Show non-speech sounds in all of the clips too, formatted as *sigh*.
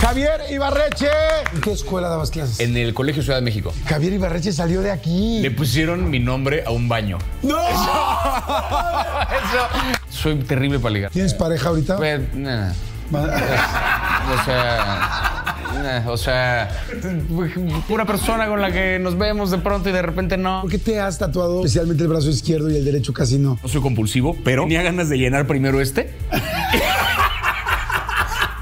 Javier Ibarreche. ¿En qué escuela dabas clases? En el Colegio Ciudad de México. Javier Ibarreche salió de aquí. Le pusieron mi nombre a un baño. ¡No! *laughs* Soy terrible para ligar. ¿Tienes pareja ahorita? Pues, nada. *laughs* O sea, o sea, pura persona con la que nos vemos de pronto y de repente no. ¿Por qué te has tatuado especialmente el brazo izquierdo y el derecho casi no? No soy compulsivo, pero tenía ganas de llenar primero este. *laughs*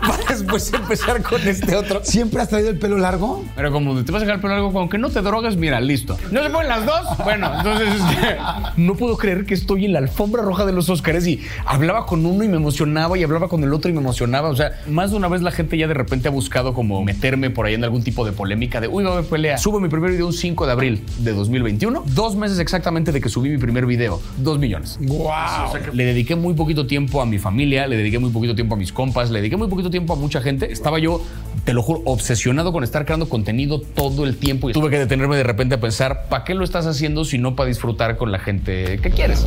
para después empezar con este otro. ¿Siempre has traído el pelo largo? Pero como te vas a dejar el pelo largo, aunque no te drogas, mira, listo. ¿No se ponen las dos? Bueno, entonces este, no puedo creer que estoy en la alfombra roja de los Óscares y hablaba con uno y me emocionaba y hablaba con el otro y me emocionaba. O sea, más de una vez la gente ya de repente ha buscado como meterme por ahí en algún tipo de polémica de, uy, va a haber pelea. Subo mi primer video un 5 de abril de 2021, dos meses exactamente de que subí mi primer video, dos millones. ¡Wow! Le dediqué muy poquito tiempo a mi familia, le dediqué muy poquito tiempo a mis compas, le dediqué muy poquito tiempo a mucha gente. Estaba yo, te lo juro, obsesionado con estar creando contenido todo el tiempo y tuve que detenerme de repente a pensar, ¿para qué lo estás haciendo si no para disfrutar con la gente que quieres?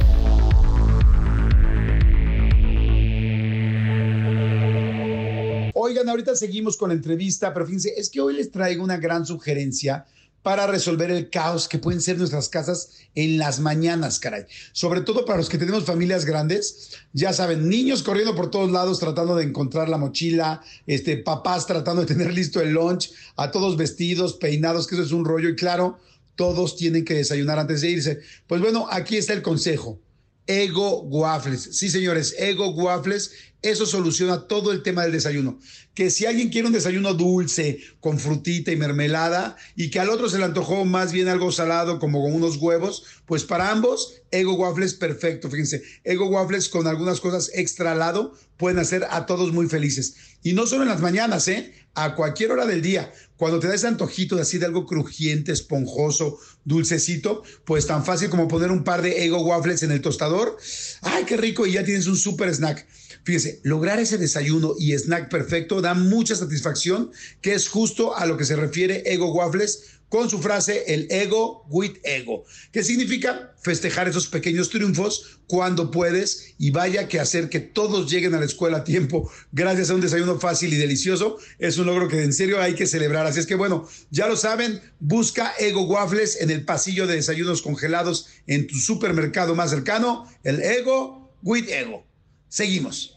Oigan, ahorita seguimos con la entrevista, pero fíjense, es que hoy les traigo una gran sugerencia para resolver el caos que pueden ser nuestras casas en las mañanas, caray. Sobre todo para los que tenemos familias grandes, ya saben, niños corriendo por todos lados tratando de encontrar la mochila, este, papás tratando de tener listo el lunch, a todos vestidos, peinados, que eso es un rollo y claro, todos tienen que desayunar antes de irse. Pues bueno, aquí está el consejo. Ego Waffles. Sí, señores, Ego Waffles. Eso soluciona todo el tema del desayuno. Que si alguien quiere un desayuno dulce, con frutita y mermelada, y que al otro se le antojó más bien algo salado, como con unos huevos, pues para ambos, Ego Waffles perfecto. Fíjense, Ego Waffles con algunas cosas extra al lado pueden hacer a todos muy felices. Y no solo en las mañanas, ¿eh? A cualquier hora del día. Cuando te da ese antojito de así de algo crujiente, esponjoso, dulcecito, pues tan fácil como poner un par de Ego Waffles en el tostador. ¡Ay, qué rico! Y ya tienes un super snack. Fíjese, lograr ese desayuno y snack perfecto da mucha satisfacción, que es justo a lo que se refiere Ego Waffles con su frase el ego with ego, que significa festejar esos pequeños triunfos cuando puedes y vaya que hacer que todos lleguen a la escuela a tiempo gracias a un desayuno fácil y delicioso es un logro que en serio hay que celebrar. Así es que bueno, ya lo saben, busca Ego Waffles en el pasillo de desayunos congelados en tu supermercado más cercano, el Ego with Ego. Seguimos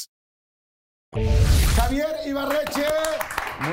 Javier Ibarreche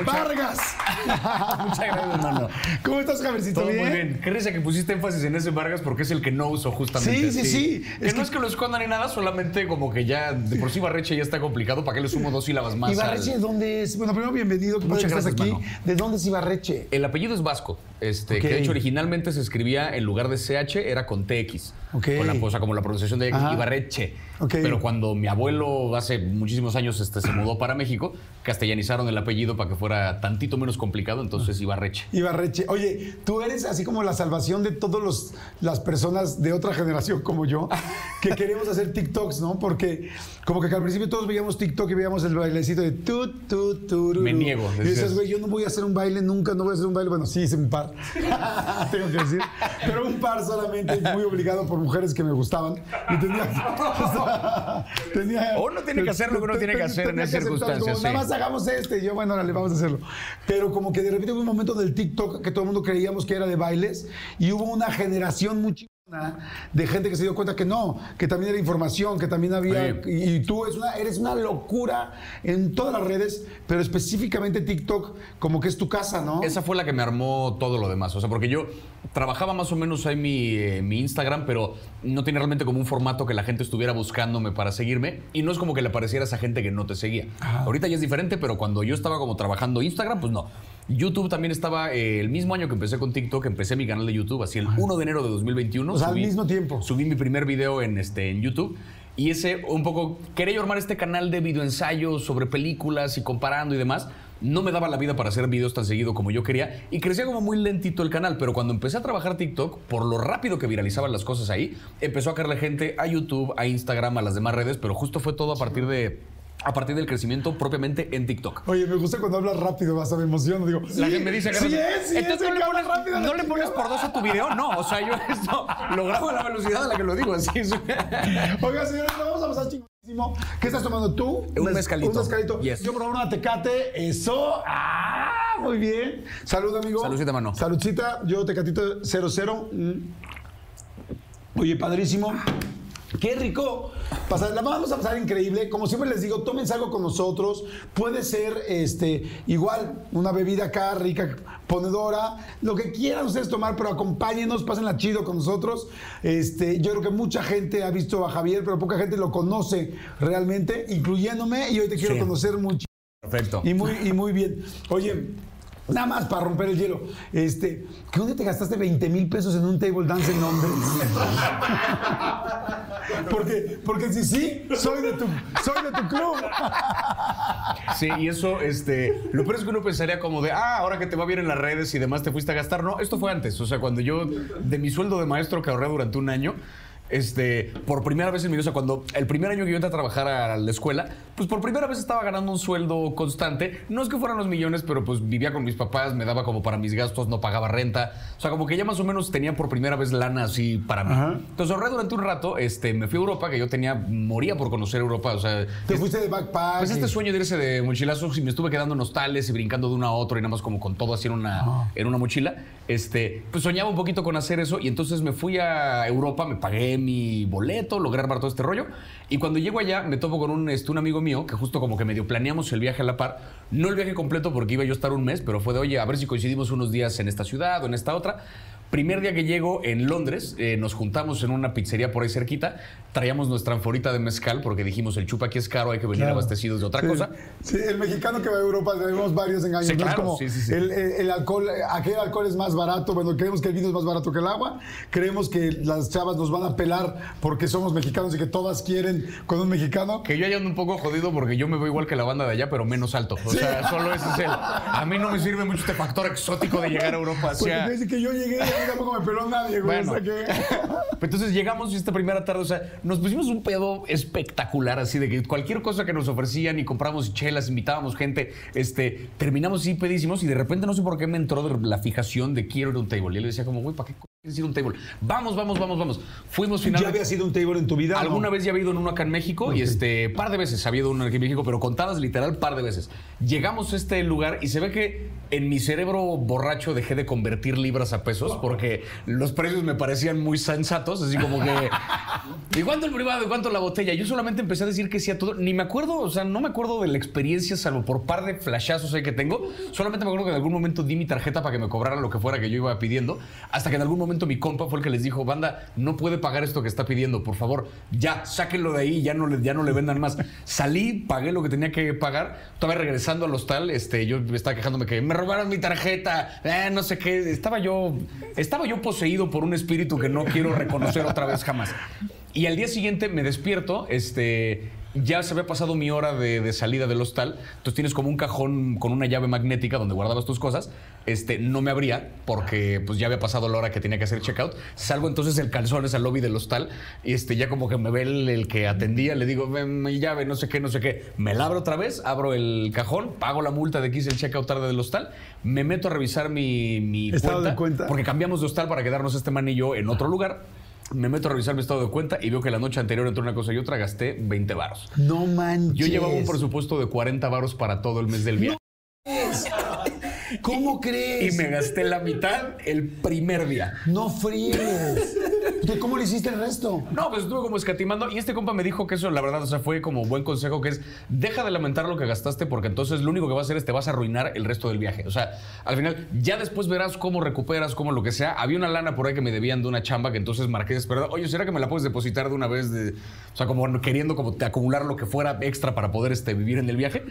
Vargas. *laughs* Muchas gracias, hermano. ¿Cómo estás, Javiercito? Todo ¿Bien? muy bien. Qué risa que pusiste énfasis en ese Vargas porque es el que no uso justamente. Sí, sí, sí. Que Es no que- es que lo escondan ni nada, solamente como que ya de por sí Barreche ya está complicado. ¿Para qué le sumo dos sílabas más? Ibarreche, al- ¿dónde es? Bueno, primero bienvenido, Muchas que estás gracias, aquí. mano. ¿De dónde es Ibarreche? El apellido es vasco. Este, que de hecho originalmente se escribía en lugar de CH, era con TX. Ok. Con la, o sea, como la pronunciación de Ajá. Ibarreche. Ok. Pero cuando mi abuelo hace muchísimos años este, se mudó para México, castellanizaron el apellido para que fuera tantito menos complicado, entonces Ibarreche. Ibarreche. Oye, tú eres así como la salvación de todas las personas de otra generación como yo que queremos hacer TikToks, ¿no? Porque como que al principio todos veíamos TikTok y veíamos el bailecito de tu, tu, tururú. Me niego, Y dices, güey, yo no voy a hacer un baile nunca, no voy a hacer un baile. Bueno, sí hice un par. *laughs* Tengo que decir. Pero un par solamente, muy obligado por mujeres que me gustaban. Y tenía. *laughs* tenía Uno tiene que hacer lo que uno tiene que hacer en esas circunstancias, Nada más hagamos este. Y yo, bueno, órale, vamos a hacerlo. Pero como que de repente hubo un momento del TikTok que todo el mundo creíamos que era de bailes y hubo una generación muy de gente que se dio cuenta que no, que también era información, que también había. Y, y tú es una, eres una locura en todas las redes, pero específicamente TikTok, como que es tu casa, ¿no? Esa fue la que me armó todo lo demás. O sea, porque yo trabajaba más o menos ahí mi, eh, mi Instagram, pero no tenía realmente como un formato que la gente estuviera buscándome para seguirme. Y no es como que le apareciera a esa gente que no te seguía. Ahorita ya es diferente, pero cuando yo estaba como trabajando Instagram, pues no. YouTube también estaba eh, el mismo año que empecé con TikTok, empecé mi canal de YouTube, así el 1 de enero de 2021. O sea, al mismo tiempo. Subí mi primer video en, este, en YouTube. Y ese, un poco, quería yo armar este canal de videoensayos sobre películas y comparando y demás. No me daba la vida para hacer videos tan seguido como yo quería y crecía como muy lentito el canal. Pero cuando empecé a trabajar TikTok, por lo rápido que viralizaban las cosas ahí, empezó a caerle gente a YouTube, a Instagram, a las demás redes. Pero justo fue todo a partir de. A partir del crecimiento propiamente en TikTok. Oye, me gusta cuando hablas rápido, hasta me emociono. Digo, La sí, gente me dice, sí "Carlos, es, sí entonces es, no, le que pones, rápido, no le pones chingada". por dos a tu video. No, o sea, yo *laughs* esto lo grabo a la velocidad a la que lo digo. Así es. Oiga, señores, vamos a pasar chingonísimo. ¿Qué estás tomando tú? Un Mez- mezcalito. Un mezcalito. Yes. Yo probé una tecate. Eso. Ah, muy bien. Salud, amigo. Saludcita, mano. Saludcita. Yo tecatito 00. Mm. Oye, padrísimo. Qué rico. Pasar, la vamos a pasar increíble. Como siempre les digo, tómense algo con nosotros. Puede ser este, igual una bebida acá rica, ponedora, lo que quieran ustedes tomar, pero acompáñenos, pásenla chido con nosotros. Este, yo creo que mucha gente ha visto a Javier, pero poca gente lo conoce realmente, incluyéndome, y hoy te quiero Sí. conocer mucho. Perfecto. Y muy, y muy bien. Oye, nada más para romper el hielo. Este, ¿qué dónde te gastaste 20 mil pesos en un table dance en Londres? *laughs* porque, porque si sí, soy de tu, soy de tu club. Sí, y eso, este, lo peor es que uno pensaría como de, ah, ahora que te va bien en las redes y demás te fuiste a gastar. No, esto fue antes. O sea, cuando yo, de mi sueldo de maestro que ahorré durante un año, este, por primera vez en mi vida, o sea, cuando el primer año que yo entré a trabajar a la escuela, pues por primera vez estaba ganando un sueldo constante. No es que fueran los millones, pero pues vivía con mis papás, me daba como para mis gastos, no pagaba renta. O sea, como que ya más o menos tenía por primera vez lana así para mí. Ajá. Entonces ahorré durante un rato, este, me fui a Europa, que yo tenía, moría por conocer Europa. O sea, Te fuiste de backpack. pues este sueño de irse de mochilazos y me estuve quedando en hostales y brincando de uno a otro y nada más como con todo así en una, en una mochila. Este, pues soñaba un poquito con hacer eso y entonces me fui a Europa, me pagué mi boleto, logré armar todo este rollo y cuando llego allá me topo con un, este, un amigo mío que justo como que medio planeamos el viaje a la par. No el viaje completo porque iba yo a estar un mes, pero fue de, oye, a ver si coincidimos unos días en esta ciudad o en esta otra. Primer día que llego en Londres, eh, nos juntamos en una pizzería por ahí cerquita, traíamos nuestra anforita de mezcal porque dijimos el chupa aquí es caro, hay que venir Claro. abastecidos de otra Sí. cosa. Sí, el mexicano que va a Europa tenemos varios engaños. Sí, claro, como sí, sí, sí. El, el- alcohol, aquel alcohol es más barato. Bueno, creemos que el vino es más barato que el agua. Creemos que las chavas nos van a pelar porque somos mexicanos y que todas quieren con un mexicano. Que yo ya ando un poco jodido porque yo me veo igual que la banda de allá, pero menos alto. O sea, solo ese es el. A mí no me sirve mucho este factor exótico de llegar a Europa. O Porque que yo llegué mí tampoco me peló nadie, güey. Bueno. O sea que- *laughs* Entonces llegamos y esta primera tarde, o sea, nos pusimos un pedo espectacular, así de que cualquier cosa que nos ofrecían y compramos chelas, invitábamos gente, este, terminamos así pedísimos y de repente no sé por qué me entró de la fijación de quiero ir a un table. Y él decía como, güey, ¿para qué co- quieres ir a un table? Vamos, vamos, vamos, vamos. Fuimos ¿Ya finalmente. había sido un table en tu vida? o no? Alguna vez ya había ido en uno acá en México y este par de veces ha habido uno aquí en México, pero contadas literal par de veces. Llegamos a este lugar y se ve que en mi cerebro borracho dejé de convertir libras a pesos porque los precios me parecían muy sensatos, así como que *laughs* ¿y cuánto el privado? ¿Y cuánto la botella? Yo solamente empecé a decir que sí a todo, ni me acuerdo, o sea, no me acuerdo de la experiencia salvo por par de flashazos ahí que tengo, solamente me acuerdo que en algún momento di mi tarjeta para que me cobraran lo que fuera que yo iba pidiendo, hasta que en algún momento mi compa fue el que les dijo, "Banda, no puede pagar esto que está pidiendo, por favor, ya, sáquenlo de ahí, ya no le, ya no le vendan más." Salí, pagué lo que tenía que pagar, estaba regresando al hostal, este, yo estaba quejándome que me robaron mi tarjeta, eh, no sé qué. Estaba yo, estaba yo poseído por un espíritu que no quiero reconocer otra vez jamás. Y al día siguiente me despierto, este, ya se había pasado mi hora de, de salida del hostal, entonces tienes como un cajón con una llave magnética donde guardabas tus cosas, este, no me abría porque pues ya había pasado la hora que tenía que hacer checkout, salgo entonces el calzones al lobby del hostal y este, ya como que me ve el, el que atendía, le digo, ven mi llave, no sé qué, no sé qué, me la abro otra vez, abro el cajón, pago la multa de que hice el checkout tarde del hostal, me meto a revisar mi, mi ¿Estado de cuenta? porque cambiamos de hostal para quedarnos este man y yo en otro lugar. Me meto a revisar mi estado de cuenta y veo que la noche anterior entre una cosa y otra gasté 20 varos. No manches. Yo llevaba un presupuesto de 40 varos para todo el mes del viaje. ¿Cómo crees? Y me gasté la mitad el primer día. No friegues. ¿De cómo le hiciste el resto? No, pues estuve como escatimando y este compa me dijo que eso, la verdad, o sea, fue como buen consejo que es, deja de lamentar lo que gastaste porque entonces lo único que va a hacer es te vas a arruinar el resto del viaje. O sea, al final, ya después verás cómo recuperas, cómo lo que sea. Había una lana por ahí que me debían de una chamba que entonces marqué desesperado. Oye, ¿será que me la puedes depositar de una vez? De, o sea, como queriendo como te acumular lo que fuera extra para poder este, vivir en el viaje.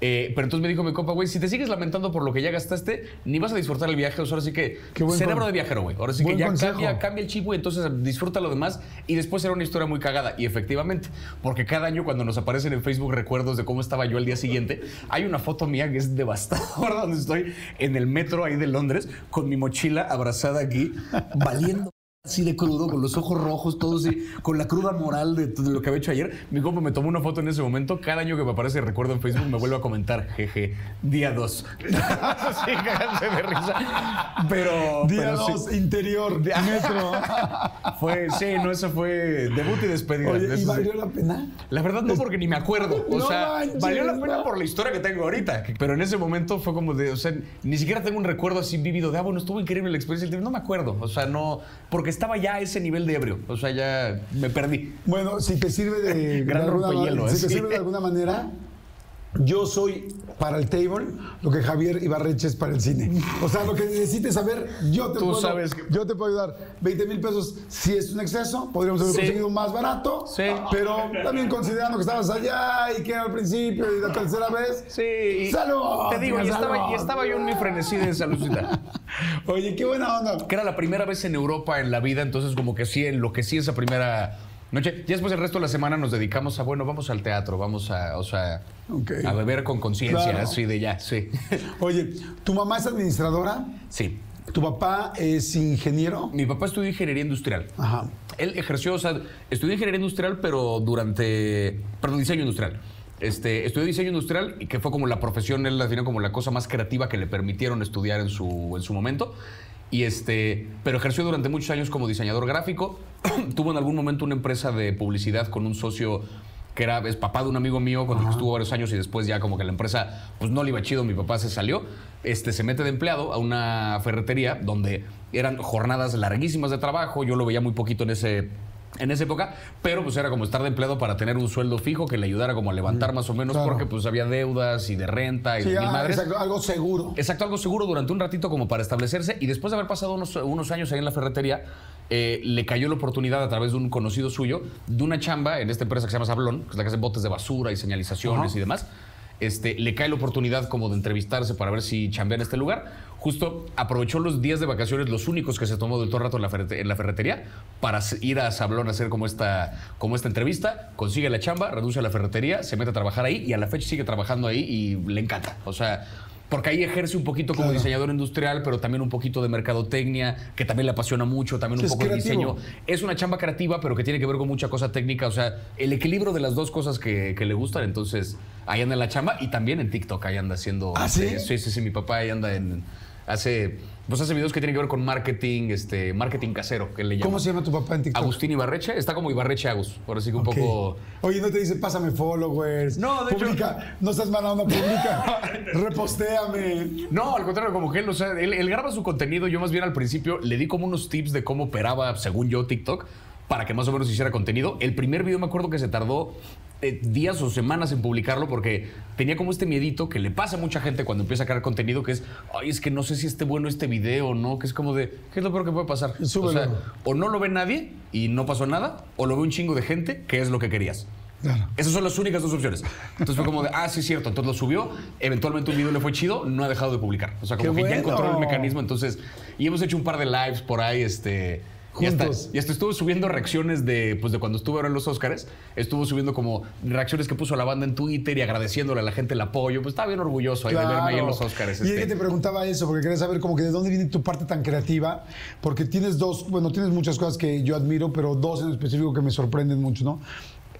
Eh, pero entonces me dijo mi compa, güey, si te sigues lamentando por lo que ya gastaste, ni vas a disfrutar el viaje. O sea, ahora sí que cerebro con- de viajero, güey. Ahora sí buen que ya consejo. cambia, cambia el chip, güey, entonces disfruta lo demás y después será una historia muy cagada. Y efectivamente, porque cada año cuando nos aparecen en Facebook recuerdos de cómo estaba yo al día siguiente, hay una foto mía que es devastadora *laughs* donde estoy en el metro ahí de Londres con mi mochila abrazada aquí, valiendo. Así de crudo, con los ojos rojos, todo así, con la cruda moral de, lo que había hecho ayer. Mi compa me tomó una foto en ese momento. Cada año que me aparece recuerdo en Facebook me vuelve a comentar, jeje, día 2. Así, *laughs* cagándose de risa. Pero. Día pero sí. 2, interior, *laughs* metro. Fue, sí, no, eso fue debut y despedida. Oye, ¿y sí. valió la pena? La verdad no, porque ni me acuerdo. O No sea, manches, valió la pena no. por la historia que tengo ahorita. Pero en ese momento fue como de, o sea, ni siquiera tengo un recuerdo así vivido de, ah, bueno, estuvo increíble la experiencia. No me acuerdo. O sea, no, porque estaba ya a ese nivel de ebrio. O sea, ya me perdí. Bueno, si te sirve de, *laughs* Gran de alguna, ma- si te ¿eh? sirve de alguna manera, yo soy para el table lo que Javier Ibarreche es para el cine. O sea, lo que necesites saber, yo te, Tú puedo, sabes que- yo te puedo ayudar. 20 mil pesos, si es un exceso, podríamos haber Sí. conseguido más barato. Sí. Pero también considerando que estabas allá y que era al principio y la tercera vez. Sí. y- ¡Salud! Te digo, y estaba, y estaba yo en mi frenesí de saludcita. *laughs* Oye, qué buena onda. que era la primera vez en Europa en la vida, entonces como que sí enloquecí esa primera noche. Ya después el resto de la semana nos dedicamos a, bueno, vamos al teatro, vamos a, o sea, Ok. a beber con conciencia, Claro. así de ya, sí. *laughs* Oye, ¿tu mamá es administradora? sí. ¿Tu papá es ingeniero? Mi papá estudió ingeniería industrial. Ajá. Él ejerció, o sea, estudió ingeniería industrial, pero durante, perdón, diseño industrial. Este, estudió diseño industrial y que fue como la profesión, él la definió como la cosa más creativa que le permitieron estudiar en su, en su momento. Y este, pero ejerció durante muchos años como diseñador gráfico. *clears throat* Tuvo en algún momento una empresa de publicidad con un socio que era es papá de un amigo mío con el que estuvo varios años y después ya como que la empresa pues no le iba chido, mi papá se salió, este se mete de empleado a una ferretería donde eran jornadas larguísimas de trabajo, yo lo veía muy poquito en ese en esa época, pero pues era como estar de empleado para tener un sueldo fijo que le ayudara como a levantar más o menos claro. porque pues había deudas y de renta y Sí, de mil ah, madres. exacto, algo seguro. Exacto, algo seguro durante un ratito como para establecerse y después de haber pasado unos, unos años ahí en la ferretería, eh, le cayó la oportunidad a través de un conocido suyo de una chamba en esta empresa que se llama Sablón, que es la que hace botes de basura y señalizaciones y demás. Este, le cae la oportunidad como de entrevistarse para ver si chambea en este lugar. Justo aprovechó los días de vacaciones, los únicos que se tomó de todo rato en la, ferrete- en la ferretería, para ir a Sablón a hacer como esta, como esta entrevista. Consigue la chamba, reduce a la ferretería, se mete a trabajar ahí y a la fecha sigue trabajando ahí y le encanta. O sea, porque ahí ejerce un poquito como Claro. diseñador industrial, pero también un poquito de mercadotecnia, que también le apasiona mucho, también un es poco de diseño. Es una chamba creativa, pero que tiene que ver con mucha cosa técnica. O sea, el equilibrio de las dos cosas que, que le gustan. Entonces, ahí anda en la chamba y también en TikTok ahí anda haciendo. ¿Ah, sí? sí, sí, sí. Mi papá ahí anda en. Hace. Pues hace videos que tienen que ver con marketing, este, marketing casero, que le llama. ¿Cómo se llama tu papá en TikTok? Agustín Ibarreche. Está como Ibarreche Agus. Por así que un poco. Oye, no te dice, pásame followers. No, de hecho- publica, No estás mala onda, publica. *laughs* repostéame. No, al contrario, como que él, o sea, él, él graba su contenido. Yo más bien al principio le di como unos tips de cómo operaba, según yo, TikTok, para que más o menos hiciera contenido. El primer video me acuerdo que se tardó eh, días o semanas en publicarlo porque tenía como este miedito que le pasa a mucha gente cuando empieza a crear contenido, que es, ay, es que no sé si esté bueno este video, ¿no? Que es como de, ¿qué es lo peor que puede pasar? O sea, o no lo ve nadie y no pasó nada, o lo ve un chingo de gente, que es lo que querías. Claro. Esas son las únicas dos opciones. Entonces fue como de, ah, sí, es cierto. Entonces lo subió. Eventualmente un video le fue chido, no ha dejado de publicar. O sea, como ¡Qué que ya bueno! encontró el mecanismo. Entonces, y hemos hecho un par de lives por ahí, este. Y hasta, y hasta estuvo subiendo reacciones de, pues de cuando estuvo ahora en los Oscars. Estuvo subiendo como reacciones que puso la banda en Twitter y agradeciéndole a la gente el apoyo. Pues estaba bien orgulloso ahí de verme ahí en los Oscars. Y es este. que te preguntaba eso, porque quería saber como que de dónde viene tu parte tan creativa, porque tienes dos, bueno, tienes muchas cosas que yo admiro, pero dos en específico que me sorprenden mucho, ¿no?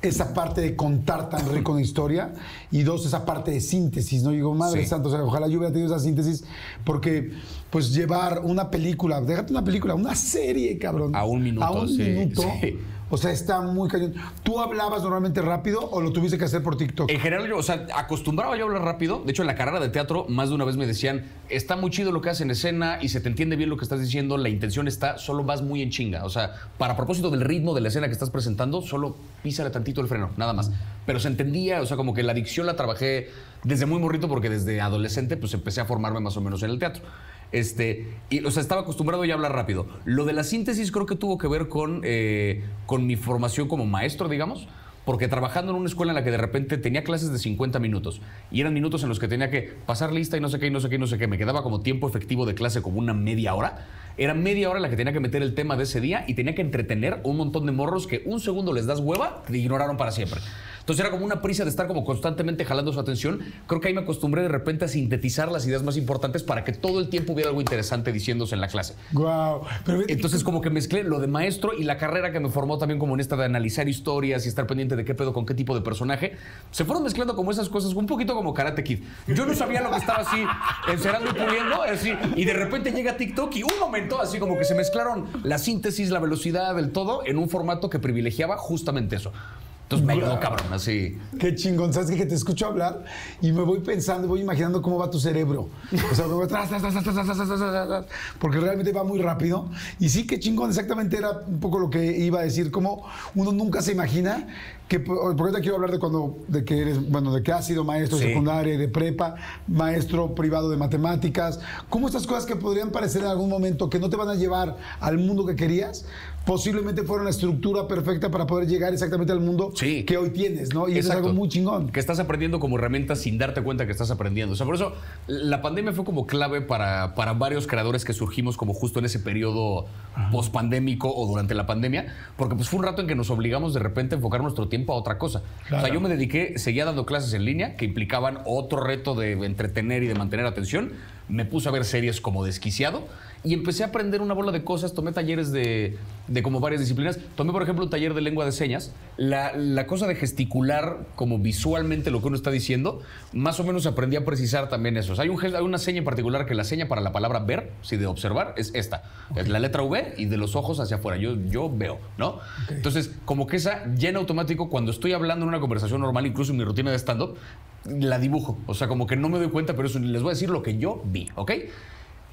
Esa parte de contar tan rico una historia y dos, esa parte de síntesis, ¿no? Y digo, madre Sí. santa, o sea, ojalá yo hubiera tenido esa síntesis, porque pues llevar una película, déjate una película, una serie, cabrón. A un minuto, A un sí, minuto. sí. O sea, está muy cañón. ¿Tú hablabas normalmente rápido o lo tuviste que hacer por TikTok? En general, yo, o sea, acostumbraba yo a hablar rápido. De hecho, en la carrera de teatro, más de una vez me decían, está muy chido lo que haces en escena y se te entiende bien lo que estás diciendo, la intención está, solo vas muy en chinga. O sea, para propósito del ritmo de la escena que estás presentando, solo písale tantito el freno, nada más. Pero se entendía, o sea, como que la dicción la trabajé desde muy morrito porque desde adolescente, pues empecé a formarme más o menos en el teatro. Este, y, o sea, estaba acostumbrado ya a hablar rápido. Lo de la síntesis creo que tuvo que ver con, eh, con mi formación como maestro, digamos. Porque trabajando en una escuela en la que de repente tenía clases de 50 minutos y eran minutos en los que tenía que pasar lista y no sé qué, y no sé qué, y no sé qué, me quedaba como tiempo efectivo de clase como una media hora. Era media hora la que tenía que meter el tema de ese día y tenía que entretener un montón de morros que un segundo les das hueva, te ignoraron para siempre. Entonces era como una prisa de estar como constantemente jalando su atención. Creo que ahí me acostumbré de repente a sintetizar las ideas más importantes para que todo el tiempo hubiera algo interesante diciéndose en la clase. Pero fíjate- Entonces como que mezclé lo de maestro y la carrera que me formó también como en esta de analizar historias y estar pendiente de qué pedo con qué tipo de personaje. Se fueron mezclando como esas cosas, un poquito como Karate Kid. Yo no sabía lo que estaba así encerrando y puliendo, así, y de repente llega TikTok y un momento así como que se mezclaron la síntesis, la velocidad, del todo en un formato que privilegiaba justamente eso. Entonces me ayudó, cabrón, así. Qué chingón, ¿sabes qué? Que te escucho hablar y me voy pensando, voy imaginando cómo va tu cerebro. O sea, me voy tras, tras, tras, tras, porque realmente va muy rápido. Y sí, qué chingón, exactamente era un poco lo que iba a decir, como uno nunca se imagina que, porque te quiero hablar de cuando, de que eres, bueno, de que has sido maestro sí. secundario, de prepa, maestro privado de matemáticas, cómo estas cosas que podrían parecer en algún momento que no te van a llevar al mundo que querías, posiblemente fueron la estructura perfecta para poder llegar exactamente al mundo Sí. que hoy tienes, ¿no? Y eso es algo muy chingón. Que estás aprendiendo como herramienta sin darte cuenta que estás aprendiendo. O sea, por eso la pandemia fue como clave para, para varios creadores que surgimos como justo en ese periodo pospandémico o durante la pandemia, porque pues fue un rato en que nos obligamos de repente a enfocar nuestro tiempo a otra cosa. O sea, yo me dediqué, seguía dando clases en línea que implicaban otro reto de entretener y de mantener atención. Me puse a ver series como Desquiciado y empecé a aprender una bola de cosas. Tomé talleres de, de como varias disciplinas. Tomé, por ejemplo, un taller de lengua de señas. La, la cosa de gesticular como visualmente lo que uno está diciendo, más o menos aprendí a precisar también eso. O sea, hay, un, hay una seña en particular que la seña para la palabra ver, si de observar, es esta. Es la letra V y de los ojos hacia afuera. Yo, yo veo, ¿no? Entonces, como que esa en automático, cuando estoy hablando en una conversación normal, incluso en mi rutina de stand-up, la dibujo. O sea, como que no me doy cuenta, pero eso, les voy a decir lo que yo vi, ¿ok?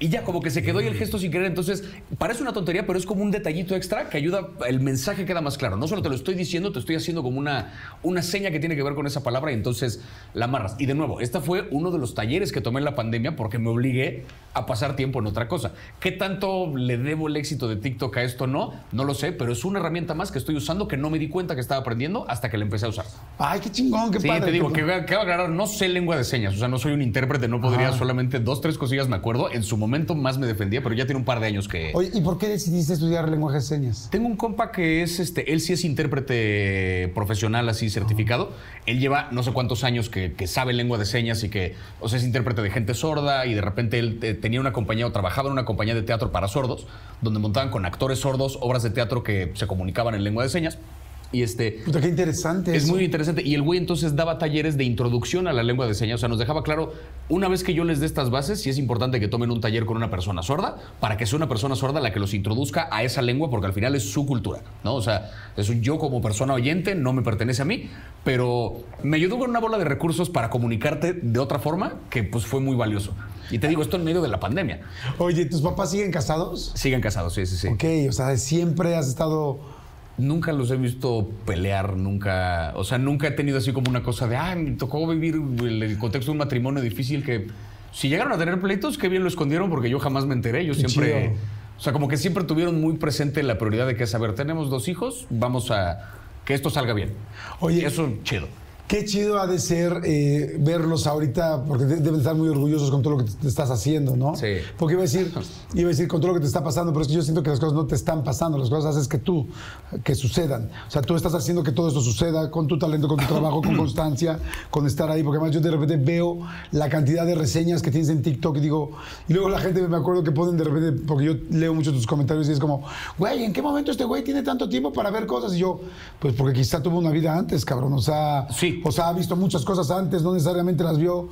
Y ya, como que se quedó ahí el gesto sin querer. Entonces, parece una tontería, pero es como un detallito extra que ayuda, el mensaje queda más claro. No solo te lo estoy diciendo, te estoy haciendo como una, una seña que tiene que ver con esa palabra y entonces la amarras. Y de nuevo, este fue uno de los talleres que tomé en la pandemia porque me obligué a pasar tiempo en otra cosa. ¿Qué tanto le debo el éxito de TikTok a esto? No, no lo sé, pero es una herramienta más que estoy usando que no me di cuenta que estaba aprendiendo hasta que la empecé a usar. Ay, qué chingón, qué Sí, padre. te digo, que que a aclarar, no sé lengua de señas, o sea, no soy un intérprete, no podría solamente dos, tres cosillas me acuerdo. En su momento más me defendía, pero ya tiene un par de años que... Oye, ¿y por qué decidiste estudiar lenguaje de señas? Tengo un compa que es, este, él sí es intérprete profesional, así certificado. Él lleva no sé cuántos años que, que sabe lengua de señas y que, o sea, es intérprete de gente sorda y de repente él eh, tenía una compañía o trabajaba en una compañía de teatro para sordos, donde montaban con actores sordos obras de teatro que se comunicaban en lengua de señas. Y este, Puta, qué interesante. es eso. muy interesante. Y el güey entonces daba talleres de introducción a la lengua de señas. O sea, nos dejaba claro, una vez que yo les dé estas bases, sí es importante que tomen un taller con una persona sorda, para que sea una persona sorda la que los introduzca a esa lengua, porque al final es su cultura, ¿no? O sea, es un yo como persona oyente, no me pertenece a mí, pero me ayudó con una bola de recursos para comunicarte de otra forma, que pues fue muy valioso. Y te digo, esto en medio de la pandemia. Oye, ¿tus papás siguen casados? Siguen casados, sí, sí, sí. Ok, o sea, siempre has estado... Nunca los he visto pelear, nunca, o sea, nunca he tenido así como una cosa de, ah, me tocó vivir el, el contexto de un matrimonio difícil que si llegaron a tener pleitos, qué bien lo escondieron porque yo jamás me enteré, yo siempre, chido. o sea, como que siempre tuvieron muy presente la prioridad de que es, a ver, tenemos dos hijos, vamos a, que esto salga bien. Oye. Eso, chido. Qué chido ha de ser eh, verlos ahorita, porque de- deben estar muy orgullosos con todo lo que te estás haciendo, ¿no? Sí. Porque iba a decir, iba a decir con todo lo que te está pasando, pero es que yo siento que las cosas no te están pasando, las cosas haces que tú, que sucedan. O sea, tú estás haciendo que todo esto suceda con tu talento, con tu trabajo, con *clears throat* constancia, con estar ahí, porque además yo de repente veo la cantidad de reseñas que tienes en TikTok y digo, y luego la gente me acuerdo que ponen de repente, porque yo leo mucho tus comentarios y es como, güey, ¿en qué momento este güey tiene tanto tiempo para ver cosas? Y yo, pues porque quizá tuvo una vida antes, cabrón, o sea, Sí. O sea, ha visto muchas cosas antes, no necesariamente las vio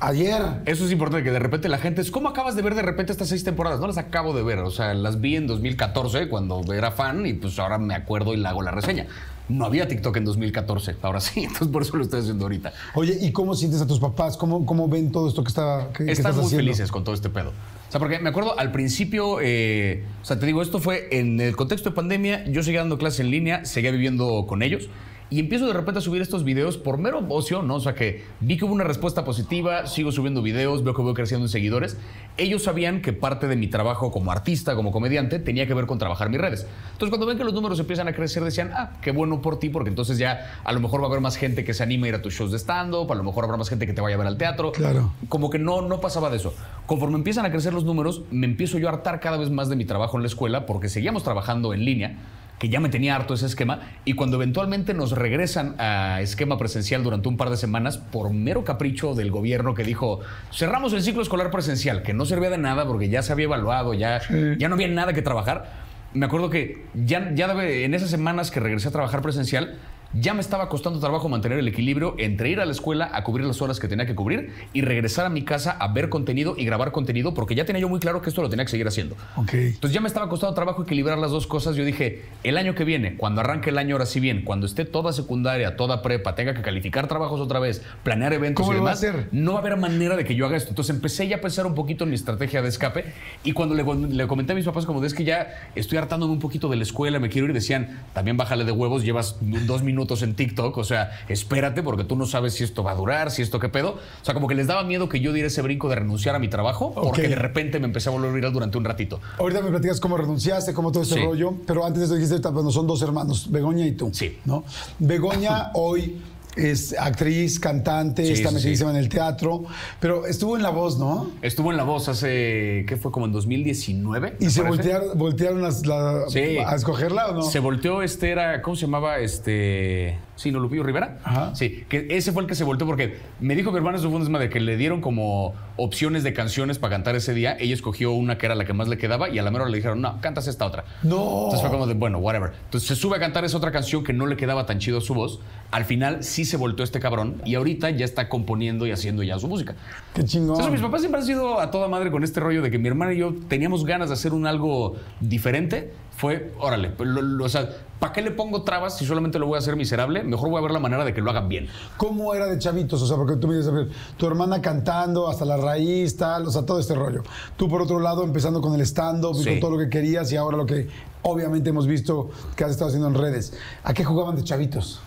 ayer. Eso es importante, que de repente la gente es, ¿cómo acabas de ver de repente estas seis temporadas? No las acabo de ver, o sea, las vi en 2014 cuando era fan y pues ahora me acuerdo y le hago la reseña. No había TikTok en 2014, ahora sí, *laughs* entonces por eso lo estoy haciendo ahorita. Oye, ¿y cómo sientes a tus papás? ¿Cómo, cómo ven todo esto que, está, que, que Están estás muy haciendo? felices con todo este pedo. O sea, porque me acuerdo al principio, eh, o sea, te digo, esto fue en el contexto de pandemia, yo seguía dando clases en línea, seguía viviendo con ellos. Y empiezo de repente a subir estos videos por mero ocio, ¿no? O sea, que vi que hubo una respuesta positiva, sigo subiendo videos, veo que voy creciendo en seguidores. Ellos sabían que parte de mi trabajo como artista, como comediante, tenía que ver con trabajar mis redes. Entonces, cuando ven que los números empiezan a crecer, decían, ah, qué bueno por ti, porque entonces ya a lo mejor va a haber más gente que se anime a ir a tus shows de stand-up, a lo mejor habrá más gente que te vaya a ver al teatro. Claro. Como que no, no pasaba de eso. Conforme empiezan a crecer los números, me empiezo yo a hartar cada vez más de mi trabajo en la escuela, porque seguíamos trabajando en línea que ya me tenía harto ese esquema, y cuando eventualmente nos regresan a esquema presencial durante un par de semanas, por mero capricho del gobierno que dijo, cerramos el ciclo escolar presencial, que no servía de nada porque ya se había evaluado, ya, ya no había nada que trabajar, me acuerdo que ya, ya en esas semanas que regresé a trabajar presencial, ya me estaba costando trabajo mantener el equilibrio entre ir a la escuela a cubrir las horas que tenía que cubrir y regresar a mi casa a ver contenido y grabar contenido porque ya tenía yo muy claro que esto lo tenía que seguir haciendo. Ok. Entonces ya me estaba costando trabajo equilibrar las dos cosas. Yo dije, el año que viene, cuando arranque el año ahora sí bien, cuando esté toda secundaria, toda prepa, tenga que calificar trabajos otra vez, planear eventos ¿Cómo y lo va a demás, hacer? no va a haber manera de que yo haga esto. Entonces empecé ya a pensar un poquito en mi estrategia de escape y cuando le, le comenté a mis papás como de es que ya estoy hartándome un poquito de la escuela, me quiero ir, decían, también bájale de huevos, llevas dos minutos en TikTok, o sea, espérate porque tú no sabes si esto va a durar, si esto qué pedo. O sea, como que les daba miedo que yo diera ese brinco de renunciar a mi trabajo porque de repente me empecé a volver viral durante un ratito. Ahorita me platicas cómo renunciaste, cómo todo ese Sí. rollo, pero antes de eso dijiste, bueno, son dos hermanos, Begoña y tú. Sí. ¿no? Begoña *laughs* hoy es actriz, cantante, Sí, está sí, metidísima en el teatro, pero estuvo en La Voz, ¿no? Estuvo en La Voz hace, ¿qué fue? Como en 2019. ¿Y se voltearon, voltearon la- Sí. a escogerla o no? Se volteó, este era, ¿cómo se llamaba? Este. Sí, ¿no Lupillo Rivera? Ajá. Sí, que ese fue el que se volteó porque me dijo mi hermana, eso fue desmadre, que le dieron como opciones de canciones para cantar ese día. Ella escogió una que era la que más le quedaba y a la mera le dijeron, no, cantas esta otra. No. Entonces fue como de, bueno, whatever. Entonces se sube a cantar esa otra canción que no le quedaba tan chido a su voz. Al final sí se volteó este cabrón y ahorita ya está componiendo y haciendo ya su música. Qué chingón. Entonces, mis papás siempre han sido a toda madre con este rollo de que mi hermana y yo teníamos ganas de hacer un algo diferente. Fue, órale, lo- lo- o sea, ¿para qué le pongo trabas si solamente lo voy a hacer miserable? Mejor voy a ver la manera de que lo hagan bien. ¿Cómo era de chavitos? O sea, porque tú me dices, tu hermana cantando hasta la raíz, tal, o sea, todo este rollo. Tú, por otro lado, empezando con el stand-up y Sí. con todo lo que querías y ahora lo que obviamente hemos visto que has estado haciendo en redes. ¿A qué jugaban de chavitos?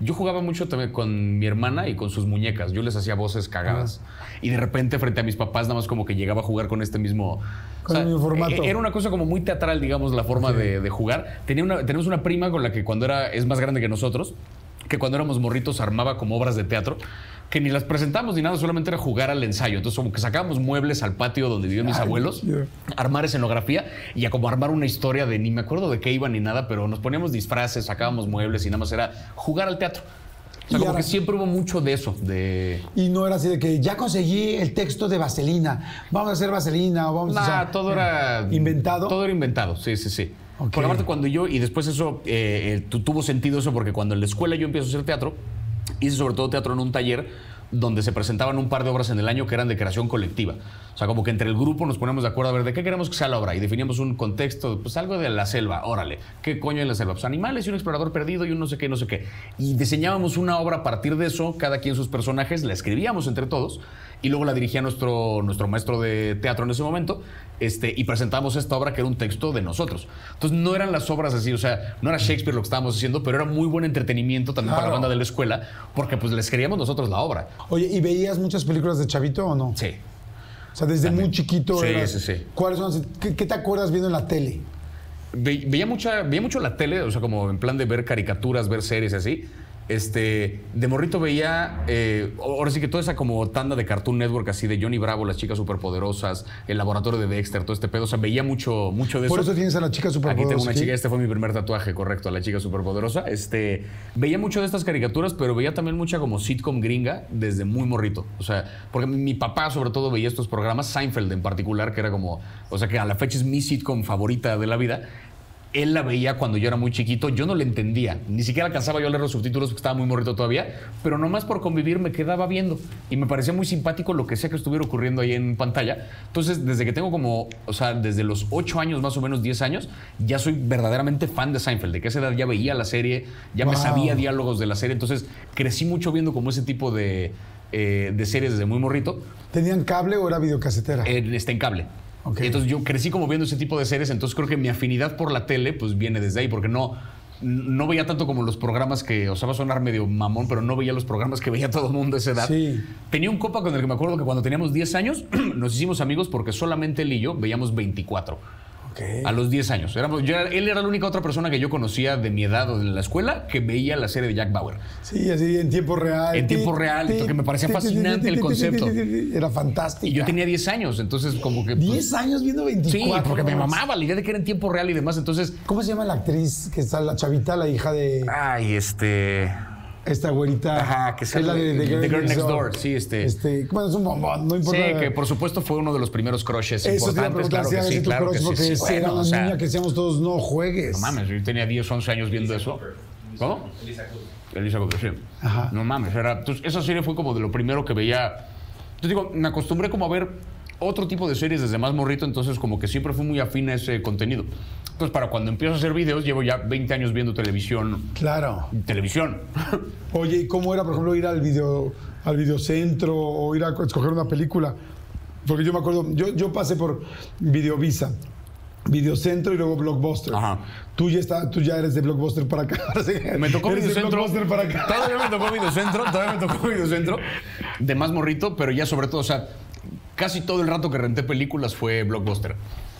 Yo jugaba mucho también con mi hermana y con sus muñecas. Yo les hacía voces cagadas. Y de repente, frente a mis papás, nada más como que llegaba a jugar con este mismo. Con el mismo formato. e- Era una cosa como muy teatral, digamos, la forma de, de jugar. Tenía una, tenemos una prima con la que cuando era. es más grande que nosotros, que cuando éramos morritos armaba como obras de teatro. Que ni las presentamos ni nada, solamente era jugar al ensayo. Entonces, como que sacábamos muebles al patio donde vivían mis Ay, abuelos, yeah. armar escenografía y a como armar una historia de ni me acuerdo de qué iba ni nada, pero nos poníamos disfraces, sacábamos muebles y nada más era jugar al teatro. O sea, Y como ahora- que siempre hubo mucho de eso, de... Y no era así de que ya conseguí el texto de Vaselina, vamos a hacer Vaselina o vamos a... Nah, sea, todo era... ¿Inventado? Todo era inventado, sí, sí, sí. Por aparte, cuando yo... Y después eso eh, eh, tu- tuvo sentido eso porque cuando en la escuela yo empiezo a hacer teatro, hice sobre todo teatro en un taller donde se presentaban un par de obras en el año que eran de creación colectiva. O sea, como que entre el grupo nos ponemos de acuerdo a ver de qué queremos que sea la obra y definíamos un contexto, pues algo de la selva, órale, ¿qué coño es la selva? Pues animales y un explorador perdido y un no sé qué, no sé qué. Y diseñábamos una obra a partir de eso, cada quien sus personajes, la escribíamos entre todos y luego la dirigía nuestro, nuestro maestro de teatro en ese momento este, y presentábamos esta obra que era un texto de nosotros. Entonces no eran las obras así, o sea, no era Shakespeare lo que estábamos haciendo, pero era muy buen entretenimiento también para la banda de la escuela porque pues les queríamos nosotros la obra. Oye, ¿y veías muchas películas de chavito o no? Sí. O sea, desde También. muy chiquito Sí, eras- sí, sí. ¿Cuáles son? ¿Qué, qué te acuerdas viendo en la tele? ve- veía, mucha, veía mucho la tele, o sea, como en plan de ver caricaturas, ver series y así. Este, de morrito veía, eh, ahora sí que toda esa como tanda de Cartoon Network así de Johnny Bravo, las chicas superpoderosas, el laboratorio de Dexter, todo este pedo, o sea, veía mucho, mucho de Por eso. eso tienes a la chica Aquí tengo superpoderosa. una chica, este fue mi primer tatuaje, correcto, a la chica superpoderosa. Este, veía mucho de estas caricaturas, pero veía también mucha como sitcom gringa desde muy morrito. O sea, porque mi papá sobre todo veía estos programas, Seinfeld en particular, que era como, o sea, que a la fecha es mi sitcom favorita de la vida. Él la veía cuando yo era muy chiquito, yo no le entendía, ni siquiera alcanzaba yo a leer los subtítulos porque estaba muy morrito todavía, pero nomás por convivir me quedaba viendo y me parecía muy simpático lo que sea que estuviera ocurriendo ahí en pantalla. Entonces, desde que tengo como, o sea, desde los 8 años, más o menos 10 años, ya soy verdaderamente fan de Seinfeld, de que a esa edad ya veía la serie, ya me Wow. sabía diálogos de la serie, entonces crecí mucho viendo como ese tipo de, eh, de series desde muy morrito. ¿Tenían cable o era videocasetera? Eh, está en cable. Y entonces yo crecí como viendo ese tipo de series, entonces creo que mi afinidad por la tele pues viene desde ahí, porque no, no veía tanto como los programas que, o sea, va a sonar medio mamón, pero no veía los programas que veía todo el mundo a esa edad. Sí. Tenía un copa con el que me acuerdo que cuando teníamos 10 años *clears throat* nos hicimos amigos porque solamente él y yo veíamos 24. A los 10 años. Éramos, yo él era la única otra persona que yo conocía de mi edad o de la escuela que veía la serie de Jack Bauer. Sí, así en tiempo real. En tiempo real, que me parecía fascinante el concepto. Era fantástico. Y yo tenía 10 años, entonces como que... pues, 10 años viendo 24. Sí, porque me mamaba la idea de que era en tiempo real y demás. Entonces, ¿Cómo se llama la actriz que está la chavita, la hija de ay, este. Esta güerita? Ajá, que es la de, de The Girl Next Door, sí, este. Este, bueno, es un bombón, no Sí, importa. que por supuesto fue uno de los primeros crushes Eso importantes. Claro que sí, claro que sí. porque sí. si era Bueno, una o sea, niña que decíamos todos, no juegues. No mames, yo tenía 10, 11 años viendo eso. ¿Cómo? Elisa Cooper, sí. Ajá. No mames, era. Entonces, esa serie fue como de lo primero que veía. Yo digo, me acostumbré como a ver otro tipo de series desde más morrito, entonces como que siempre fui muy afín a ese contenido. Entonces, para cuando empiezo a hacer videos, llevo ya 20 años viendo televisión. Claro. Televisión. Oye, ¿y cómo era, por ejemplo, ir al video, al videocentro o ir a escoger una película? Porque yo me acuerdo, yo, yo pasé por Videovisa, Videocentro y luego Blockbuster. Ajá. Tú ya está, tú ya eres de Blockbuster para acá. *laughs* Me tocó Eres Videocentro. Blockbuster para acá. Todavía me tocó Videocentro, todavía me tocó Videocentro. De más morrito, pero ya sobre todo, o sea, casi todo el rato que renté películas fue Blockbuster.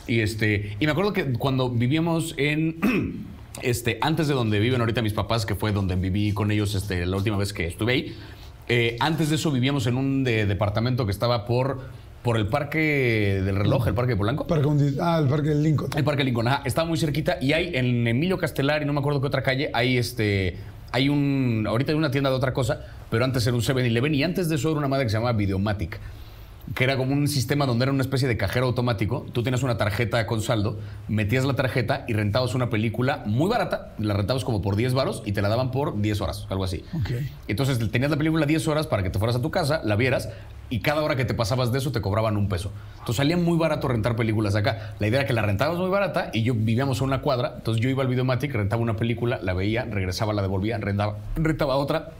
Y este, y me acuerdo que cuando vivíamos en *clears throat* este, antes de donde viven ahorita mis papás, que fue donde viví con ellos este, la última vez que estuve ahí, eh, antes de eso vivíamos en un de- departamento que estaba por, por el parque del reloj, el parque de Polanco. Parque ah, el Parque del Lincoln. El Parque Lincoln, ajá, estaba muy cerquita y hay en Emilio Castelar y no me acuerdo qué otra calle, hay este, hay un, ahorita hay una tienda de otra cosa, pero antes era un 7-Eleven y antes de eso era una madre que se llamaba Videomatic, que era como un sistema donde era una especie de cajero automático, tú tenías una tarjeta con saldo, metías la tarjeta y rentabas una película muy barata, la rentabas como por 10 varos y te la daban por 10 horas, algo así. Entonces tenías la película 10 horas para que te fueras a tu casa, la vieras y cada hora que te pasabas de eso te cobraban un peso. Entonces salía muy barato rentar películas acá. La idea era que la rentabas muy barata y yo vivíamos a una cuadra, entonces yo iba al Videomatic, rentaba una película, la veía, regresaba, la devolvía, rentaba, rentaba otra.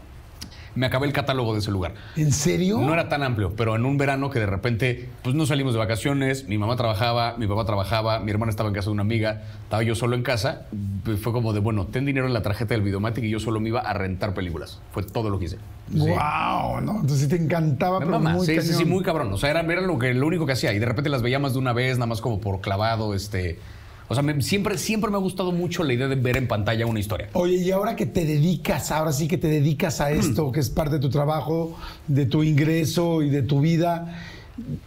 Me acabé el catálogo de ese lugar. ¿En serio? No era tan amplio, pero en un verano que de repente, pues no salimos de vacaciones, mi mamá trabajaba, mi papá trabajaba, mi hermana estaba en casa de una amiga, estaba yo solo en casa, pues fue como de, bueno, ten dinero en la tarjeta del Videomatic y yo solo me iba a rentar películas. Fue todo lo que hice. Wow, ¿no? Entonces sí te encantaba, pero mama, muy sí, sí, muy cabrón. O sea, era, era lo, que, lo único que hacía. Y de repente las veía más de una vez, nada más como por clavado, este... O sea, me- siempre, siempre me ha gustado mucho la idea de ver en pantalla una historia. Oye, y ahora que te dedicas, ahora sí que te dedicas a esto, que es parte de tu trabajo, de tu ingreso y de tu vida,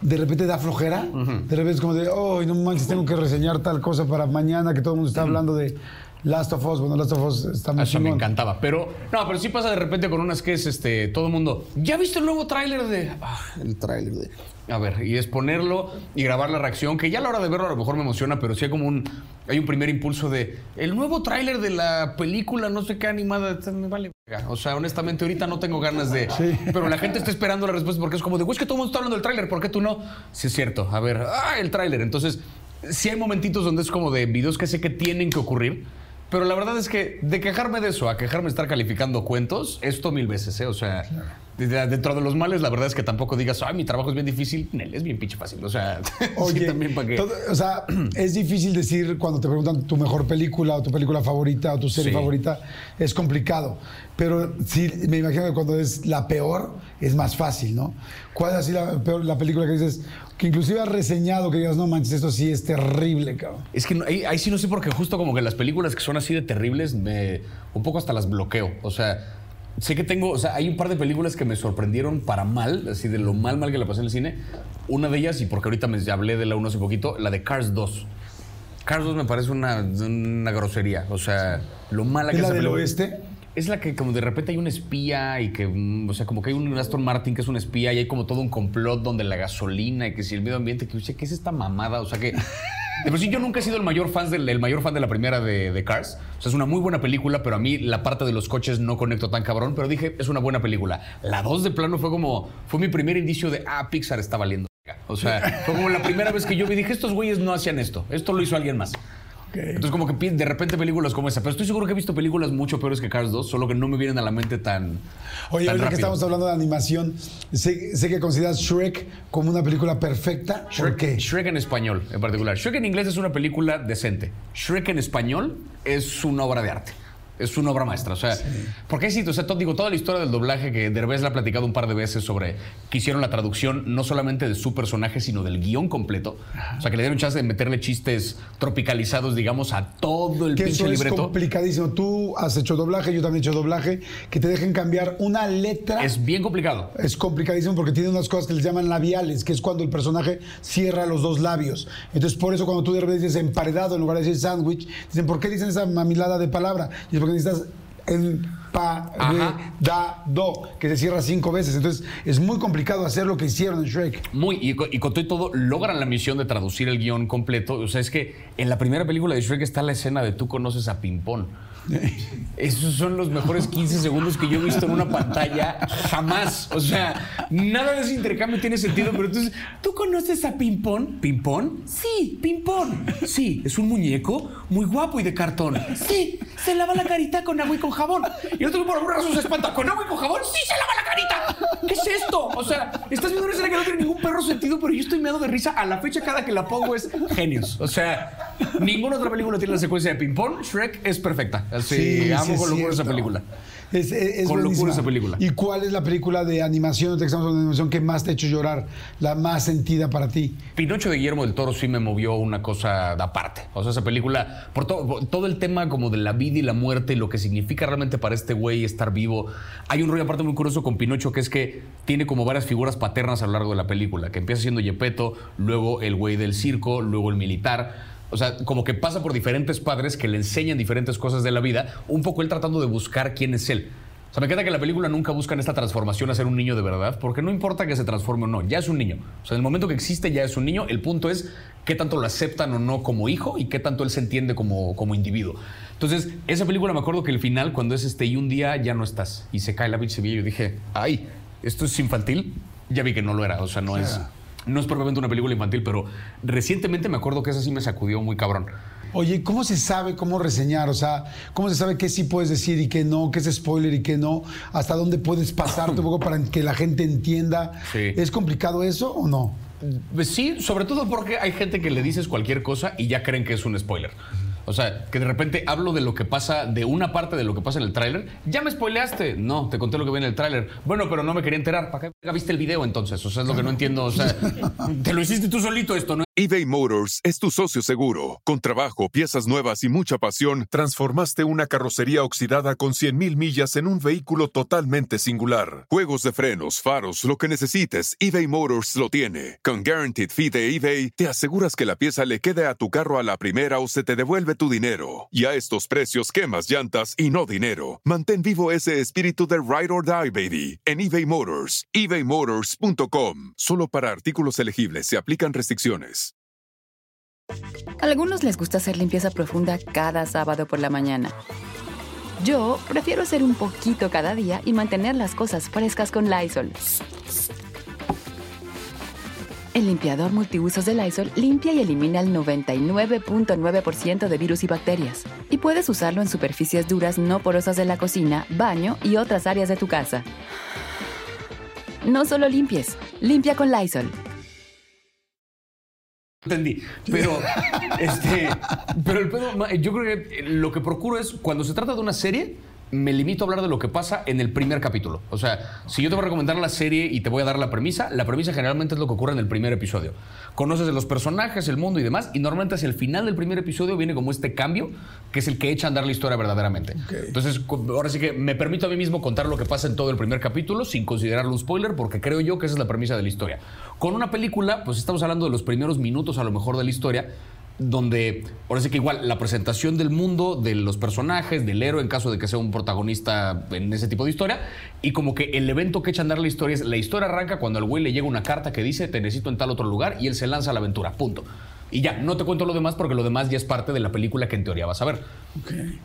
¿de repente da flojera? De repente es como de, oh, no manches, tengo que reseñar tal cosa para mañana, que todo el mundo está hablando de Last of Us. Bueno, Last of Us está muy Eso me encantaba. Pero, no, pero sí pasa de repente con unas que es este, todo el mundo. ¿Ya viste el nuevo tráiler de.? Ah, el tráiler de. A ver, y es ponerlo y grabar la reacción, que ya a la hora de verlo a lo mejor me emociona, pero sí hay como un. Hay un primer impulso de. El nuevo tráiler de la película, no sé qué animada. Me vale. O sea, honestamente, ahorita no tengo ganas de. Sí. Pero la gente está esperando la respuesta porque es como de, güey, es que todo el mundo está hablando del tráiler, ¿por qué tú no? Sí, es cierto. A ver, ah, el tráiler. Entonces, sí hay momentitos donde es como de videos que sé que tienen que ocurrir. Pero la verdad es que de quejarme de eso a quejarme de estar calificando cuentos, esto mil veces, ¿eh? O sea, de- de- dentro de los males, la verdad es que tampoco digas, ay, mi trabajo es bien difícil. Nel, es bien pinche fácil. O sea, *laughs* Oye, sí, también para qué. todo- o sea, *clears throat* es difícil decir cuando te preguntan tu mejor película o tu película favorita o tu serie Sí. favorita, es complicado. Pero sí, me imagino que cuando es la peor, es más fácil, ¿no? ¿Cuál es así la, peor, la película que dices, que inclusive has reseñado que digas, no manches, esto sí es terrible, cabrón. Es que no- ahí, ahí sí no sé porque justo como que las películas que son así de terribles, me, un poco hasta las bloqueo. O sea, sé que tengo, o sea, hay un par de películas que me sorprendieron para mal, así de lo mal mal que la pasé en el cine. Una de ellas, y porque ahorita me hablé de la 1 hace poquito, la de Cars 2. Cars 2 me parece una, una grosería. O sea, lo mala que ¿Es la del película- oeste? Es la que como de repente hay un espía y que, mm, o sea, como que hay un Aston Martin que es un espía y hay como todo un complot donde la gasolina y que si el medio ambiente, que dice, ¿qué es esta mamada? O sea que... *laughs* De por sí yo nunca he sido el mayor fan del el mayor fan de la primera de, de Cars. O sea, es una muy buena película, pero a mí la parte de los coches no conecto tan cabrón, pero dije, es una buena película. La 2 de plano fue como, fue mi primer indicio de, ah, Pixar está valiendo. O sea, fue como la primera vez que yo vi, dije, estos güeyes no hacían esto, esto lo hizo alguien más. Entonces, como que de repente películas como esa. Pero estoy seguro que he visto películas mucho peores que Cars 2, solo que no me vienen a la mente tan. Oye, tan ahorita que estamos hablando de animación, sé, sé que consideras Shrek como una película perfecta. ¿Por Shrek, qué? Shrek en español, en particular. Shrek en inglés es una película decente. Shrek en español es una obra de arte. Es una obra maestra. O sea, porque hay sitios, o sea, todo- digo, toda la historia del doblaje que Derbez la ha platicado un par de veces sobre que hicieron la traducción no solamente de su personaje, sino del guion completo. O sea, que le dieron chance de meterle chistes tropicalizados, digamos, a todo el Que pinche eso es libreto. complicadísimo. Tú has hecho doblaje, yo también he hecho doblaje, que te dejen cambiar una letra. Es bien complicado. Es complicadísimo porque tiene unas cosas que les llaman labiales, que es cuando el personaje cierra los dos labios. Entonces, por eso cuando tú de repente dices emparedado en lugar de decir sándwich, dicen, ¿por qué dicen esa mamilada de palabra? Y es porque necesitas emparedado, que se cierra cinco veces. Entonces, es muy complicado hacer lo que hicieron en Shrek. Muy, y, y con todo y todo, logran la misión de traducir el guion completo. O sea, es que en la primera película de Shrek está la escena de tú conoces a Pimpón. *laughs* Esos son los mejores 15 segundos que yo he visto en una pantalla jamás. O sea, nada de ese intercambio tiene sentido, pero entonces, ¿tú conoces a Pimpón? ¿Pimpón? Sí, Pimpón. Sí, es un muñeco muy guapo y de cartón. Sí, se lava la carita con agua y con jabón. Y el otro por alguna razón se espanta, ¿con agua y con jabón? Sí, se lava la carita. ¿Qué es esto? O sea, estás viendo una escena que no tiene ningún perro sentido, pero yo estoy meado de risa. A la fecha, cada que la pongo es genios. O sea, ninguna otra película tiene la secuencia de ping-pong. Shrek es perfecta. Amo sí es con locura esa película. Es, es- es Con locura esa película. ¿Y cuál es la película de animación, de animación, que más te ha hecho llorar? La más sentida para ti. Pinocho de Guillermo del Toro sí me movió una cosa de aparte. O sea, esa película, por, to- por todo el tema como de la vida y la muerte y lo que significa realmente para este güey estar vivo. Hay un rollo aparte muy curioso con Pinocho que es que tiene como varias figuras paternas a lo largo de la película. Que empieza siendo Yepeto, luego el güey del circo, luego el militar. O sea, como que pasa por diferentes padres que le enseñan diferentes cosas de la vida, un poco él tratando de buscar quién es él. O sea, me queda que en la película nunca buscan esta transformación a ser un niño de verdad, porque no importa que se transforme o no, ya es un niño. O sea, en el momento que existe ya es un niño, el punto es qué tanto lo aceptan o no como hijo y qué tanto él se entiende como, como individuo. Entonces, esa película me acuerdo que el final, cuando es este, y un día ya no estás, y se cae la pinche villa, yo dije, ay, ¿esto es infantil? Ya vi que no lo era, o sea, no es... No es propiamente una película infantil, pero recientemente me acuerdo que esa sí me sacudió muy cabrón. Oye, ¿cómo se sabe cómo reseñar? O sea, ¿cómo se sabe qué sí puedes decir y qué no? ¿Qué es spoiler y qué no? ¿Hasta dónde puedes pasarte un poco para que la gente entienda? Sí. ¿Es complicado eso o no? Pues Sí, sobre todo porque hay gente que le dices cualquier cosa y ya creen que es un spoiler. O sea, que de repente hablo de lo que pasa, de una parte de lo que pasa en el tráiler. Ya me spoileaste. No, te conté lo que viene en el tráiler. Bueno, pero no me quería enterar. ¿Para qué viste el video entonces? O sea, es lo que no entiendo. O sea, *laughs* te lo hiciste tú solito esto, ¿no? eBay Motors es tu socio seguro. Con trabajo, piezas nuevas y mucha pasión, transformaste una carrocería oxidada con 100.000 millas en un vehículo totalmente singular. Juegos de frenos, faros, lo que necesites, eBay Motors lo tiene. Con Guaranteed Fee de eBay, te aseguras que la pieza le quede a tu carro a la primera o se te devuelve tu dinero. Y a estos precios, quemas llantas y no dinero. Mantén vivo ese espíritu de Ride or Die, baby, en eBay Motors. ebaymotors.com. Solo para artículos elegibles se aplican restricciones. A algunos les gusta hacer limpieza profunda cada sábado por la mañana. Yo prefiero hacer un poquito cada día y mantener las cosas frescas con Lysol. El limpiador multiusos de Lysol limpia y elimina el 99.9% de virus y bacterias. Y puedes usarlo en superficies duras no porosas de la cocina, baño y otras áreas de tu casa. No solo limpies, limpia con Lysol. entendí. Pero, *laughs* este, pero el pedo, yo creo que lo que procuro es, cuando se trata de una serie, me limito a hablar de lo que pasa en el primer capítulo. O sea, si yo te voy a recomendar la serie y te voy a dar la premisa, la premisa generalmente es lo que ocurre en el primer episodio. Conoces de los personajes, el mundo y demás, y normalmente hacia el final del primer episodio viene como este cambio, que es el que echa a andar la historia verdaderamente. Entonces, ahora sí que me permito a mí mismo contar lo que pasa en todo el primer capítulo sin considerarlo un spoiler, porque creo yo que esa es la premisa de la historia. Con una película, pues estamos hablando de los primeros minutos a lo mejor de la historia, donde ahora sí que igual la presentación del mundo, de los personajes, del héroe en caso de que sea un protagonista en ese tipo de historia, y como que el evento que echa a andar la historia es, la historia arranca cuando al güey le llega una carta que dice te necesito en tal otro lugar y él se lanza a la aventura, punto. Y ya, no te cuento lo demás porque lo demás ya es parte de la película que en teoría vas a ver.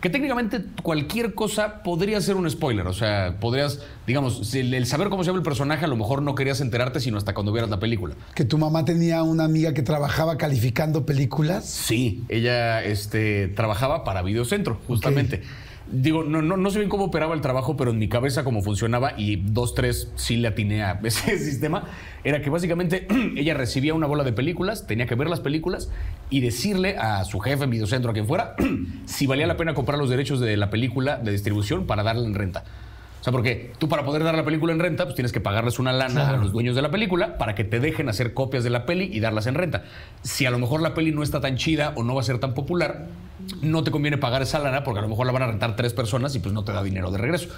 Que técnicamente cualquier cosa podría ser un spoiler. O sea, podrías, digamos, el saber cómo se llama el personaje, a lo mejor no querías enterarte sino hasta cuando vieras la película. Que tu mamá tenía una amiga que trabajaba calificando películas. Sí, ella este, trabajaba para Videocentro, justamente. Digo, no, no, no sé bien cómo operaba el trabajo, pero en mi cabeza cómo funcionaba, y dos, tres sí le atiné a *laughs* ese sistema, era que básicamente *clears throat* ella recibía una bola de películas, tenía que ver las películas y decirle a su jefe en Videocentro, a quien fuera, *clears throat* si valía la pena comprar los derechos de la película de distribución para darla en renta. O sea, porque tú para poder dar la película en renta, pues tienes que pagarles una lana a los dueños de la película para que te dejen hacer copias de la peli y darlas en renta. Si a lo mejor la peli no está tan chida o no va a ser tan popular, no te conviene pagar esa lana porque a lo mejor la van a rentar tres personas y pues no te da dinero de regreso.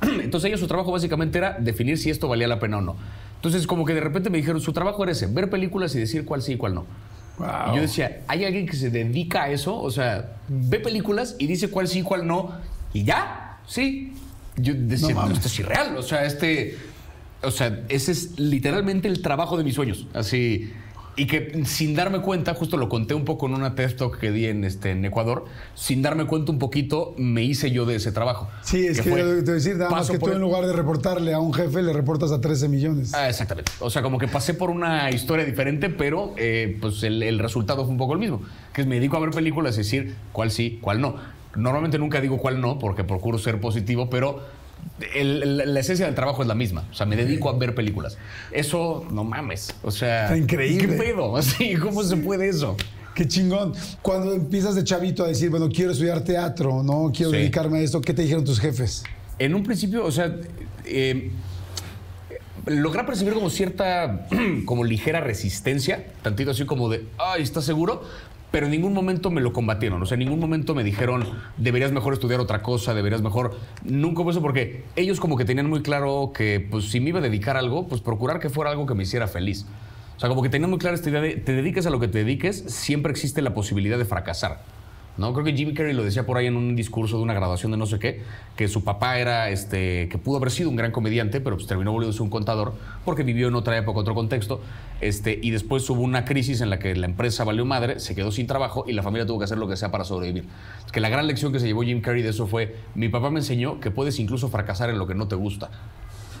*clears throat* Entonces ellos su trabajo básicamente era definir si esto valía la pena o no. Entonces como que de repente me dijeron, su trabajo era ese, ver películas y decir cuál sí y cuál no. Wow. Y yo decía, ¿hay alguien que se dedica a eso? O sea, ve películas y dice cuál sí y cuál no. Y ya, sí. Yo decía, No no, esto es irreal. O sea, este. O sea, ese es literalmente el trabajo de mis sueños. Así. Y que sin darme cuenta, justo lo conté un poco en una TED Talk que di en, este, en Ecuador, sin darme cuenta un poquito, me hice yo de ese trabajo. Sí, es que, te voy a decir, nada más que tú en lugar de reportarle a un jefe, le reportas a 13 millones. Ah, exactamente. O sea, como que pasé por una historia diferente, pero eh, pues el, el resultado fue un poco el mismo. Que es me dedico a ver películas y decir cuál sí, cuál no. Normalmente nunca digo cuál no, porque procuro ser positivo, pero el- el- la esencia del trabajo es la misma. O sea, me dedico a ver películas. Eso, no mames. O sea, Está increíble. ¿Qué pedo? *laughs* Así, ¿cómo se puede eso? Qué chingón. Cuando empiezas de chavito a decir, bueno, quiero estudiar teatro, no quiero Sí. dedicarme a esto, ¿qué te dijeron tus jefes? En un principio, o sea, eh, logré percibir como cierta, *clears throat* como ligera resistencia, tantito así como de, ay, ¿estás seguro? Pero en ningún momento me lo combatieron, o sea, en ningún momento me dijeron, deberías mejor estudiar otra cosa, deberías mejor... Nunca fue eso porque ellos como que tenían muy claro que, pues, si me iba a dedicar algo, pues procurar que fuera algo que me hiciera feliz. O sea, como que tenían muy clara esta idea de, te dediques a lo que te dediques, siempre existe la posibilidad de fracasar. ¿No? Creo que Jimmy Carrey lo decía por ahí en un discurso de una graduación de no sé qué, que su papá era, este, que pudo haber sido un gran comediante, pero pues terminó volviéndose un contador porque vivió en otra época, otro contexto, este, y después hubo una crisis en la que la empresa valió madre, se quedó sin trabajo y la familia tuvo que hacer lo que sea para sobrevivir. Que la gran lección que se llevó Jim Carrey de eso fue, mi papá me enseñó que puedes incluso fracasar en lo que no te gusta.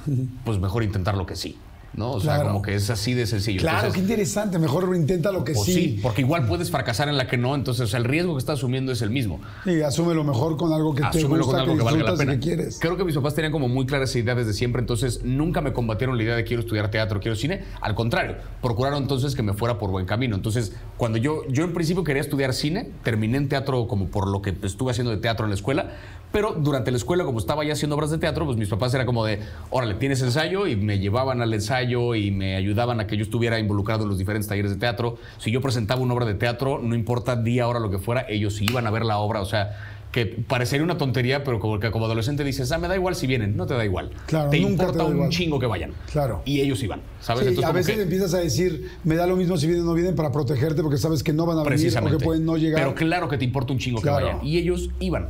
*laughs* Pues mejor intentar lo que sí. ¿No? O sea, Claro. como que es así de sencillo. Claro, Entonces, qué interesante. Mejor intenta lo que pues sí. sí, porque igual puedes fracasar en la que no, entonces o sea, el riesgo que estás asumiendo es el mismo. Y asume lo mejor con algo que te Asúmelo gusta, con algo que que valga la pena. que quieres. Creo que mis papás tenían como muy clara esa idea desde siempre, entonces nunca me combatieron la idea de quiero estudiar teatro, quiero cine. Al contrario, procuraron entonces que me fuera por buen camino. Entonces, cuando yo, yo en principio quería estudiar cine, terminé en teatro como por lo que estuve haciendo de teatro en la escuela, pero durante la escuela, como estaba ya haciendo obras de teatro, pues mis papás era como de, órale, tienes ensayo y me llevaban al ensayo y me ayudaban a que yo estuviera involucrado en los diferentes talleres de teatro. Si yo presentaba una obra de teatro, no importa día, hora, lo que fuera, ellos iban a ver la obra, o sea que parecería una tontería, pero como que como adolescente dices, ah, me da igual si vienen, no te da igual. Claro, te nunca te importa da un igual. chingo que vayan. Claro. Y ellos iban, ¿sabes? Sí, Entonces, a veces que- empiezas a decir, me da lo mismo si vienen o no vienen para protegerte porque sabes que no van a venir o Precisamente. que pueden no llegar. Pero claro que te importa un chingo Claro. que vayan. Y ellos iban.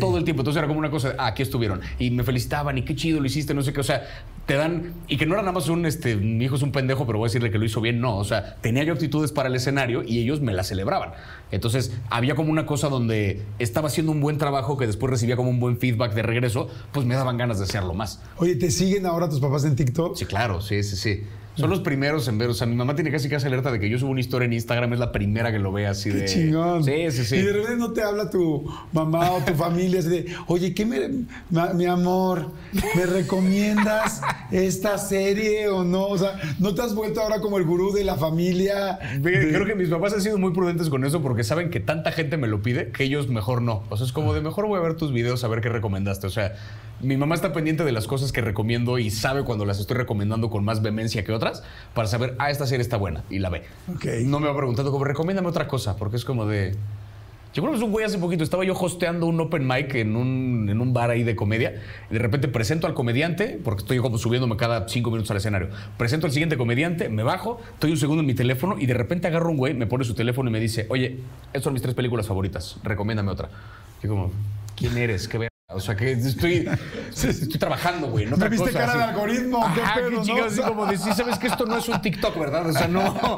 Todo el tiempo. Entonces era como una cosa, de, ah, aquí estuvieron. Y me felicitaban, y qué chido lo hiciste, no sé qué. O sea, te dan. Y que no era nada más un, este, mi hijo es un pendejo, pero voy a decirle que lo hizo bien. No, o sea, tenía yo actitudes para el escenario y ellos me la celebraban. Entonces había como una cosa donde estaba haciendo un buen trabajo que después recibía como un buen feedback de regreso, pues me daban ganas de hacerlo más. Oye, ¿te siguen ahora tus papás en TikTok? Sí, claro, sí, sí, sí. Son los primeros en ver. O sea, mi mamá tiene casi casi alerta de que yo subo una historia en Instagram, es la primera que lo ve así Qué de. chingón. Sí, sí, sí. Y de repente no te habla tu mamá o tu familia así de, oye, ¿qué me, ma- mi amor, me recomiendas esta serie o no? O sea, ¿no te has vuelto ahora como el gurú de la familia? Creo que mis papás han sido muy prudentes con eso porque saben que tanta gente me lo pide que ellos mejor no. O sea, es como de mejor voy a ver tus videos a ver qué recomendaste. O sea, mi mamá está pendiente de las cosas que recomiendo y sabe cuando las estoy recomendando con más vehemencia que otras para saber, ah, esta serie está buena y la ve. Ok. No me va preguntando como, recomiéndame otra cosa porque es como de... Yo creo que es un güey hace poquito, estaba yo hosteando un open mic en un, en un bar ahí de comedia. Y de repente presento al comediante, porque estoy como subiéndome cada cinco minutos al escenario. Presento al siguiente comediante, me bajo, estoy un segundo en mi teléfono y de repente agarro un güey, me pone su teléfono y me dice, oye, estas son mis tres películas favoritas, recomiéndame otra. Yo como, ¿quién eres? ¿Qué? O sea, que estoy, estoy trabajando, güey. ¿Me viste cosa, cara así. de algoritmo? ¿Qué Ajá, pedo, qué no? chingados, O así como de, sí, sabes que esto no es un TikTok, ¿verdad? O sea, no. *laughs*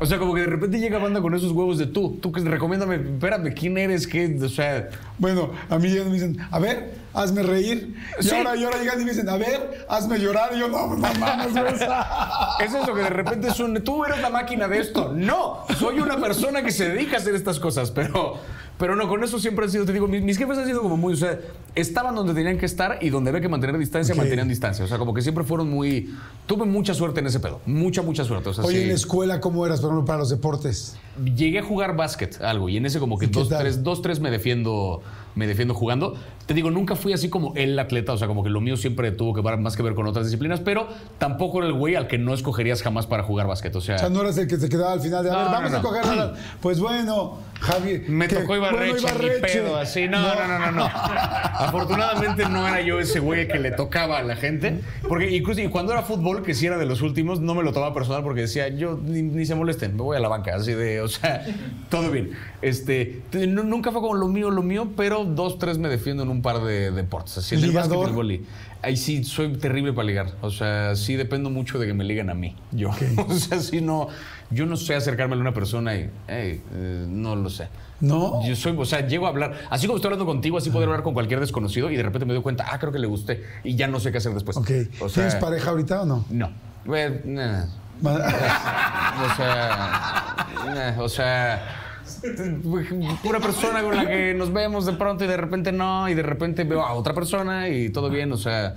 O sea, como que de repente llega banda con esos huevos de tú. Tú que recomiéndame, espérame, ¿quién eres? ¿Qué? O sea, Bueno, a mí ya me dicen, a ver, hazme reír. Y, Sí. ahora, y ahora llegan y me dicen, a ver, hazme llorar. Y yo, no, no mames, *laughs* es eso que de repente es un. Tú eres la máquina de esto. No, soy una persona que se dedica a hacer estas cosas, pero. Pero no, con eso siempre han sido, te digo, mis, mis jefes han sido como muy, o sea, estaban donde tenían que estar y donde había que mantener distancia, mantenían distancia. O sea, como que siempre fueron muy. Tuve mucha suerte en ese pedo. Mucha, mucha suerte. O sea, Oye, sí. en la escuela, ¿cómo eras, por ejemplo, para los deportes? Llegué a jugar básquet, algo, y en ese como que ¿Y qué dos, tres, dos, tres me defiendo, me defiendo jugando. Te digo, nunca fui así como el atleta, o sea, como que lo mío siempre tuvo que ver más que ver con otras disciplinas, pero tampoco era el güey al que no escogerías jamás para jugar básquet. O sea, O sea, no eras el que se quedaba al final de, a No, ver, vamos no. a coger *clears throat* Pues bueno, Javi. me que- tocó Ibarreche, bueno, Ibarreche. pedo, así. No, no, no, no, no. Afortunadamente no era yo ese güey que le tocaba a la gente. Porque incluso y cuando era fútbol, que sí era de los últimos, no me lo tomaba personal porque decía, yo ni, ni se molesten, me voy a la banca. Así de, o sea, *laughs* todo bien. Este, nunca fue como lo mío, lo mío, pero dos, tres me defiendo en un par de deportes. Así, en el básquet el. Ahí sí, soy terrible para ligar. O sea, sí dependo mucho de que me liguen a mí. Yo. *laughs* O sea, sí no, yo no sé acercarme a una persona y, hey, eh, no lo sé. ¿No? Yo soy, o sea, llego a hablar, así como estoy hablando contigo, así poder hablar con cualquier desconocido y de repente me doy cuenta, ah, creo que le gusté y ya no sé qué hacer después. Ok. O sea, ¿Tienes pareja ahorita o no? No. Nah. *laughs* O sea, nah, o sea, *laughs* pura persona con la que nos vemos de pronto y de repente no, y de repente veo a otra persona y todo bien, o sea,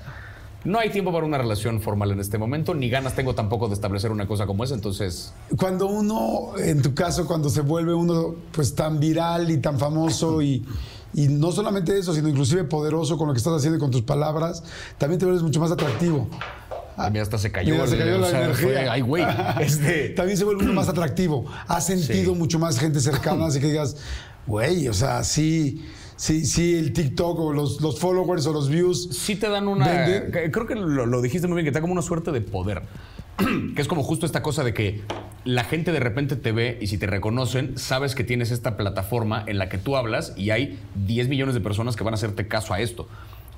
no hay tiempo para una relación formal en este momento, ni ganas tengo tampoco de establecer una cosa como esa, entonces, Cuando uno, en tu caso, cuando se vuelve uno pues tan viral y tan famoso y, y no solamente eso, sino inclusive poderoso con lo que estás haciendo y con tus palabras, también te vuelves mucho más atractivo. A mí hasta se cayó. Mira, se cayó o la sea, energía. fue, ay, güey, *laughs* este... También se vuelve uno más atractivo. Has sentido Sí. mucho más gente cercana, así que digas, güey, o sea, sí, sí, sí, el TikTok o los, los followers o los views. sí te dan una. Vende. Creo que lo, lo dijiste muy bien, que te da como una suerte de poder. *clears throat* que es como justo esta cosa de que la gente de repente te ve y si te reconocen, sabes que tienes esta plataforma en la que tú hablas y hay 10 millones de personas que van a hacerte caso a esto.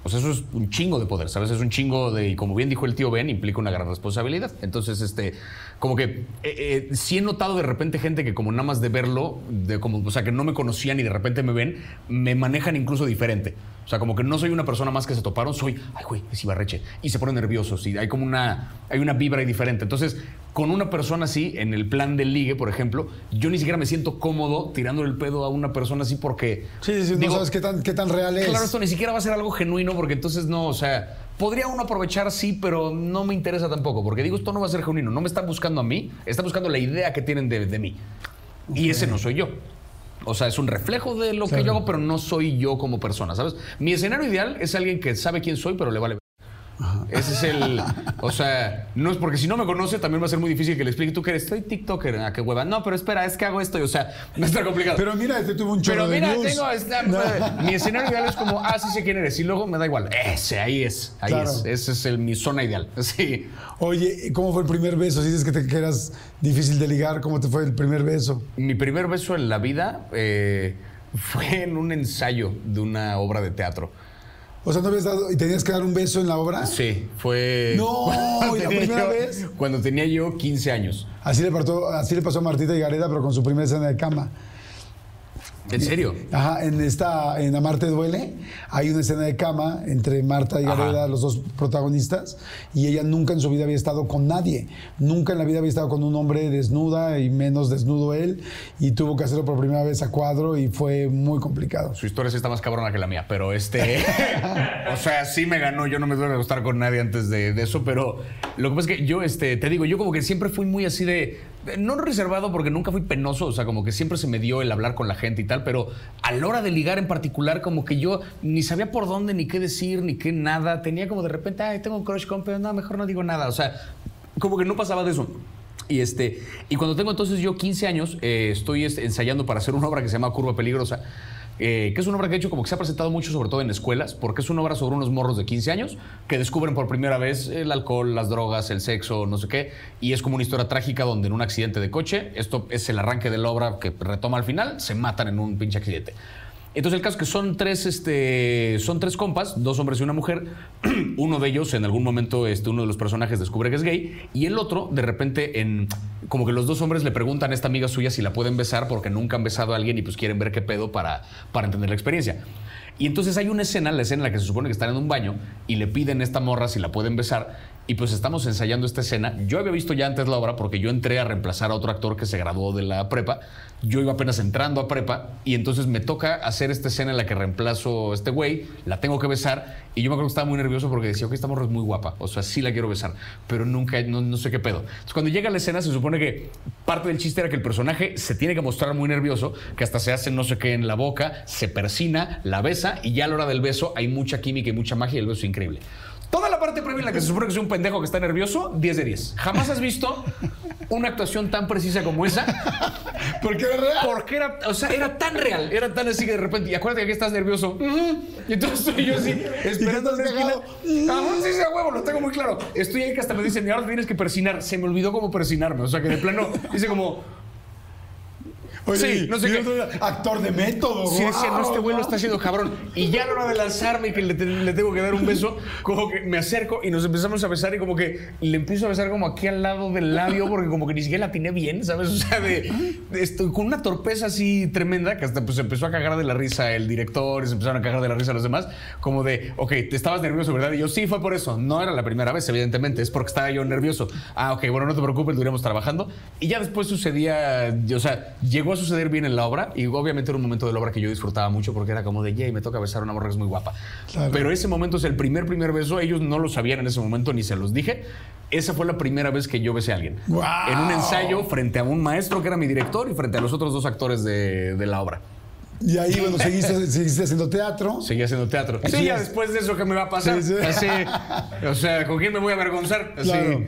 O sea, eso es un chingo de poder, ¿sabes? Es un chingo de, y como bien dijo el tío Ben, implica una gran responsabilidad. Entonces, este, como que eh, eh, sí he notado de repente gente que como nada más de verlo, de como, o sea, que no me conocían y de repente me ven, me manejan incluso diferente. O sea, como que no soy una persona más que se toparon, soy, ay, güey, es Ibarreche. Y se ponen nerviosos y hay como una, hay una vibra ahí diferente. Entonces, con una persona así, en el plan del ligue, por ejemplo, yo ni siquiera me siento cómodo tirando el pedo a una persona así porque... Sí, sí, sí, no digo, sabes qué tan, qué tan real es. Claro, esto ni siquiera va a ser algo genuino porque entonces no, o sea, podría uno aprovechar, sí, pero no me interesa tampoco porque digo, esto no va a ser genuino, no me están buscando a mí, están buscando la idea que tienen de, de mí. Y ese no soy yo. O sea, es un reflejo de lo que yo hago, pero no soy yo como persona, ¿sabes? Mi escenario ideal es alguien que sabe quién soy, pero le vale. Ese es el. O sea, no es porque si no me conoce, también va a ser muy difícil que le explique tú que eres. Soy TikToker, ¿a qué hueva? No, pero espera, es que hago esto. y, O sea, a estar complicado. Pero mira, este tuvo un chorro Pero de mira, views. tengo esta- No. mi escenario ideal es como, ah, sí sé quién eres. Y luego me da igual. Ese, ahí es. Ahí Claro. es. Ese es el, mi zona ideal. *laughs* Sí. Oye, ¿cómo fue el primer beso? Si dices que, te, que eras difícil de ligar, ¿cómo te fue el primer beso? Mi primer beso en la vida eh, fue en un ensayo de una obra de teatro. O sea, ¿no habías dado y tenías que dar un beso en la obra? Sí, fue. *laughs* No, *laughs* ¿y la primera yo- vez? Cuando tenía yo 15 años. Así le, pasó, así le pasó a Martita y Gareda, pero con su primera escena de cama. ¿En serio? Ajá, en esta, en Amarte Duele, hay una escena de cama entre Marta y. Gareda, los dos protagonistas, y ella nunca en su vida había estado con nadie. Nunca en la vida había estado con un hombre desnuda y menos desnudo él, y tuvo que hacerlo por primera vez a cuadro y fue muy complicado. Su historia sí está más cabrona que la mía, pero este. *laughs* o sea, sí me ganó. Yo no me tuve que gustar con nadie antes de, de eso, pero lo que pasa es que yo, este, te digo, yo como que siempre fui muy así de. No reservado porque nunca fui penoso, o sea, como que siempre se me dio el hablar con la gente y tal, pero a la hora de ligar en particular, como que yo ni sabía por dónde, ni qué decir, ni qué nada. Tenía como de repente, ay, tengo un crush con, pero no, mejor no digo nada. O sea, como que no pasaba de eso. Y, este, y cuando tengo entonces yo 15 años, eh, estoy este, ensayando para hacer una obra que se llama Curva Peligrosa, eh, que es una obra que de hecho como que se ha presentado mucho, sobre todo en escuelas, porque es una obra sobre unos morros de 15 años que descubren por primera vez el alcohol, las drogas, el sexo, no sé qué, y es como una historia trágica donde en un accidente de coche, esto es el arranque de la obra que retoma al final, se matan en un pinche accidente. Entonces el caso es que son tres, este, son tres compas, dos hombres y una mujer. *clears throat* uno de ellos en algún momento, este, uno de los personajes descubre que es gay y el otro de repente en como que los dos hombres le preguntan a esta amiga suya si la pueden besar porque nunca han besado a alguien y pues quieren ver qué pedo para, para entender la experiencia. Y entonces hay una escena, la escena en la que se supone que están en un baño y le piden a esta morra si la pueden besar. Y pues estamos ensayando esta escena. Yo había visto ya antes la obra porque yo entré a reemplazar a otro actor que se graduó de la prepa. Yo iba apenas entrando a prepa y entonces me toca hacer esta escena en la que reemplazo a este güey, la tengo que besar y yo me acuerdo que estaba muy nervioso porque decía, ok, esta morra es muy guapa, o sea, sí la quiero besar, pero nunca, no, no sé qué pedo. Entonces cuando llega la escena se supone que parte del chiste era que el personaje se tiene que mostrar muy nervioso, que hasta se hace no sé qué en la boca, se persina, la besa y ya a la hora del beso hay mucha química y mucha magia y el beso es increíble. Toda la parte previa en la que se supone que es un pendejo que está nervioso, 10 de 10. Jamás has visto una actuación tan precisa como esa. Porque era real. Porque era, o sea, era tan real, era tan así que de repente, y acuérdate que aquí estás nervioso. Y entonces estoy yo así, *laughs* esperando en una esquina. Ah, sí, sí, a huevo, lo tengo muy claro. Estoy ahí que hasta me dicen, y ahora tienes que persinar. Se me olvidó cómo persinarme. O sea, que de plano, dice como, Oye, Sí, no sé qué. Actor de método. Sí, decía, no, este güey lo está haciendo cabrón. Y ya a la hora de lanzarme y que le, te- le tengo que dar un beso, como que me acerco y nos empezamos a besar y como que le empiezo a besar como aquí al lado del labio porque como que ni siquiera la atiné bien, ¿sabes? O sea, de, de esto, con una torpeza así tremenda que hasta pues empezó a cagar de la risa el director y se empezaron a cagar de la risa los demás, como de, ok, te estabas nervioso, ¿verdad? Y yo, sí, fue por eso. No era la primera vez, evidentemente, es porque estaba yo nervioso. Ah, ok, bueno, no te preocupes, lo iremos trabajando. Y ya después sucedía, o sea, llegó a suceder bien en la obra y obviamente era un momento de la obra que yo disfrutaba mucho porque era como de, yay, me toca besar a una morra que es muy guapa. Claro. Pero ese momento es el primer, primer beso. Ellos no lo sabían en ese momento ni se los dije. Esa fue la primera vez que yo besé a alguien. En un ensayo frente a un maestro que era mi director y frente a los otros dos actores de, de la obra. Y ahí, bueno, seguiste, *laughs* seguiste haciendo teatro. Seguí haciendo teatro. Sí, ya es. después de eso, ¿qué me va a pasar? Sí, sí. Así, o sea, ¿con quién me voy a avergonzar? Así. Claro.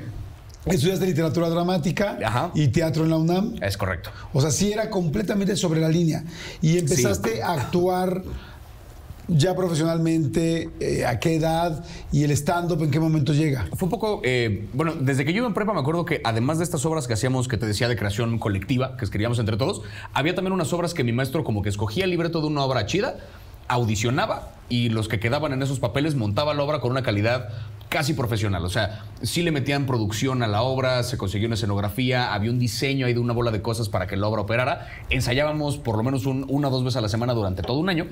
Estudiaste literatura dramática Ajá. y teatro en la UNAM. Es correcto. O sea, sí era completamente sobre la línea. Y empezaste a actuar ya profesionalmente, eh, ¿a qué edad? ¿Y el stand-up en qué momento llega? Fue un poco, eh, bueno, desde que yo iba en prepa me acuerdo que además de estas obras que hacíamos, que te decía de creación colectiva, que escribíamos entre todos, había también unas obras que mi maestro como que escogía el libreto de una obra chida, audicionaba y los que quedaban en esos papeles montaba la obra con una calidad casi profesional. O sea, sí le metían producción a la obra, se consiguió una escenografía, había un diseño ahí de una bola de cosas para que la obra operara. Ensayábamos por lo menos un- una o dos veces a la semana durante todo un año.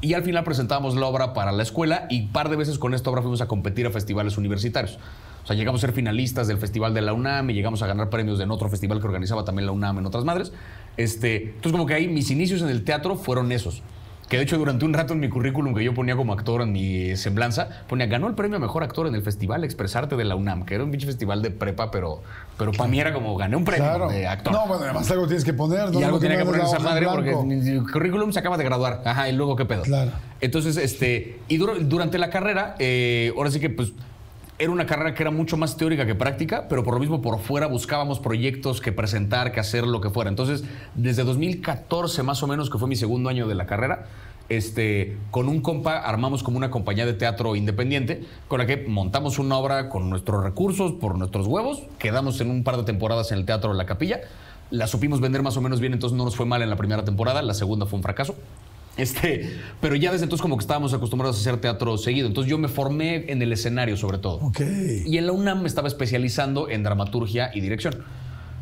Y al final presentábamos la obra para la escuela y par de veces con esta obra fuimos a competir a festivales universitarios. O sea, llegamos a ser finalistas del festival de la UNAM y llegamos a ganar premios en otro festival que organizaba también la UNAM en otras madres. Este, entonces, como que ahí mis inicios en el teatro fueron esos. Que de hecho durante un rato en mi currículum que yo ponía como actor en mi semblanza, ponía, ganó el premio a mejor actor en el festival Expresarte de la UNAM, que era un pinche festival de prepa, pero, pero para mí era como, gané un premio Claro. de actor. No, bueno, además algo tienes que poner. ¿no? Y algo tenía que poner esa madre porque mi currículum se acaba de graduar. Ajá, y luego qué pedo. Claro. Entonces, este, y dur- durante la carrera, eh, ahora sí que pues era una carrera que era mucho más teórica que práctica, pero por lo mismo por fuera buscábamos proyectos que presentar, que hacer lo que fuera. Entonces, desde 2014 más o menos, que fue mi segundo año de la carrera, este, con un compa armamos como una compañía de teatro independiente con la que montamos una obra con nuestros recursos, por nuestros huevos, quedamos en un par de temporadas en el Teatro de la Capilla, la supimos vender más o menos bien, entonces no nos fue mal en la primera temporada, la segunda fue un fracaso. Este, pero ya desde entonces como que estábamos acostumbrados a hacer teatro seguido. Entonces yo me formé en el escenario sobre todo. Ok. Y en la UNAM me estaba especializando en dramaturgia y dirección.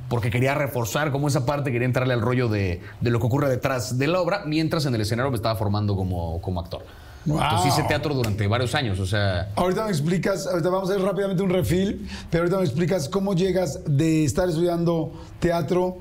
porque quería reforzar como esa parte, quería entrarle al rollo de, de lo que ocurre detrás de la obra, mientras en el escenario me estaba formando como, como actor. Wow. Entonces hice teatro durante varios años, o sea... Ahorita me explicas, ahorita vamos a hacer rápidamente un refil, pero ahorita me explicas cómo llegas de estar estudiando teatro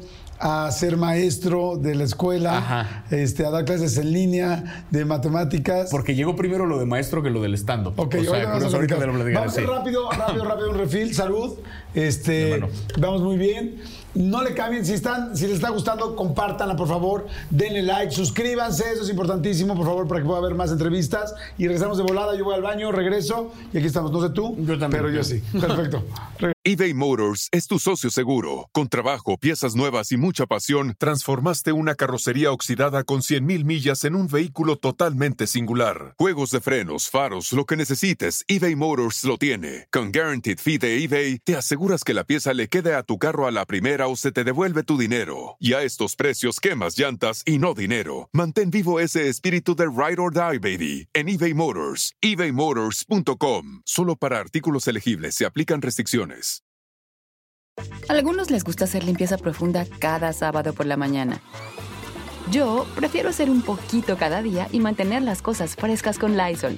a ser maestro de la escuela, Ajá. este, a dar clases en línea de matemáticas. Porque llegó primero lo de maestro que lo del stand-up. Ok, o sea, ahorita vamos a ahorita lo Vamos sí. rápido, rápido, rápido un refil. Salud. Este, Hermano. vamos muy bien. No le cambien. Si, están, si les está gustando, compártanla, por favor. Denle like, suscríbanse. Eso es importantísimo, por favor, para que pueda haber más entrevistas. Y regresamos de volada. Yo voy al baño, regreso. Y aquí estamos. No sé tú, Yo también. pero yo sí. Perfecto. *laughs* eBay Motors es tu socio seguro. Con trabajo, piezas nuevas y mucha pasión, transformaste una carrocería oxidada con 100.000 millas en un vehículo totalmente singular. Juegos de frenos, faros, lo que necesites, eBay Motors lo tiene. Con Guaranteed Fee de eBay, te aseguras que la pieza le quede a tu carro a la primera o se te devuelve tu dinero. Y a estos precios, quemas llantas y no dinero. Mantén vivo ese espíritu de Ride or Die, baby, en eBay Motors. ebaymotors.com. Solo para artículos elegibles se aplican restricciones. Algunos les gusta hacer limpieza profunda cada sábado por la mañana. Yo prefiero hacer un poquito cada día y mantener las cosas frescas con Lysol.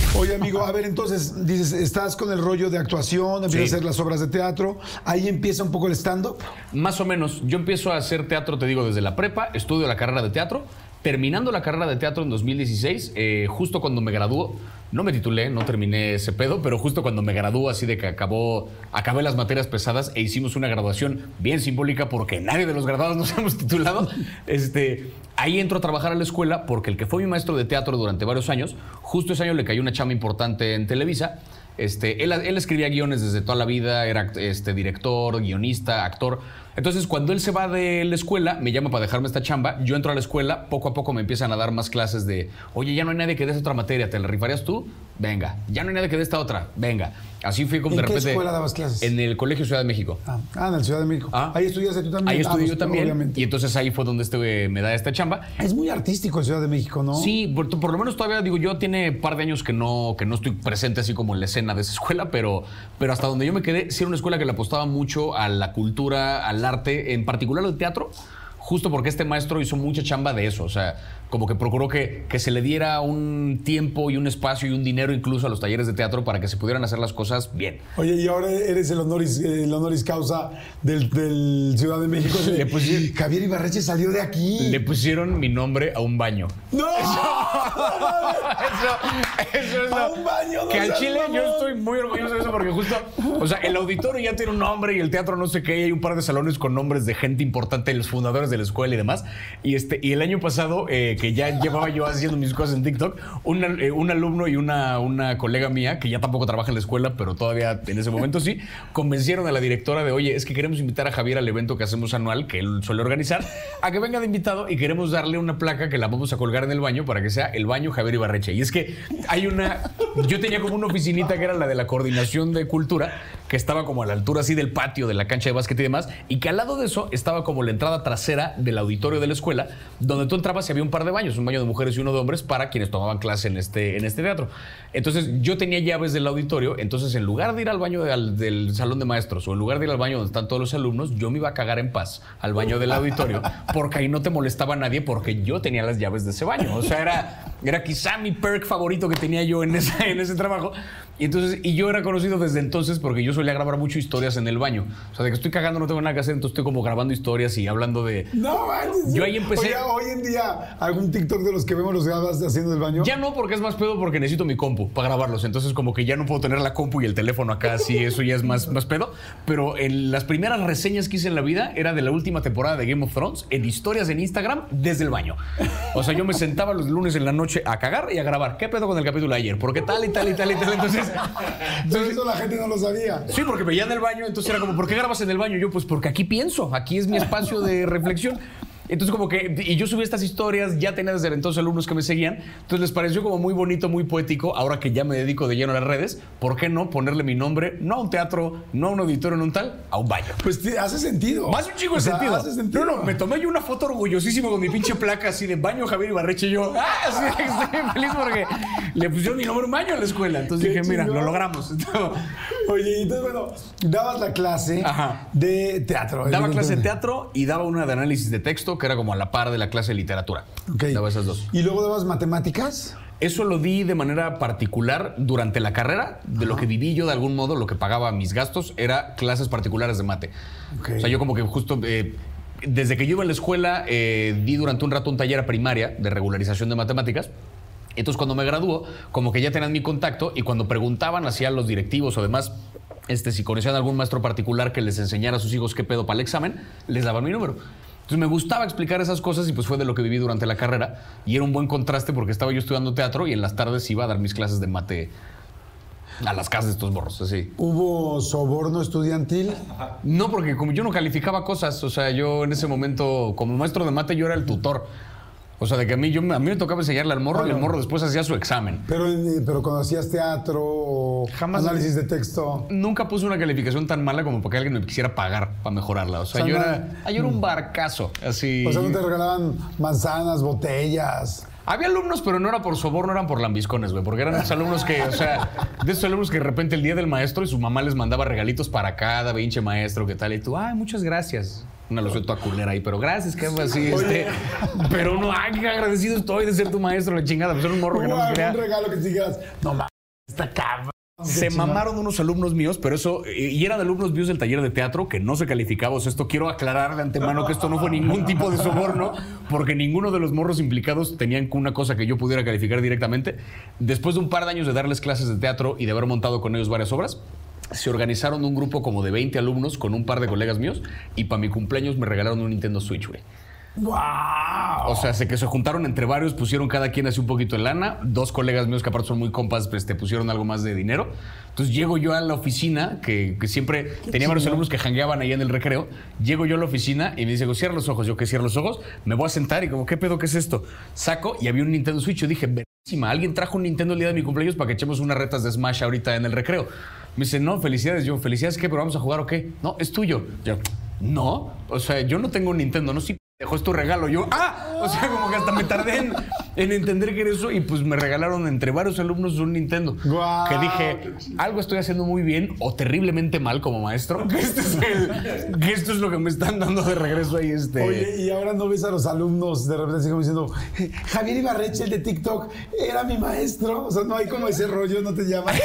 Oye, amigo, a ver, entonces, dices, estás con el rollo de actuación, empiezas Sí. a hacer las obras de teatro, ahí empieza un poco el stand-up. Más o menos, yo empiezo a hacer teatro, te digo, desde la prepa, estudio la carrera de teatro. Terminando la carrera de teatro en 2016, eh, justo cuando me graduó, no me titulé, no terminé ese pedo, pero justo cuando me graduó, así de que acabó, acabé las materias pesadas e hicimos una graduación bien simbólica porque nadie de los graduados nos *laughs* hemos titulado. Este, ahí entro a trabajar a la escuela porque el que fue mi maestro de teatro durante varios años, justo ese año le cayó una chamba importante en Televisa. Este, él, él escribía guiones desde toda la vida, era este, director, guionista, actor. Entonces, cuando él se va de la escuela, me llama para dejarme esta chamba. Yo entro a la escuela, poco a poco me empiezan a dar más clases de, oye, ya no hay nadie que dé esa otra materia, ¿te la rifarías tú? Venga. Ya no hay nadie que dé esta otra, venga. Así fui como ¿En de qué repente. escuela dabas clases? En el Colegio Ciudad de México. Ah, ah, en la Ciudad de México. Ah. Ahí estudiaste tú también. Ahí Ah, estudié pues, yo también. Obviamente. Y entonces ahí fue donde este me da esta chamba. Es muy artístico en Ciudad de México, ¿no? Sí, por, por lo menos todavía digo, yo tiene un par de años que no, que no estoy presente así como en la escena de esa escuela, pero, pero hasta donde yo me quedé, sí era una escuela que le apostaba mucho a la cultura, al arte, en particular al teatro, justo porque este maestro hizo mucha chamba de eso, o sea, como que procuró que, que se le diera un tiempo y un espacio y un dinero incluso a los talleres de teatro para que se pudieran hacer las cosas bien. Oye, y ahora eres el honoris, el honoris causa del, del Ciudad de México. *laughs* Le pusieron- Javier Ibarreche salió de aquí. Le pusieron mi nombre a un baño. ¡No! *laughs* Eso, eso es A lo- un baño, no Que al chile yo estoy muy orgulloso de eso porque justo, o sea, el auditorio ya tiene un nombre y el teatro no sé qué, y hay un par de salones con nombres de gente importante, los fundadores de la escuela y demás. Y este, y el año pasado, eh, que ya llevaba yo haciendo mis cosas en TikTok, un, al- eh, un alumno y una, una colega mía, que ya tampoco trabaja en la escuela, pero todavía en ese momento sí, convencieron a la directora de, oye, es que queremos invitar a Javier al evento que hacemos anual, que él suele organizar, a que venga de invitado y queremos darle una placa que la vamos a colgar en el baño para que sea el baño Javier Ibarreche. Y es que hay una, yo tenía como una oficinita que era la de la coordinación de cultura, que estaba como a la altura así del patio de la cancha de básquet y demás, y que al lado de eso estaba como la entrada trasera del auditorio de la escuela, donde tú entrabas y había un par de baños, un baño de mujeres y uno de hombres para quienes tomaban clase en este, en este teatro. Entonces yo tenía llaves del auditorio, entonces en lugar de ir al baño de- al- del salón de maestros o en lugar de ir al baño donde están todos los alumnos, yo me iba a cagar en paz al baño del auditorio, *laughs* porque ahí no te molestaba nadie porque yo tenía las llaves de ese baño. O sea, era, era quizá mi perk favorito que tenía yo en en ese trabajo. Y entonces, y yo era conocido desde entonces porque yo solía grabar mucho historias en el baño. O sea, de que estoy cagando, no tengo nada que hacer, entonces estoy como grabando historias y hablando de. No, manches. Yo ahí empecé- Oye, hoy en día, algún TikTok de los que vemos los grabas haciendo el baño. Ya no, porque es más pedo porque necesito mi compu para grabarlos. Entonces, como que ya no puedo tener la compu y el teléfono acá, así, eso ya es más, más pedo. Pero en las primeras reseñas que hice en la vida era de la última temporada de Game of Thrones en historias en Instagram desde el baño. O sea, yo me sentaba los lunes en la noche a cagar y a grabar. ¿Qué pedo con el capítulo de ayer? Porque tal y tal y tal y tal. Entonces, Pero eso la gente no lo sabía. Sí, porque veía en el baño, entonces era como, ¿por qué grabas en el baño? Yo, pues porque aquí pienso, aquí es mi espacio de reflexión. Entonces como que, y yo subí estas historias, ya tenía desde entonces alumnos que me seguían, entonces les pareció como muy bonito, muy poético, ahora que ya me dedico de lleno a las redes, ¿por qué no ponerle mi nombre, no a un teatro, no a un auditorio, en un tal, a un baño? Pues hace sentido. Más un chico de O sea, sentido. hace sentido. No, no, me tomé yo una foto orgullosísima con mi pinche placa así de baño Javier Ibarreche y yo, ah, sí, *laughs* estoy feliz porque le pusieron mi nombre un baño en la escuela. Entonces Qué dije, mira, lo logramos. Oye, y entonces, bueno, dabas la clase Ajá. de teatro. Daba clase de teatro y daba una de análisis de texto que era como a la par de la clase de literatura. Ok. Daba esas dos. Y luego dabas matemáticas. Eso lo di de manera particular durante la carrera. De lo que viví yo de algún modo, lo que pagaba mis gastos era clases particulares de mate. Ok. O sea, yo como que justo... eh, desde que yo iba a la escuela, eh, di durante un rato un taller a primaria de regularización de matemáticas. Entonces, cuando me graduó, como que ya tenían mi contacto y cuando preguntaban hacia los directivos o demás, este, si conocían algún maestro particular que les enseñara a sus hijos qué pedo para el examen, les daban mi número. Entonces me gustaba explicar esas cosas y pues fue de lo que viví durante la carrera y era un buen contraste porque estaba yo estudiando teatro y en las tardes iba a dar mis clases de mate a las casas de estos morros, así. Hubo soborno estudiantil. No, porque como yo no calificaba cosas, o sea, yo en ese momento, como maestro de mate, yo era el tutor. O sea, de que a mí, yo, a mí me tocaba enseñarle al morro y el morro después hacía su examen. Pero, en- pero cuando hacías teatro o Jamás- análisis de texto. Nunca puse una calificación tan mala como para que alguien me quisiera pagar para mejorarla. O sea, O sea, yo, no- era, yo era un barcazo, así. O sea, no te regalaban manzanas, botellas. Había alumnos, pero no era por soborno, eran por lambiscones, güey. Porque eran esos alumnos que, o sea, de esos alumnos que de repente el día del maestro y su mamá les mandaba regalitos para cada pinche maestro, que tal. Y tú, ay, muchas gracias. Una loción toda culera ahí, pero gracias, que así, este. Pero no, ay, qué agradecido estoy de ser tu maestro, la chingada. Pues era un morro que no me quería. algún regalo que dijeras, no mames, está cabrón. Se mamaron unos alumnos míos, pero eso, y eran alumnos míos del taller de teatro que no se calificaba. O sea, esto quiero aclarar de antemano que esto no fue ningún tipo de soborno, porque ninguno de los morros implicados tenían una cosa que yo pudiera calificar directamente. Después de un par de años de darles clases de teatro y de haber montado con ellos varias obras, se organizaron un grupo como de 20 alumnos con un par de colegas míos y para mi cumpleaños me regalaron un Nintendo Switch, güey. ¡Wow! O sea, se que se juntaron entre varios, pusieron cada quien así un poquito de lana. Dos colegas míos que aparte son muy compas, pues te pusieron algo más de dinero. Entonces llego yo a la oficina, que, que siempre tenía varios alumnos que jangueaban ahí en el recreo. Llego yo a la oficina y me dice, cierra los ojos. Yo que cierro los ojos, me voy a sentar y como, ¿qué pedo qué es esto? Saco y había un Nintendo Switch. Yo dije, alguien trajo un Nintendo el día de mi cumpleaños para que echemos unas retas de Smash ahorita en el recreo. Me dice, no, felicidades. Yo, ¿felicidades qué? ¿Pero vamos a jugar o qué? No, es tuyo. Yo, no, o sea, yo no tengo un Nintendo, no, sí, dejó es tu regalo. Yo, ah, o sea, como que hasta me tardé en, en entender que era eso y pues me regalaron entre varios alumnos un Nintendo. Guau, que dije, algo estoy haciendo muy bien o terriblemente mal como maestro. Que, *laughs* este es el- que esto es lo que me están dando de regreso ahí. Este. Oye, y ahora no ves a los alumnos de repente así como diciendo, Javier Ibarreche, el de TikTok, era mi maestro. O sea, no hay como ese rollo, no te llaman.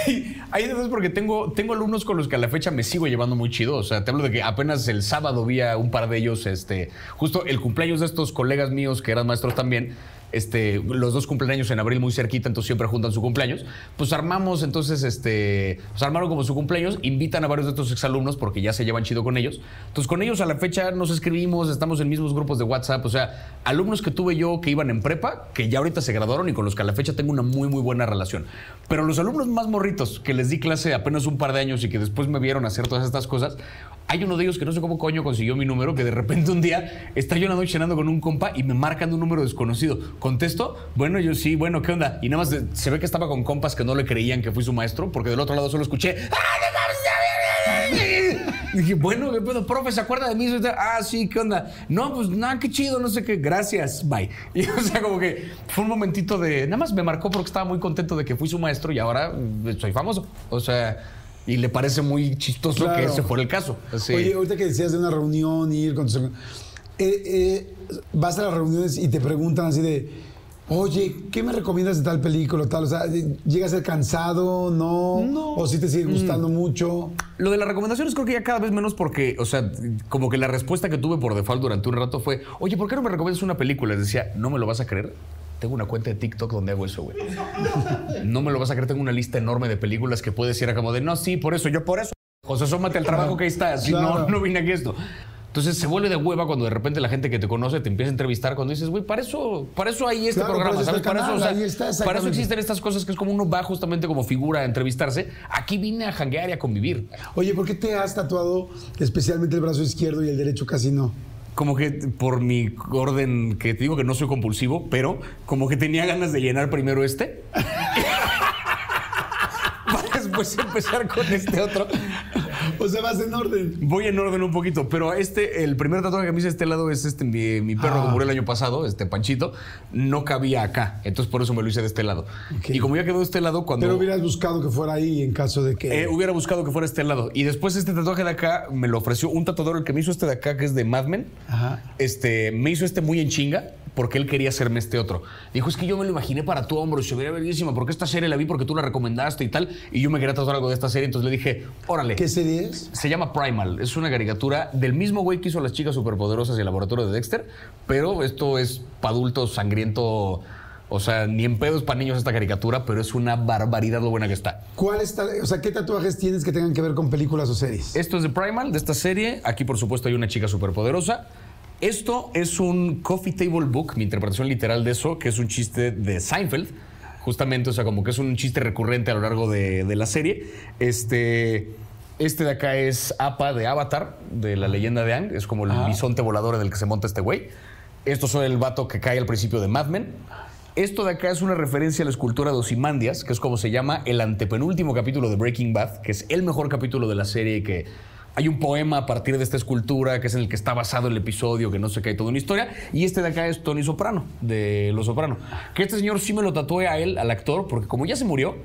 Hay de dos porque tengo, tengo alumnos con los que a la fecha me sigo llevando muy chido. O sea, te hablo de que apenas el sábado vi a un par de ellos, este, justo el cumpleaños de estos colegas míos que eran maestros también. Este, los dos cumpleaños en abril muy cerquita, entonces siempre juntan su cumpleaños. Pues armamos, entonces, este, pues armaron como su cumpleaños, invitan a varios de estos exalumnos porque ya se llevan chido con ellos. Entonces, con ellos a la fecha nos escribimos, estamos en mismos grupos de WhatsApp. O sea, alumnos que tuve yo que iban en prepa, que ya ahorita se graduaron y con los que a la fecha tengo una muy, muy buena relación. Pero los alumnos más morritos que les di clase apenas un par de años y que después me vieron hacer todas estas cosas, hay uno de ellos que no sé cómo coño consiguió mi número, que de repente un día está yo en con un compa y me marcan un número desconocido. Contesto, bueno, yo sí, bueno, ¿qué onda? Y nada más se ve que estaba con compas que no le creían que fui su maestro, porque del otro lado solo escuché, ¡Ah! Y Dije, bueno, ¿qué pedo? Profe, ¿se acuerda de mí? Ah, sí, ¿qué onda? No, pues nada, qué chido, no sé qué. Gracias, bye. *laughs* Y o sea, como que fue un momentito de. Nada más me marcó porque estaba muy contento de que fui su maestro y ahora mm, soy famoso. O sea, y le parece muy chistoso que ese fuera el caso. Oye, ahorita que decías de una reunión, ir con tus... Eh, eh, vas a las reuniones y te preguntan así de, oye, ¿qué me recomiendas de tal película o tal? O sea, ¿llega a ser cansado? ¿No? No. ¿O si te sigue gustando mucho? Lo de las recomendaciones creo que ya cada vez menos porque, o sea, como que la respuesta que tuve por default durante un rato fue, oye, ¿por qué no me recomiendas una película? Les decía, no me lo vas a creer. Tengo una cuenta de TikTok donde hago eso, güey. No me lo vas a creer, tengo una lista enorme de películas que puedes ir a como de, no, sí, por eso, yo por eso. José, asómate al trabajo que ahí está. Si Claro. no, no vine aquí esto. Entonces se vuelve de hueva cuando de repente la gente que te conoce te empieza a entrevistar cuando dices, güey, para eso, para eso hay este Claro, programa, para eso ¿sabes? Para eso, o sea, está, para eso existen estas cosas que es como uno va justamente como figura a entrevistarse. Aquí vine a janguear y a convivir. Oye, ¿por qué te has tatuado especialmente el brazo izquierdo y el derecho casi no? Como que por mi orden, que te digo que no soy compulsivo, pero como que tenía ganas de llenar primero este. *laughs* para después empezar con este otro. *laughs* O sea, vas en orden. Voy en orden un poquito, pero este, el primer tatuaje que me hice de este lado es este, mi, mi perro que Ah. murió el año pasado, este Panchito, no cabía acá. Entonces por eso me lo hice de este lado. Y como ya quedó de este lado, cuando... Pero hubieras buscado que fuera ahí en caso de que. Eh, hubiera buscado que fuera este lado. Y después este tatuaje de acá me lo ofreció un tatuador, el que me hizo este de acá, que es de Mad Men. Ajá. Este, me hizo este muy en chinga porque él quería hacerme este otro. Dijo, es que yo me lo imaginé para tu hombro y se vería verguísima porque esta serie la vi porque tú la recomendaste y tal. Y yo me quería tatuar algo de esta serie, entonces le dije, órale. ¿Qué es? Se llama Primal. Es una caricatura del mismo güey que hizo Las Chicas Superpoderosas y el Laboratorio de Dexter. Pero esto es para adultos, sangriento. O sea, ni en pedos para niños esta caricatura, pero es una barbaridad lo buena que está. ¿Cuál está, o sea, qué tatuajes tienes que tengan que ver con películas o series? Esto es de Primal, de esta serie. Aquí, por supuesto, hay una chica superpoderosa. Esto es un coffee table book, mi interpretación literal de eso, que es un chiste de Seinfeld. Justamente, o sea, como que es un chiste recurrente a lo largo de, de la serie. Este, este de acá es Apa de Avatar, de la leyenda de Ang. Es como el bisonte volador en el que se monta este güey. Esto es el vato que cae al principio de Mad Men. Esto de acá es una referencia a la escultura de Osimandias, que es como se llama el antepenúltimo capítulo de Breaking Bad, que es el mejor capítulo de la serie que hay un poema a partir de esta escultura que es en el que está basado el episodio, que no sé qué, hay toda una historia. Y este de acá es Tony Soprano, de Los Soprano. Que este señor sí me lo tatué a él, al actor, porque como ya se murió,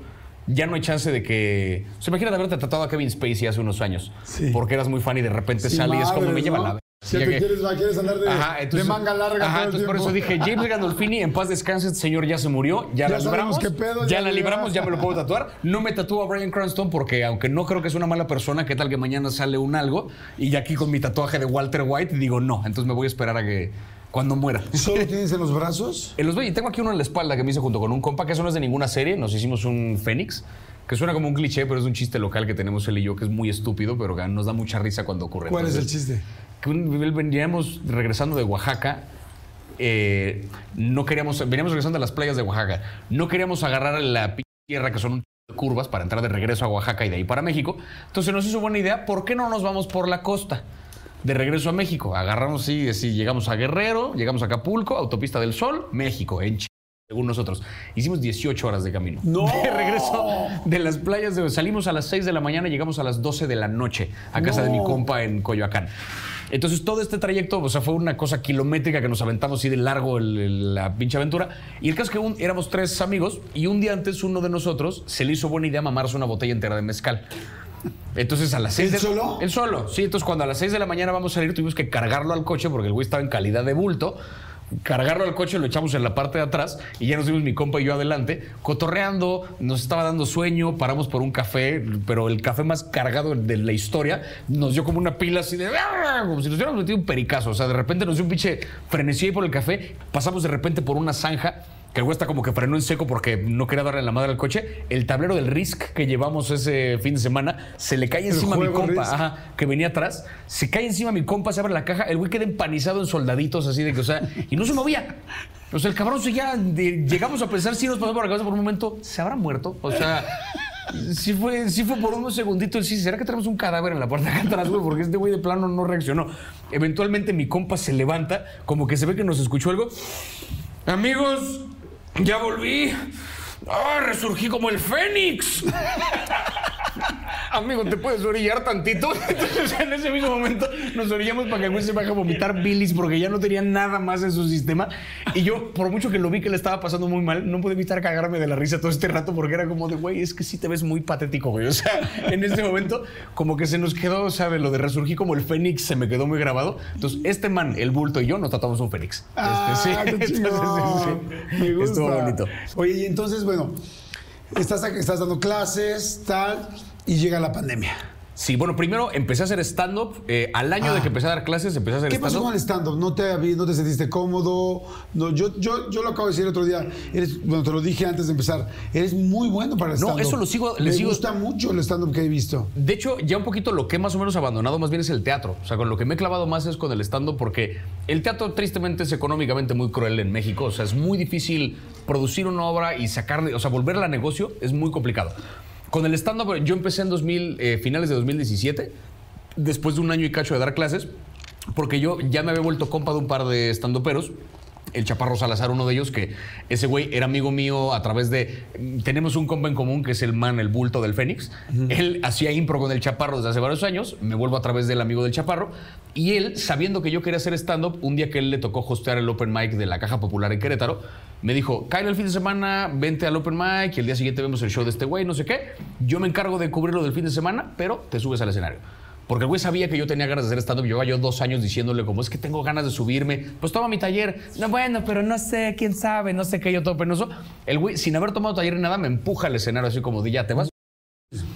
ya no hay chance de que... Se imagina de haberte tratado a Kevin Spacey hace unos años, Sí. porque eras muy fan y de repente Sí, sale y es como me lleva ¿no? la... Si te que- quieres, quieres andar de, Ajá, entonces- de manga larga Ajá, todo el entonces por eso dije, James Gandolfini, en paz descanse, este señor ya se murió, ya, Ya la libramos. qué pedo, ya ya la libramos, ya me lo puedo tatuar. No me tatúo a Brian Cranston porque, aunque no creo que es una mala persona, ¿qué tal que mañana sale un algo? Y aquí con mi tatuaje de Walter White digo, no, entonces me voy a esperar a que cuando muera. ¿Solo *laughs* tienes en los brazos? En los y tengo aquí uno en la espalda que me hice junto con un compa, que eso no es de ninguna serie, nos hicimos un Fénix, que suena como un cliché, pero es un chiste local que tenemos él y yo, que es muy estúpido, pero que nos da mucha risa cuando ocurre. ¿Cuál es el Entonces, chiste? que un- veníamos regresando de Oaxaca. eh, no queríamos, veníamos regresando a las playas de Oaxaca. No queríamos agarrar la tierra que son un de curvas para entrar de regreso a Oaxaca y de ahí para México. Entonces nos hizo buena idea, ¿por qué no nos vamos por la costa? De regreso a México. Agarramos, sí, sí, llegamos a Guerrero, llegamos a Acapulco, Autopista del Sol, México, en ch- según nosotros. Hicimos 18 horas de camino. ¡No! *laughs* De regreso de las playas. De, salimos a las 6 de la mañana y llegamos a las 12 de la noche a casa de mi compa en Coyoacán. Entonces todo este trayecto, o sea, fue una cosa kilométrica que nos aventamos así de largo el- el- la pinche aventura. Y el caso es que un- éramos tres amigos y un día antes uno de nosotros se le hizo buena idea mamarse una botella entera de mezcal. Entonces a las seis ¿Él de solo? Él solo. Sí, entonces cuando a las 6 de la mañana vamos a salir tuvimos que cargarlo al coche porque el güey estaba en calidad de bulto. Cargarlo al coche, lo echamos en la parte de atrás y ya nos dimos mi compa y yo adelante, cotorreando, nos estaba dando sueño, paramos por un café, pero el café más cargado de la historia nos dio como una pila así de ¡ah! como si nos hubiéramos metido un pericazo, o sea, de repente nos dio un pinche frenesí ahí por el café, pasamos de repente por una zanja que el güey está como que frenó en seco porque no quería darle la madre al coche. El tablero del Risk que llevamos ese fin de semana se le cae encima a mi compa, ajá, que venía atrás. Se cae encima mi compa, se abre la caja. El güey queda empanizado en soldaditos así de que, o sea, y no se movía. O sea, el cabrón seguía. de- llegamos a pensar si nos pasó por la cabeza por un momento, ¿se habrá muerto? O sea. Sí fue, sí fue por unos segunditos. Sí, ¿será que tenemos un cadáver en la puerta de acá atrás, güey? Porque este güey de plano no reaccionó. Eventualmente mi compa se levanta, como que se ve que nos escuchó algo. Amigos, ya volví. ¡Ah, resurgí como el Fénix! *laughs* Amigo, ¿te puedes orillar tantito? *laughs* Entonces, en ese mismo momento nos orillamos para que el güey se vaya a vomitar bilis porque ya no tenía nada más en su sistema. Y yo, por mucho que lo vi que le estaba pasando muy mal, no pude evitar cagarme de la risa todo este rato porque era como de, güey, es que sí te ves muy patético, güey. O sea, en este momento, como que se nos quedó, ¿sabes? Lo de resurgir como el Fénix se me quedó muy grabado. Entonces, este man, el bulto y yo nos tratamos un Fénix. Ah, Este, qué *laughs* Entonces, chingón. sí, sí. Me gusta. Estuvo bonito. Oye, y entonces, bueno, estás, estás dando clases, tal, y llega la pandemia. Sí, bueno, primero empecé a hacer stand-up. eh, al año Ah. de que empecé a dar clases, empecé a hacer ¿Qué pasó stand-up. con el stand-up? ¿No te, ¿No te sentiste cómodo? No, yo, yo, yo lo acabo de decir el otro día. Eres, bueno, te lo dije antes de empezar. Eres muy bueno para el No, stand-up. eso lo sigo- Me sigo- gusta mucho el stand-up que he visto. De hecho, ya un poquito lo que he más o menos abandonado más bien es el teatro. O sea, con lo que me he clavado más es con el stand-up porque el teatro tristemente es económicamente muy cruel en México. O sea, es muy difícil producir una obra y sacarle, o sea, volverla a negocio es muy complicado. Con el stand-up yo empecé en 2000, eh, finales de 2017, después de un año y cacho de dar clases. porque yo ya me había vuelto compa de un par de estandoperos. El Chaparro Salazar, uno de ellos, que ese güey era amigo mío a través de. Tenemos un compa en común que es el man, el bulto del Fénix. Él hacía impro con el Chaparro desde hace varios años. Me vuelvo a través del amigo del Chaparro. Y él, sabiendo que yo quería hacer stand-up, un día que él le tocó hostear el open mic de la Caja Popular en Querétaro, me dijo: Kyle, el fin de semana, vente al open mic y el día siguiente vemos el show de este güey, no sé qué. Yo me encargo de cubrirlo del fin de semana, pero te subes al escenario. Porque el güey sabía que yo tenía ganas de hacer stand-up. Llevaba yo dos años diciéndole, como es que tengo ganas de subirme. Pues toma mi taller. No, bueno, pero no sé, quién sabe, no sé qué, yo todo penoso. El güey, sin haber tomado taller ni nada, me empuja al escenario así como de ya te vas.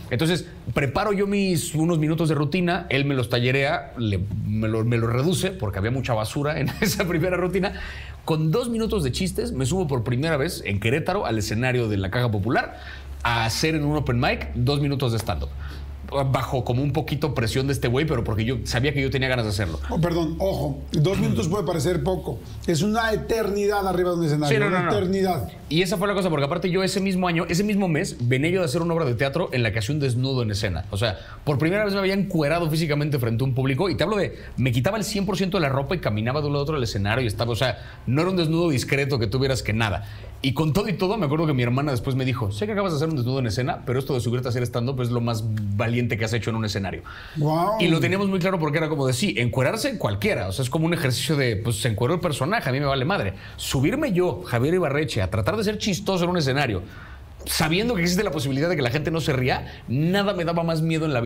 Entonces, preparo yo mis unos minutos de rutina, él me los tallerea, le- me, lo, me lo reduce, porque había mucha basura en *laughs* esa primera rutina. Con dos minutos de chistes, me subo por primera vez en Querétaro al escenario de la Caja Popular a hacer en un open mic dos minutos de stand-up. Bajo como un poquito presión de este güey, pero porque yo sabía que yo tenía ganas de hacerlo. Oh, perdón, ojo, dos minutos puede parecer poco. Es una eternidad arriba de un escenario. Sí, no, una no. eternidad. Y esa fue la cosa, porque aparte yo ese mismo año, ese mismo mes, venía yo de hacer una obra de teatro en la que hacía un desnudo en escena. O sea, por primera vez me había encuerado físicamente frente a un público y te hablo de, me quitaba el 100% de la ropa y caminaba de un lado a otro del escenario y estaba, o sea, no era un desnudo discreto que tuvieras que nada. Y con todo y todo, me acuerdo que mi hermana después me dijo, sé que acabas de hacer un desnudo en escena, pero esto de subirte a hacer stand-up es lo más valiente que has hecho en un escenario. Wow. Y lo teníamos muy claro porque era como de sí, encuerarse cualquiera. O sea, es como un ejercicio de, pues se encueró el personaje, a mí me vale madre. Subirme yo, Javier Ibarreche, a tratar de ser chistoso en un escenario, sabiendo que existe la posibilidad de que la gente no se ría, nada me daba más miedo en la vida.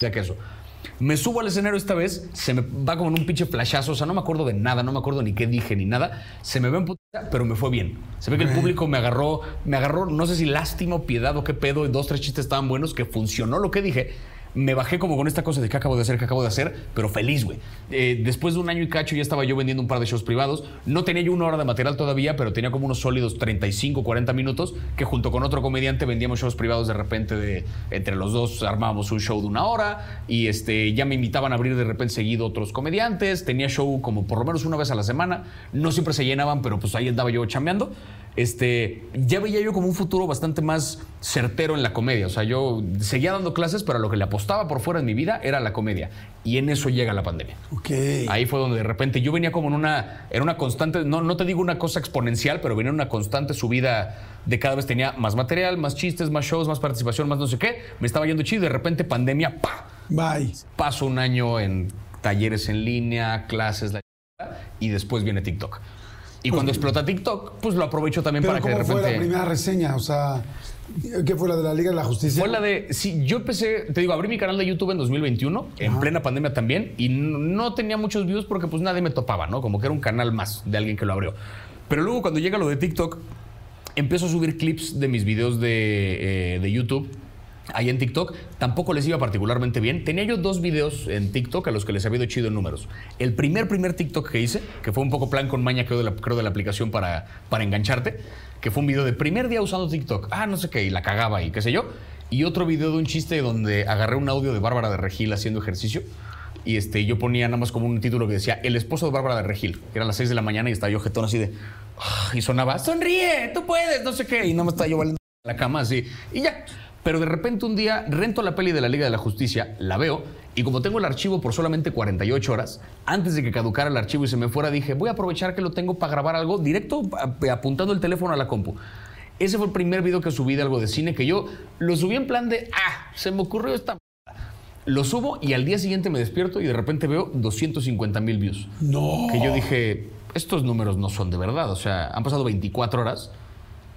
Ya que eso. Me subo al escenario esta vez, se me va como en un pinche flashazo, o sea, no me acuerdo de nada, no me acuerdo ni qué dije ni nada. Se me ve en puta, pero me fue bien. Se ve que el público me agarró, me agarró, no sé si lástima o piedad o qué pedo, y dos, tres chistes estaban buenos, que funcionó lo que dije. Me bajé como con esta cosa de qué acabo de hacer, qué acabo de hacer, pero feliz, güey. Eh, después de un año y cacho ya estaba yo vendiendo un par de shows privados. No tenía yo una hora de material todavía, pero tenía como unos sólidos 35, 40 minutos que junto con otro comediante vendíamos shows privados de repente entre los dos armábamos un show de una hora y este ya me invitaban a abrir de repente seguido otros comediantes. Tenía show como por lo menos una vez a la semana. No siempre se llenaban, pero pues ahí andaba yo chambeando. Este, ya veía yo como un futuro bastante más certero en la comedia. O sea, yo seguía dando clases, pero lo que le apostaba por fuera en mi vida era la comedia. Y en eso llega la pandemia. Ok. Ahí fue donde de repente yo venía como en una, era una constante, no, no te digo una cosa exponencial, pero venía en una constante subida de cada vez tenía más material, más chistes, más shows, más participación, más no sé qué. Me estaba yendo chido y de repente pandemia, ¡pa! Bye. Paso un año en talleres en línea, clases, la y después viene TikTok. Y cuando explota TikTok, pues lo aprovecho también Pero para que ¿cómo de fue repente... la primera reseña? O sea, ¿qué fue la de la Liga de la Justicia? Fue la de. Sí, yo empecé, te digo, abrí mi canal de YouTube en 2021, en plena pandemia también, y no tenía muchos views porque pues nadie me topaba, ¿no? Como que era un canal más de alguien que lo abrió. Pero luego cuando llega lo de TikTok, empiezo a subir clips de mis videos de, eh, de YouTube. Ahí en TikTok tampoco les iba particularmente bien. Tenía yo dos videos en TikTok a los que les había ido chido en números. El primer, primer TikTok que hice, que fue un poco plan con maña, creo, de la, creo, de la aplicación para, para engancharte, que fue un video de primer día usando TikTok. Ah, no sé qué, y la cagaba y qué sé yo. Y otro video de un chiste donde agarré un audio de Bárbara de Regil haciendo ejercicio. Y este, yo ponía nada más como un título que decía El esposo de Bárbara de Regil. Eran las 6 de la mañana y estaba yo jetón así de. "Ah", Y sonaba, sonríe, tú puedes, no sé qué. Y nada más estaba yo valiendo la cama así. Y ya. Pero de repente un día rento la peli de la Liga de la Justicia, la veo, y como tengo el archivo por solamente 48 horas, antes de que caducara el archivo y se me fuera, dije, voy a aprovechar que lo tengo para grabar algo directo apuntando el teléfono a la compu. Ese fue el primer video que subí de algo de cine que yo lo subí en plan de, ah, se me ocurrió esta Lo subo y al día siguiente me despierto y de repente veo 250 mil views. No. Que yo dije, estos números no son de verdad. O sea, han pasado 24 horas.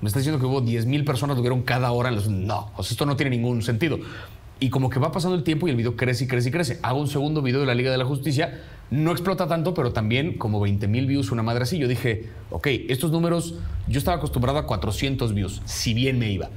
Me está diciendo que hubo 10 mil personas que vieron cada hora. en los- No, o sea, esto no tiene ningún sentido. Y como que va pasando el tiempo y el video crece y crece y crece. Hago un segundo video de la Liga de la Justicia. No explota tanto, pero también como 20 mil views, una madre así. Yo dije, ok, estos números, yo estaba acostumbrado a 400 views, si bien me iba.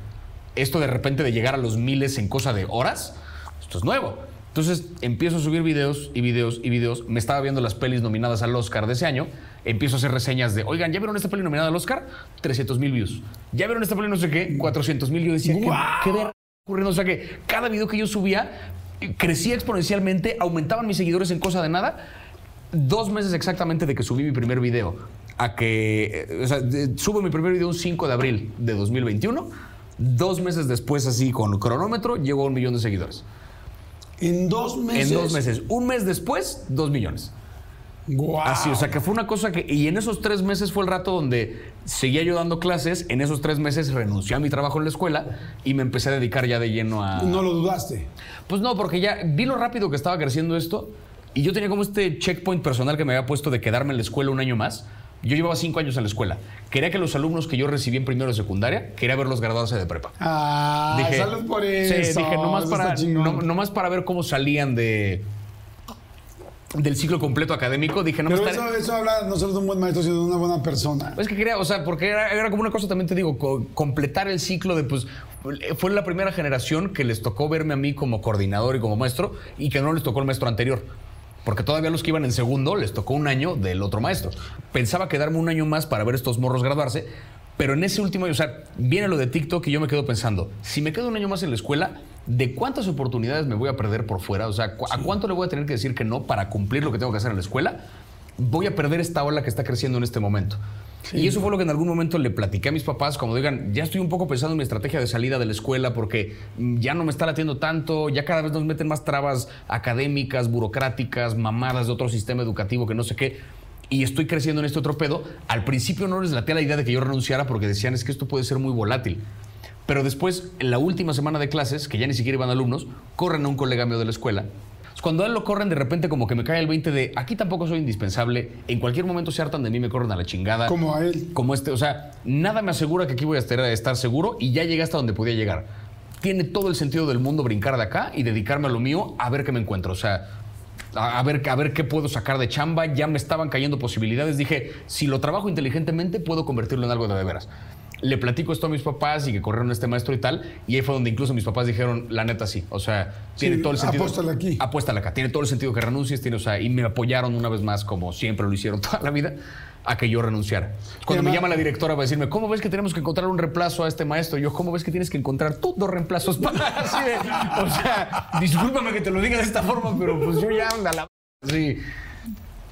Esto de repente de llegar a los miles en cosa de horas, esto es nuevo. Entonces empiezo a subir videos y videos y videos. Me estaba viendo las pelis nominadas al Oscar de ese año. Empiezo a hacer reseñas de, oigan, ¿ya vieron esta peli nominada al Oscar? 300 mil views. ¿Ya vieron esta peli no sé qué? 400 mil. Yo decía, ¿qué, qué verga ocurriendo? O sea que cada video que yo subía eh, crecía exponencialmente, aumentaban mis seguidores en cosa de nada. Dos meses exactamente de que subí mi primer video a que, eh, o sea, subo mi primer video un 5 de abril de 2021. Dos meses después, así con cronómetro, llegó a un millón de seguidores. En dos meses. En dos meses. Un mes después, dos millones. Así, o sea, que fue una cosa que... Y en esos tres meses fue el rato donde seguía yo dando clases. En esos tres meses renuncié a mi trabajo en la escuela y me empecé a dedicar ya de lleno a... No lo dudaste. Pues no, porque ya vi lo rápido que estaba creciendo esto y yo tenía como este checkpoint personal que me había puesto de quedarme en la escuela un año más. Yo llevaba cinco años en la escuela. Quería que los alumnos que yo recibí en primero de secundaria, quería verlos graduarse de prepa. Ah, salud por eso. Sí, dije, nomás para, no- nomás para ver cómo salían de del ciclo completo académico. Dije, no me Pero estaré- eso, eso habla no solo de un buen maestro, sino de una buena persona. es que quería, o sea, porque era, era como una cosa, también te digo, co- completar el ciclo de, pues, fue la primera generación que les tocó verme a mí como coordinador y como maestro y que no les tocó el maestro anterior. Porque todavía los que iban en segundo les tocó un año del otro maestro. Pensaba quedarme un año más para ver estos morros graduarse, pero en ese último año, o sea, viene lo de TikTok y yo me quedo pensando, si me quedo un año más en la escuela, ¿de cuántas oportunidades me voy a perder por fuera? O sea, ¿cu- ¿a cuánto le voy a tener que decir que no para cumplir lo que tengo que hacer en la escuela? Voy a perder esta ola que está creciendo en este momento. Y eso fue lo que en algún momento le platiqué a mis papás, como digan, ya estoy un poco pensando en mi estrategia de salida de la escuela porque mm, ya no me está latiendo tanto, ya cada vez nos meten más trabas académicas, burocráticas, mamadas de otro sistema educativo que no sé qué. Y estoy creciendo en este otro pedo. Al principio no les latía la idea de que yo renunciara porque decían es que esto puede ser muy volátil. Pero después, en la última semana de clases, que ya ni siquiera iban alumnos, corren a un colega mío de la escuela. Cuando a él lo corren, de repente como que me cae el 20 de aquí tampoco soy indispensable, en cualquier momento se hartan de mí, me corren a la chingada. Como a él. Como este, o sea, nada me asegura que aquí voy a estar, seguro y ya llegué hasta donde podía llegar. Tiene todo el sentido del mundo brincar de acá y dedicarme a lo mío a ver qué me encuentro. O sea, a, a ver, a ver qué puedo sacar de chamba. Ya me estaban cayendo posibilidades. Dije, si lo trabajo inteligentemente, puedo convertirlo en algo de de veras. Le platico esto a mis papás y que corrieron a este maestro y tal. Y ahí fue donde incluso mis papás dijeron, la neta sí. O sea, tiene Sí, todo el sentido. apóstale aquí. Apuéstale acá. Tiene todo el sentido que renuncies. Tiene, o sea, y me apoyaron una vez más, como siempre lo hicieron *laughs* toda la vida, a que yo renunciara. Cuando me llama la directora para decirme, ¿cómo ves que tenemos que encontrar un reemplazo a este maestro? Yo, ¿cómo ves que tienes que encontrar tú dos reemplazos para *laughs* así de, O sea, discúlpame que te lo diga de esta forma, pero pues yo ya anda la. Sí.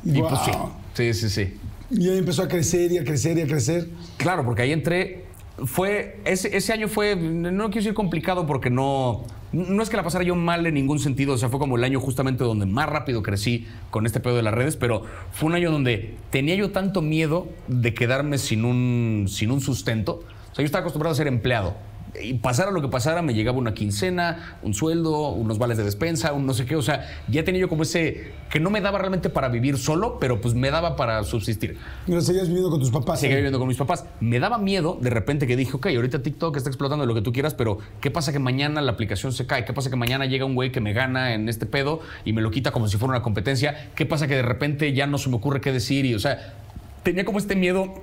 Y pues sí. Sí, sí, sí. Y ahí empezó a crecer y a crecer y a crecer. Claro, porque ahí entré. Fue. Ese, ese año fue. No quiero decir complicado porque no. No es que la pasara yo mal en ningún sentido. O sea, fue como el año justamente donde más rápido crecí con este pedo de las redes. Pero fue un año donde tenía yo tanto miedo de quedarme sin un, sin un sustento. O sea, yo estaba acostumbrado a ser empleado. Y pasara lo que pasara, me llegaba una quincena, un sueldo, unos vales de despensa, un no sé qué. O sea, ya tenía yo como ese. que no me daba realmente para vivir solo, pero pues me daba para subsistir. Y seguías viviendo con tus papás. Seguía ¿eh? viviendo con mis papás. Me daba miedo de repente que dije, ok, ahorita TikTok está explotando lo que tú quieras, pero ¿qué pasa que mañana la aplicación se cae? ¿Qué pasa que mañana llega un güey que me gana en este pedo y me lo quita como si fuera una competencia? ¿Qué pasa que de repente ya no se me ocurre qué decir? Y, o sea, tenía como este miedo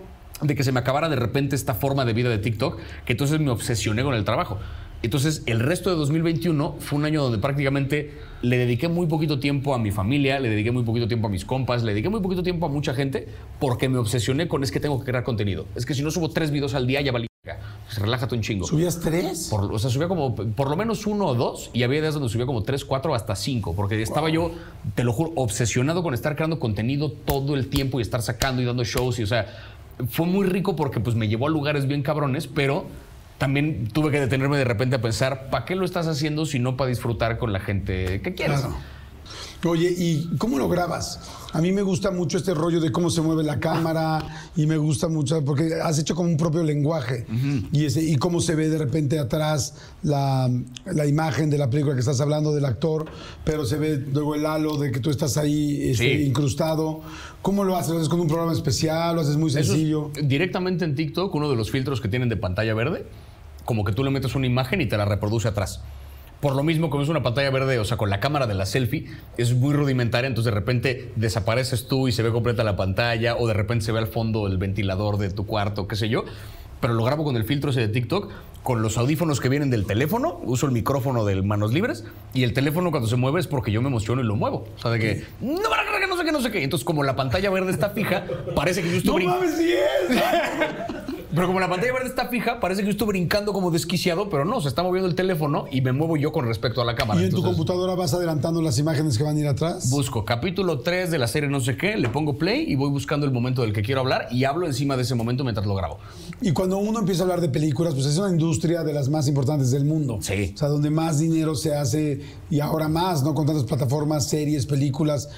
de que se me acabara de repente esta forma de vida de TikTok, que entonces me obsesioné con el trabajo. Entonces, el resto de 2021 fue un año donde prácticamente le dediqué muy poquito tiempo a mi familia, le dediqué muy poquito tiempo a mis compas, le dediqué muy poquito tiempo a mucha gente, porque me obsesioné con es que tengo que crear contenido. Es que si no subo tres videos al día, ya valí. Pues relájate un chingo. ¿Subías tres? Por- o sea, subía como por lo menos uno o dos y había días donde subía como tres, cuatro, hasta cinco, porque estaba yo, te lo juro, obsesionado con estar creando contenido todo el tiempo y estar sacando y dando shows y, o sea, fue muy rico porque pues me llevó a lugares bien cabrones, pero también tuve que detenerme de repente a pensar, ¿para qué lo estás haciendo si no para disfrutar con la gente que quieres? Oye, ¿y cómo lo grabas? A mí me gusta mucho este rollo de cómo se mueve la cámara y me gusta mucho porque has hecho como un propio lenguaje y, ese, y cómo se ve de repente atrás la, la imagen de la película que estás hablando del actor, pero se ve luego el halo de que tú estás ahí este, Sí. incrustado. ¿Cómo lo haces? ¿Lo haces con un programa especial? ¿Lo haces muy es sencillo? directamente en TikTok, uno de los filtros que tienen de pantalla verde, como que tú le metes una imagen y te la reproduce atrás. Por lo mismo, como es una pantalla verde, o sea, con la cámara de la selfie, es muy rudimentaria, entonces de repente desapareces tú y se ve completa la pantalla, o de repente se ve al fondo el ventilador de tu cuarto, qué sé yo. Pero lo grabo con el filtro ese de TikTok, con los audífonos que vienen del teléfono, uso el micrófono de manos libres, y el teléfono cuando se mueve es porque yo me emociono y lo muevo. O sea, de que, no no sé qué, no sé qué. Entonces, como la pantalla verde está fija, parece que yo estoy ¡No mames, sí es! *laughs* pero como la pantalla verde está fija, parece que yo estoy brincando como desquiciado, pero no, se está moviendo el teléfono y me muevo yo con respecto a la cámara. ¿Y en tu computadora vas adelantando las imágenes que van a ir atrás? Busco capítulo 3 de la serie no sé qué, le pongo play y voy buscando el momento del que quiero hablar y hablo encima de ese momento mientras lo grabo. Y cuando uno empieza a hablar de películas, pues es una industria de las más importantes del mundo. Sí. O sea, donde más dinero se hace y ahora más, ¿no? Con tantas plataformas, series, películas.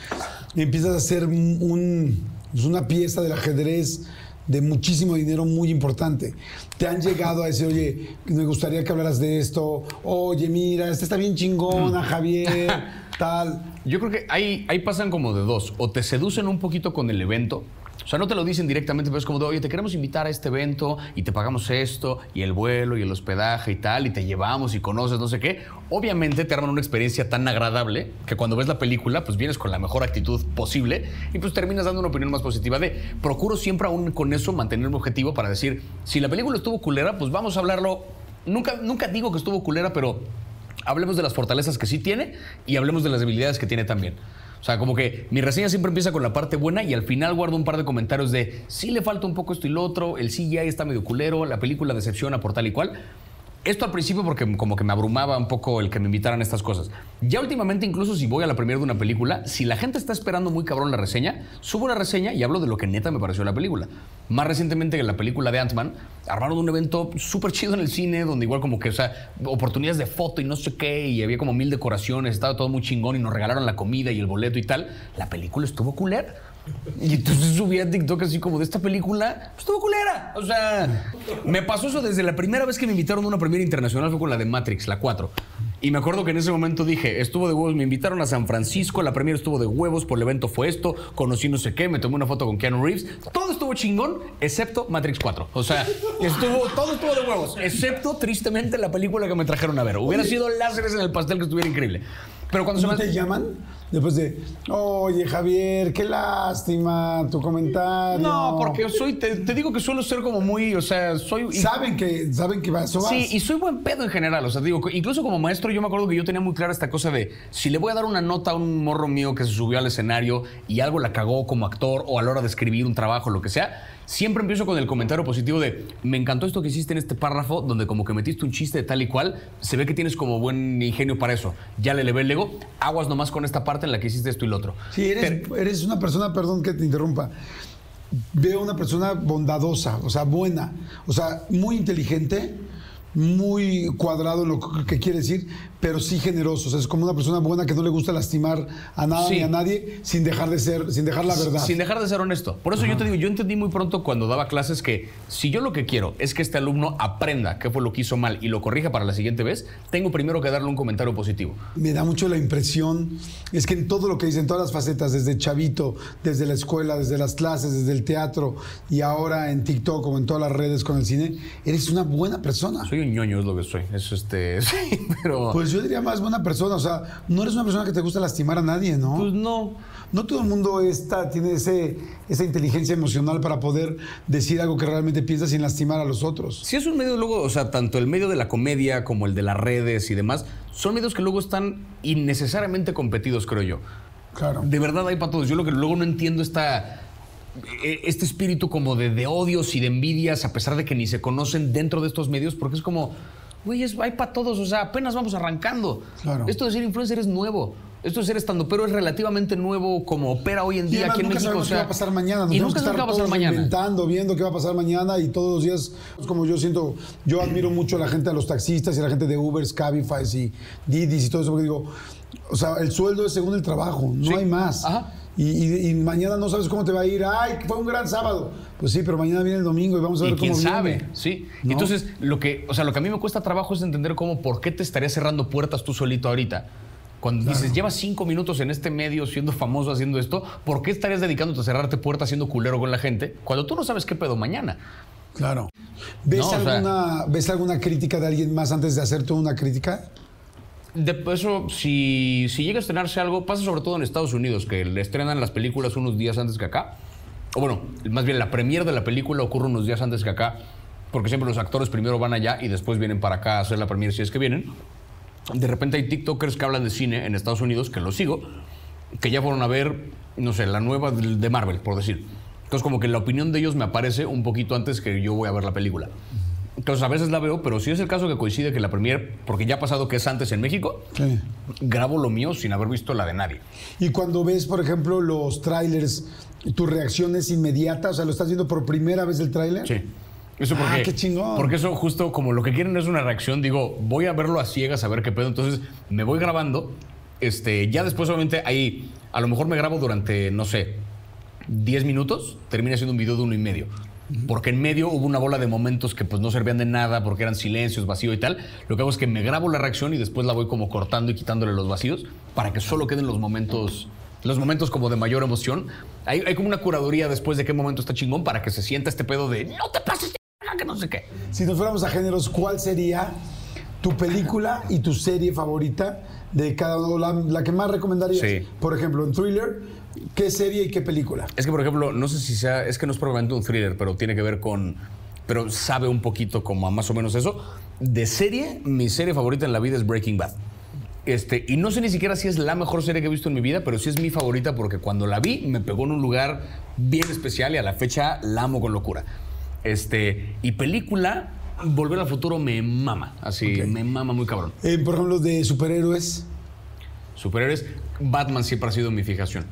Empiezas a hacer un- un- pues una pieza del ajedrez de muchísimo dinero muy importante. Te han llegado a decir, oye, me gustaría que hablaras de esto. Oye, mira, esta está bien chingona, Javier, *laughs* tal. Yo creo que ahí, ahí pasan como de dos. O te seducen un poquito con el evento. O sea, no te lo dicen directamente, pero es como de, oye, te queremos invitar a este evento y te pagamos esto, y el vuelo, y el hospedaje y tal, y te llevamos y conoces, no sé qué. Obviamente te arman una experiencia tan agradable que cuando ves la película, pues vienes con la mejor actitud posible y pues terminas dando una opinión más positiva de. Procuro siempre aún con eso mantener un objetivo para decir, si la película estuvo culera, pues vamos a hablarlo. Nunca, nunca digo que estuvo culera, pero hablemos de las fortalezas que sí tiene y hablemos de las debilidades que tiene también. O sea, como que mi reseña siempre empieza con la parte buena y al final guardo un par de comentarios de sí le falta un poco esto y lo otro, el CGI está medio culero, la película decepciona por tal y cual. Esto al principio porque como que me abrumaba un poco el que me invitaran a estas cosas. Ya últimamente, incluso si voy a la primera de una película, si la gente está esperando muy cabrón la reseña, subo la reseña y hablo de lo que neta me pareció la película. Más recientemente que la película de Ant-Man, armaron un evento súper chido en el cine, donde igual como que, o sea, oportunidades de foto y no sé qué, y había como mil decoraciones, estaba todo muy chingón y nos regalaron la comida y el boleto y tal. La película estuvo culera. Y entonces subí a TikTok así como de esta película, pues estuvo culera. O sea, me pasó eso desde la primera vez que me invitaron a una premiera internacional, fue con la de Matrix, la 4. Y me acuerdo que en ese momento dije, estuvo de huevos, me invitaron a San Francisco, la premiera estuvo de huevos, por el evento fue esto, conocí no sé qué, me tomé una foto con Keanu Reeves, todo estuvo chingón, excepto Matrix 4. O sea, estuvo, todo estuvo de huevos, excepto tristemente la película que me trajeron a ver. Hubiera sido láseres en el pastel que estuviera increíble. Pero cuando se ¿No me... te llaman? Después de, oye, Javier, qué lástima tu comentario. No, porque soy, te, te digo que suelo ser como muy, o sea, soy... y- Saben que, saben que va, eso vas. Sí, y soy buen pedo en general. O sea, digo, incluso como maestro, yo me acuerdo que yo tenía muy clara esta cosa de si le voy a dar una nota a un morro mío que se subió al escenario y algo la cagó como actor o a la hora de escribir un trabajo, lo que sea, siempre empiezo con el comentario positivo de me encantó esto que hiciste en este párrafo, donde como que metiste un chiste de tal y cual, se ve que tienes como buen ingenio para eso. Ya le elevé el ego, aguas nomás con esta parte en la que hiciste esto y lo otro. Sí, eres, eres una persona, perdón que te interrumpa. Veo una persona bondadosa, o sea, buena, o sea, muy inteligente, muy cuadrado en lo que quiere decir, pero sí generoso. O sea, es como una persona buena que no le gusta lastimar a nada Sí. ni a nadie sin dejar de ser, sin dejar la verdad. Sin dejar de ser honesto. Por eso yo te digo, yo entendí muy pronto cuando daba clases que si yo lo que quiero es que este alumno aprenda qué fue lo que hizo mal y lo corrija para la siguiente vez, tengo primero que darle un comentario positivo. Me da mucho la impresión, es que en todo lo que dicen, todas las facetas, desde chavito, desde la escuela, desde las clases, desde el teatro y ahora en TikTok o en todas las redes con el cine, eres una buena persona. Soy un ñoño, es lo que soy. Eso este, *laughs* sí, pero Pues yo diría más buena persona, o sea, no eres una persona que te gusta lastimar a nadie, ¿no? pues no. No todo el mundo está, tiene ese, esa inteligencia emocional para poder decir algo que realmente piensa sin lastimar a los otros. Si es un medio luego, o sea, tanto el medio de la comedia como el de las redes y demás, son medios que luego están innecesariamente competidos, creo yo. Claro. De verdad hay para todos. Yo lo que luego no entiendo esta, eh, este espíritu como de, de odios y de envidias, a pesar de que ni se conocen dentro de estos medios, porque es como, güey, es- hay para todos, o sea, apenas vamos arrancando. Claro. Esto de ser influencer es nuevo. Esto de ser estando pero es relativamente nuevo como opera hoy en día aquí en nunca México. o sea, qué va a pasar mañana. Nos y nunca que qué va a estar pasar todos mañana. inventando, viendo qué va a pasar mañana y todos los días, es como yo siento, yo admiro mucho a la gente, a los taxistas y a la gente de Ubers, Cabify y Didis y todo eso, porque digo, o sea, el sueldo es según el trabajo, no Sí. hay más. Ajá. Y, y- y mañana no sabes cómo te va a ir. Ay, fue un gran sábado. Pues sí, pero mañana viene el domingo y vamos a ver Y quién cómo sabe, viene. sí. ¿No? Entonces, lo que, o sea, lo que a mí me cuesta trabajo es entender cómo, por qué te estarías cerrando puertas tú solito ahorita. Cuando dices, llevas cinco minutos en este medio siendo famoso haciendo esto, ¿por qué estarías dedicándote a cerrarte puertas siendo culero con la gente cuando tú no sabes qué pedo mañana? Claro. ¿Ves, No, o sea- alguna, ¿Ves alguna crítica de alguien más antes de hacer tú una crítica? De eso, si, si llega a estrenarse algo, pasa sobre todo en Estados Unidos, que le estrenan las películas unos días antes que acá. O bueno, más bien la premier de la película ocurre unos días antes que acá, porque siempre los actores primero van allá y después vienen para acá a hacer la premier si es que vienen. De repente hay TikTokers que hablan de cine en Estados Unidos, que los sigo, que ya fueron a ver, no sé, la nueva de Marvel, por decir. Entonces, como que la opinión de ellos me aparece un poquito antes que yo voy a ver la película. Entonces, a veces la veo, pero si es el caso que coincide que la premier, porque ya ha pasado que es antes en México, Sí. grabo lo mío sin haber visto la de nadie. Y cuando ves, por ejemplo, los trailers, ¿tu reacción es inmediata? O sea, ¿lo estás viendo por primera vez el tráiler? Sí. Eso Ah, porque, qué chingón. Porque eso justo como lo que quieren es una reacción, digo, voy a verlo a ciegas a ver qué pedo, entonces me voy grabando, este, ya después obviamente ahí, a lo mejor me grabo durante, no sé, 10 minutos, termina siendo un video de uno y medio. Porque en medio hubo una bola de momentos que pues no servían de nada, porque eran silencios, vacío y tal. Lo que hago es que me grabo la reacción y después la voy como cortando y quitándole los vacíos para que solo queden los momentos, los momentos como de mayor emoción. Hay, hay como una curaduría después de qué momento está chingón para que se sienta este pedo de no te pases de verga", que no sé qué. Si nos fuéramos a géneros, ¿cuál sería tu película y tu serie favorita de cada uno? La, la que más recomendarías. Sí. Por ejemplo, en thriller, ¿qué serie y qué película? Es que, por ejemplo, no sé si sea, es que no es probablemente un thriller, pero tiene que ver con, pero sabe un poquito como a más o menos eso. De serie, mi serie favorita en la vida es Breaking Bad. Este, y no sé ni siquiera si es la mejor serie que he visto en mi vida, pero sí es mi favorita porque cuando la vi me pegó en un lugar bien especial y a la fecha la amo con locura. Este, y película, Volver al futuro me mama, así, Ok. me mama muy cabrón. Eh, por ejemplo, de superhéroes. Superhéroes, Batman siempre ha sido mi fijación.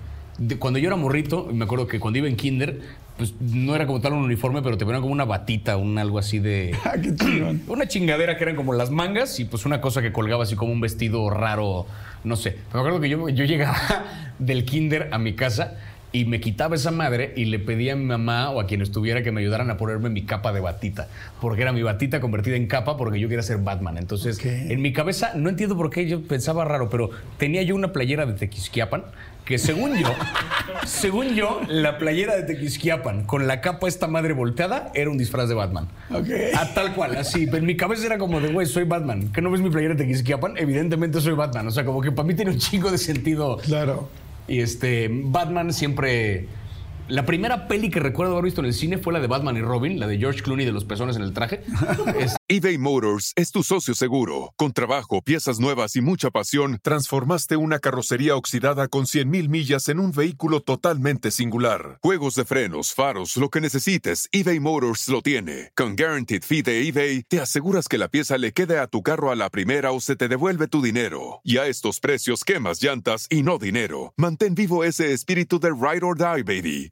De- cuando yo era morrito, me acuerdo que cuando iba en kinder, pues no era como tal un uniforme, pero te ponían como una batita, un algo así de... *laughs* Ah. *clears throat* Una chingadera que eran como las mangas y pues una cosa que colgaba así como un vestido raro, no sé. Me acuerdo que yo, yo llegaba *laughs* del kinder a mi casa y me quitaba esa madre y le pedía a mi mamá o a quien estuviera que me ayudaran a ponerme mi capa de batita, porque era mi batita convertida en capa porque yo quería ser Batman. Entonces, Ok. en mi cabeza, no entiendo por qué yo pensaba raro, pero tenía yo una playera de Tequisquiapan que según yo, según yo, la playera de Tequisquiapan con la capa esta madre volteada era un disfraz de Batman. A tal cual, así. En mi cabeza era como de, güey, soy Batman. ¿Que no ves mi playera de Tequisquiapan? Evidentemente soy Batman. O sea, como que para mí tiene un chingo de sentido. Claro. Y este, Batman siempre... La primera peli que recuerdo haber visto en el cine fue la de Batman y Robin, la de George Clooney de los pezones en el traje. *laughs* Es- eBay Motors es tu socio seguro. Con trabajo, piezas nuevas y mucha pasión, transformaste una carrocería oxidada con 100.000 millas en un vehículo totalmente singular. Juegos de frenos, faros, lo que necesites, eBay Motors lo tiene. Con Guaranteed Fee de eBay, te aseguras que la pieza le quede a tu carro a la primera o se te devuelve tu dinero. Y a estos precios, quemas llantas y no dinero. Mantén vivo ese espíritu de Ride or Die, baby,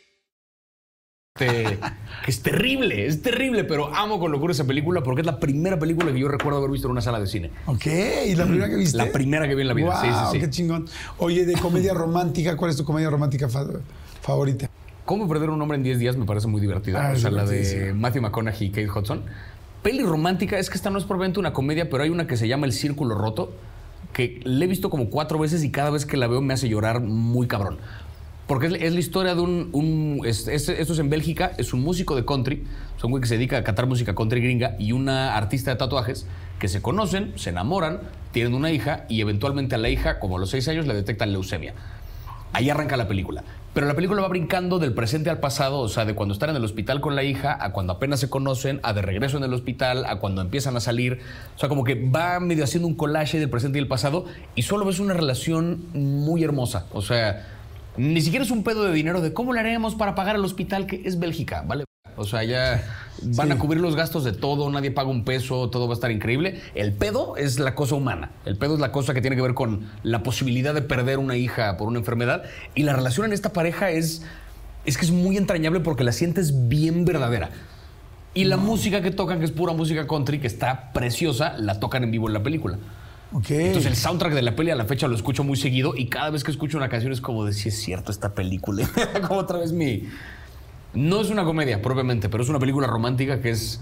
Este, que es terrible, es terrible, pero amo con locura esa película porque es la primera película que yo recuerdo haber visto en una sala de cine. Ok, ¿y la primera que viste? La primera que vi en la vida, sí, sí, Guau, sí. qué chingón. Oye, de comedia romántica, ¿cuál es tu comedia romántica fa- favorita? ¿Cómo perder un hombre en 10 días? Me parece muy divertida. Ah, o sea, la de. Matthew McConaughey y Kate Hudson. Peli romántica, es que esta no es probablemente una comedia, pero hay una que se llama El Círculo Roto, que le he visto como cuatro veces y cada vez que la veo me hace llorar muy cabrón. Porque es, la historia de un... un- es- es- esto es en Bélgica, es un músico de country, es un güey que se dedica a cantar música country gringa y una artista de tatuajes que se conocen, se enamoran, tienen una hija y eventualmente a la hija, como a los seis años, le detectan leucemia. Ahí arranca la película. Pero la película va brincando del presente al pasado, o sea, de cuando están en el hospital con la hija, a cuando apenas se conocen, a de regreso en el hospital, a cuando empiezan a salir. O sea, como que va medio haciendo un collage del presente y el pasado, y solo ves una relación muy hermosa. O sea, ni siquiera es un pedo de dinero de cómo le haremos para pagar el hospital, que es Bélgica, ¿vale? O sea, ya van a cubrir los gastos de todo, nadie paga un peso, todo va a estar increíble. El pedo es la cosa humana. El pedo es la cosa que tiene que ver con la posibilidad de perder una hija por una enfermedad. Y la relación en esta pareja es, es que es muy entrañable porque la sientes bien verdadera. Y la música que tocan, que es pura música country, que está preciosa, la tocan en vivo en la película. Entonces el soundtrack de la peli a la fecha lo escucho muy seguido y cada vez que escucho una canción es como de si es cierto esta película. *laughs* como otra vez mi... No es una comedia propiamente, pero es una película romántica que es...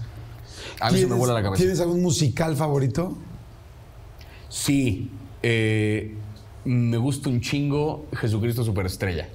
A mí se me ¿Tienes- vuela la cabeza. ¿Tienes algún musical favorito? Sí, eh, me gusta un chingo Jesucristo Superestrella.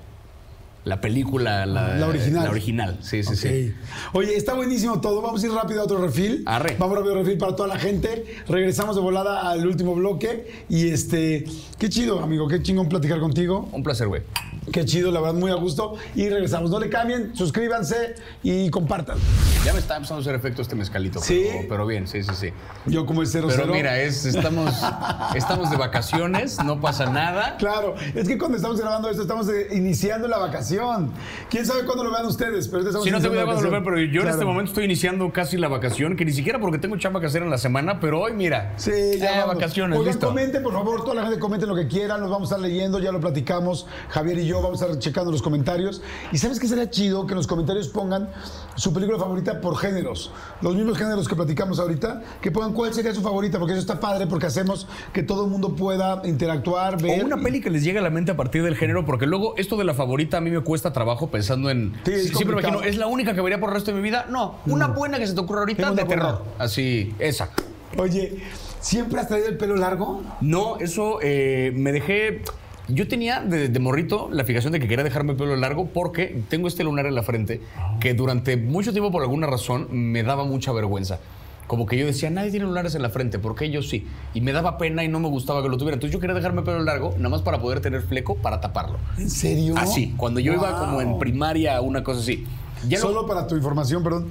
La película, la, La original. La original, sí, sí, sí. Oye, está buenísimo todo. Vamos a ir rápido a otro refil. Arre. Vamos rápido a refil para toda la gente. Regresamos de volada al último bloque. Y este, qué chido, amigo. Qué chingón platicar contigo. Un placer, güey. Qué chido, la verdad, muy a gusto. Y regresamos. No le cambien, suscríbanse y compartan. Ya me está empezando a hacer efecto este mezcalito. ¿Sí? Pero, pero bien, sí, sí, sí. Yo como el 00. Pero mira, es, estamos, *laughs* estamos de vacaciones, no pasa nada. Claro, es que cuando estamos grabando esto estamos eh, iniciando la vacación. ¿Quién sabe cuándo lo vean ustedes? Pero estamos Si no te voy a la cuando lo vean, pero yo en este momento estoy iniciando casi la vacación, que ni siquiera porque tengo chamba que hacer en la semana, pero hoy mira. Sí, ya eh, vamos. vacaciones, Oigan, listo. comenten, por favor, toda la gente comenten lo que quieran, los vamos a estar leyendo, ya lo platicamos, Javier y yo vamos a estar checando los comentarios. Y ¿sabes qué sería chido? Que en los comentarios pongan su película favorita por géneros. Los mismos géneros que platicamos ahorita, que pongan cuál sería su favorita, porque eso está padre, porque hacemos que todo el mundo pueda interactuar, ver. O una y- peli que les llegue a la mente a partir del género, porque luego esto de la favorita a mí me cuesta trabajo pensando en. Sí, es siempre imagino, ¿es la única que vería por el resto de mi vida? No, una buena que se te ocurra ahorita de terror. Así, esa. Oye, ¿siempre has traído el pelo largo? No, eso eh, me dejé. Yo tenía de, de morrito la fijación de que quería dejarme el pelo largo porque tengo este lunar en la frente que durante mucho tiempo, por alguna razón, me daba mucha vergüenza. Como que yo decía, nadie tiene lunares en la frente, ¿por qué yo sí? Y me daba pena y no me gustaba que lo tuviera. Entonces yo quería dejarme el pelo largo, nada más para poder tener fleco para taparlo. ¿En serio? Así, cuando yo iba como en primaria, una cosa así. Ya no- Solo para tu información, perdón,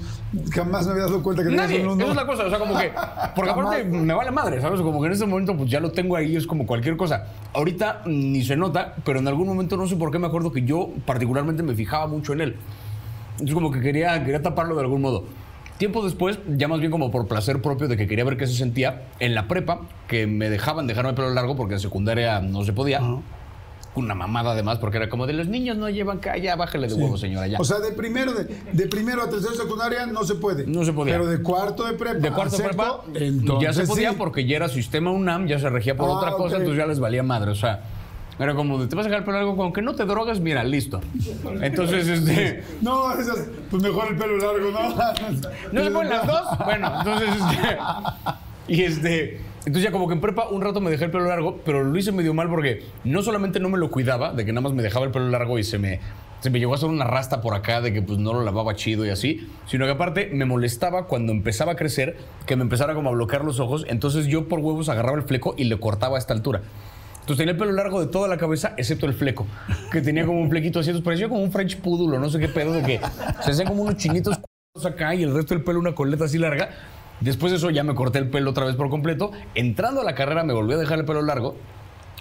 jamás me había dado cuenta que Nadie, un esa es la cosa, o sea, como que, porque aparte me vale madre, ¿sabes? Como que en ese momento pues ya lo tengo ahí, es como cualquier cosa. Ahorita ni se nota, pero en algún momento no sé por qué me acuerdo que yo particularmente me fijaba mucho en él. Entonces como que quería, quería taparlo de algún modo. Tiempo después, ya más bien como por placer propio de que quería ver qué se sentía, en la prepa, que me dejaban dejarme el pelo largo porque en secundaria no se podía. Una mamada además, porque era como de los niños no llevan ca- ya bájale de huevo, señora, ya. O sea, de primero, de, de primero a tercero secundaria no se puede. No se podía. Pero de cuarto de prepa. de cuarto de prepa entonces ya se podía sí. porque ya era sistema UNAM, ya se regía por Ah, otra cosa, entonces ya les valía madre. O sea, era como de, te vas a dejar el pelo largo, con que no te drogas, mira, listo. Entonces, este. *laughs* No, esas, pues mejor el pelo largo, ¿no? *laughs* ¿No se ponen las dos? Bueno, entonces, este. Y este. Entonces ya como que en prepa un rato me dejé el pelo largo, pero lo hice medio mal porque no solamente no me lo cuidaba, de que nada más me dejaba el pelo largo y se me, se me llegó a hacer una rasta por acá de que pues no lo lavaba chido y así, sino que aparte me molestaba cuando empezaba a crecer, que me empezara como a bloquear los ojos, entonces yo por huevos agarraba el fleco y le cortaba a esta altura. Entonces tenía el pelo largo de toda la cabeza, excepto el fleco, que tenía como un flequito así, entonces parecía como un French poodle no sé qué pedo, de que se hacían como unos chinitos *laughs* acá y el resto del pelo una coleta así larga. Después de eso ya me corté el pelo otra vez por completo. Entrando a la carrera me volví a dejar el pelo largo.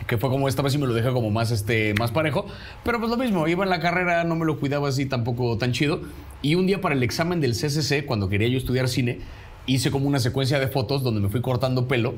Que fue como esta vez sí me lo dejé como más, este, más parejo. Pero pues lo mismo, iba en la carrera, no me lo cuidaba así tampoco tan chido. Y un día para el examen del CCC, cuando quería yo estudiar cine, hice como una secuencia de fotos donde me fui cortando pelo.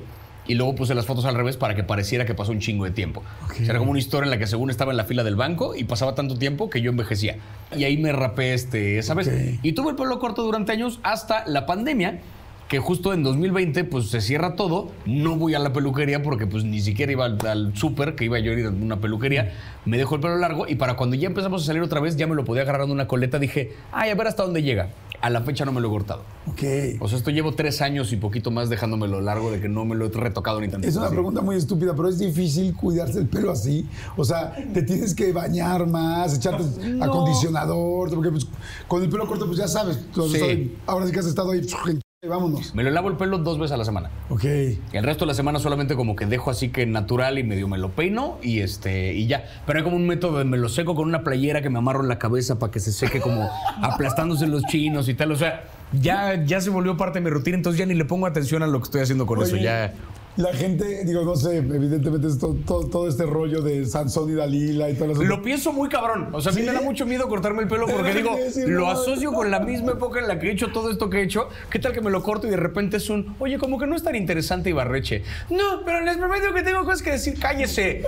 Y luego puse las fotos al revés para que pareciera que pasó un chingo de tiempo. O sea, era como una historia en la que según estaba en la fila del banco y pasaba tanto tiempo que yo envejecía. Y ahí me rapé este, esa vez. Y tuve el pelo corto durante años hasta la pandemia, que justo en 2020 pues se cierra todo. No voy a la peluquería porque pues ni siquiera iba al, al súper, que iba yo a ir a una peluquería. Me dejó el pelo largo y para cuando ya empezamos a salir otra vez ya me lo podía agarrar de una coleta. Dije, ay, a ver hasta dónde llega. A la fecha no me lo he cortado. Ok. O sea, esto llevo tres años y poquito más dejándomelo largo de que no me lo he retocado ni tanto. Es una pregunta muy estúpida, pero es difícil cuidarse el pelo así. O sea, te tienes que bañar más, echarte acondicionador, porque pues, con el pelo corto, pues ya sabes. Sí. ahora sí que has estado ahí en Vámonos. Me lo lavo el pelo dos veces a la semana. Ok. El resto de la semana solamente como que dejo así que natural y medio me lo peino y este y ya. Pero hay como un método de me lo seco con una playera que me amarro en la cabeza para que se seque como *laughs* aplastándose los chinos y tal. O sea, ya, ya se volvió parte de mi rutina, entonces ya ni le pongo atención a lo que estoy haciendo con eso. Ya. La gente, digo, no sé, evidentemente es todo, todo, todo este rollo de Sansón y Dalila y todo eso. Lo pienso muy cabrón. O sea, a mí me da mucho miedo cortarme el pelo porque *laughs* digo, lo no. asocio con la misma época en la que he hecho todo esto que he hecho. ¿Qué tal que me lo corto y de repente es un, oye, como que no es tan interesante y barreche? No, pero les prometo que tengo cosas que decir, cállese.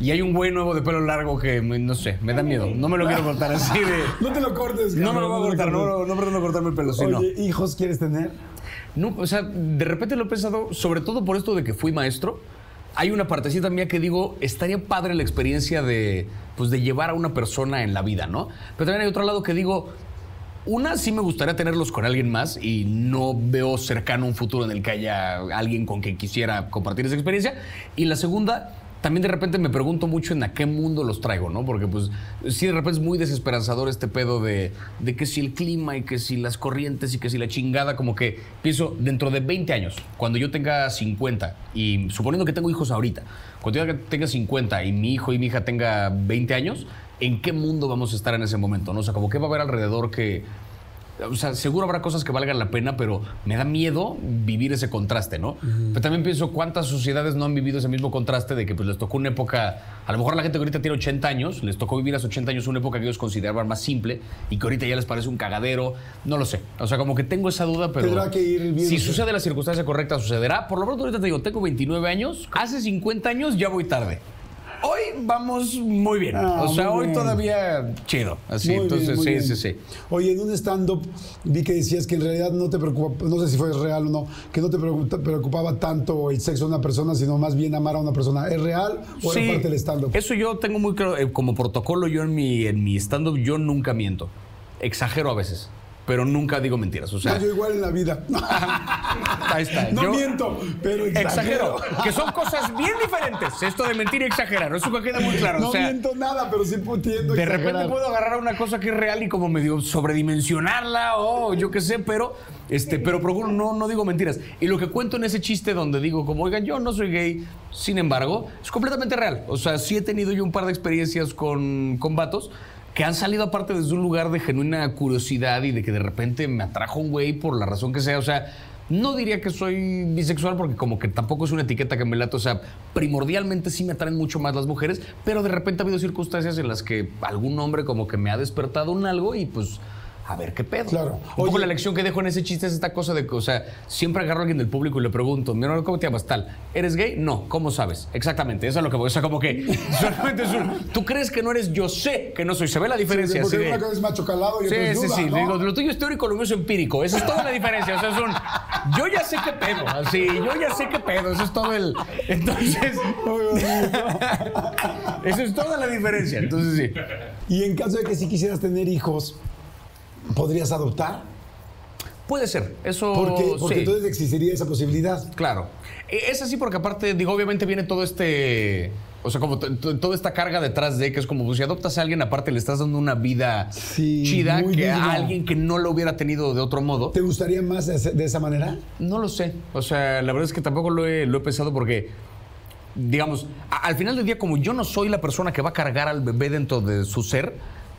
Y hay un güey nuevo de pelo largo que, no sé, me da miedo. No me lo quiero cortar así de... *laughs* No te lo cortes. No me lo voy a cortar, cortes. no, no pretendo cortarme el pelo, sí, no. ¿hijos quieres tener? No, o sea, de repente lo he pensado, sobre todo por esto de que fui maestro. Hay una partecita mía que digo, estaría padre la experiencia de, pues, de llevar a una persona en la vida, ¿no? Pero también hay otro lado que digo, una, sí me gustaría tenerlos con alguien más y no veo cercano un futuro en el que haya alguien con quien quisiera compartir esa experiencia. Y la segunda, también de repente me pregunto mucho en a qué mundo los traigo, ¿no? Porque pues sí de repente es muy desesperanzador este pedo de, de que si el clima y que si las corrientes y que si la chingada, como que pienso dentro de 20 años, cuando yo tenga 50 y suponiendo que tengo hijos ahorita, cuando yo tenga 50 y mi hijo y mi hija tenga 20 años, ¿en qué mundo vamos a estar en ese momento? ¿no? O sea, como que va a haber alrededor que... O sea, seguro habrá cosas que valgan la pena, pero me da miedo vivir ese contraste, ¿no? Pero también pienso cuántas sociedades no han vivido ese mismo contraste de que pues les tocó una época, a lo mejor la gente que ahorita tiene 80 años, les tocó vivir a sus 80 años una época que ellos consideraban más simple y que ahorita ya les parece un cagadero, no lo sé. O sea, como que tengo esa duda, pero Tendrá que ir viendo. si sucede la circunstancia correcta, sucederá. Por lo pronto ahorita te digo, tengo 29 años, hace 50 años ya voy tarde. Hoy vamos muy bien. Ah, o sea, hoy bien. todavía chido. Así, Muy entonces, sí, bien. sí, sí. Oye, en un stand-up vi que decías que en realidad no te preocupa, no sé si fue real o no, que no te preocupa- preocupaba tanto el sexo de una persona, sino más bien amar a una persona. ¿Es real o Sí, era parte del stand-up? Eso yo tengo muy claro, eh, como protocolo yo en mi, en mi stand-up, yo nunca miento. Exagero a veces, pero nunca digo mentiras. O sea, No, yo igual en la vida. *laughs* ahí está. no Yo miento, pero exagero. Exagero, que son cosas bien diferentes. Esto de mentir y exagerar, eso que queda muy claro. No o sea, miento nada, pero sí entiendo de exagerar. repente puedo agarrar una cosa que es real y como medio sobredimensionarla o yo qué sé, pero este, pero procuro no, no digo mentiras. Y lo que cuento en ese chiste donde digo como, oigan, yo no soy gay, sin embargo, es completamente real. O sea, sí he tenido yo un par de experiencias con, con vatos que han salido aparte desde un lugar de genuina curiosidad y de que de repente me atrajo un güey por la razón que sea. O sea, no diría que soy bisexual porque como que tampoco es una etiqueta que me late. O sea, primordialmente sí me atraen mucho más las mujeres, pero de repente ha habido circunstancias en las que algún hombre como que me ha despertado un algo y pues... A ver qué pedo. Claro. Un poco la lección que dejo en ese chiste es esta cosa de que, o sea, siempre agarro a alguien del público y le pregunto, mi ¿cómo te llamas tal? ¿Eres gay? No, ¿cómo sabes? Exactamente, eso es lo que voy. O sea, como que *laughs* solamente es un, tú crees que no eres, yo sé que no soy. Se ve la diferencia. Porque así de- una cosa es macho calado y Sí, otra es sí, sí. ¿no? Digo, lo tuyo es teórico, lo mío es empírico. Esa es toda la diferencia. O sea, es un. Yo ya sé qué pedo. Así, yo ya sé qué pedo. Eso es todo el. Entonces. *laughs* Eso es toda la diferencia. Entonces, sí. Y en caso de que si quisieras tener hijos, ¿podrías adoptar? Puede ser. Eso. Porque, porque sí. entonces existiría esa posibilidad. Claro. E- Es así porque aparte, digo, obviamente viene todo este... O sea, como toda esta carga detrás de que es como pues, si adoptas a alguien, aparte le estás dando una vida Sí, chida que a alguien que no lo hubiera tenido de otro modo. ¿Te gustaría más de esa manera? No lo sé. O sea, la verdad es que tampoco lo he, lo he pensado porque, digamos, al final del día, como yo no soy la persona que va a cargar al bebé dentro de su ser,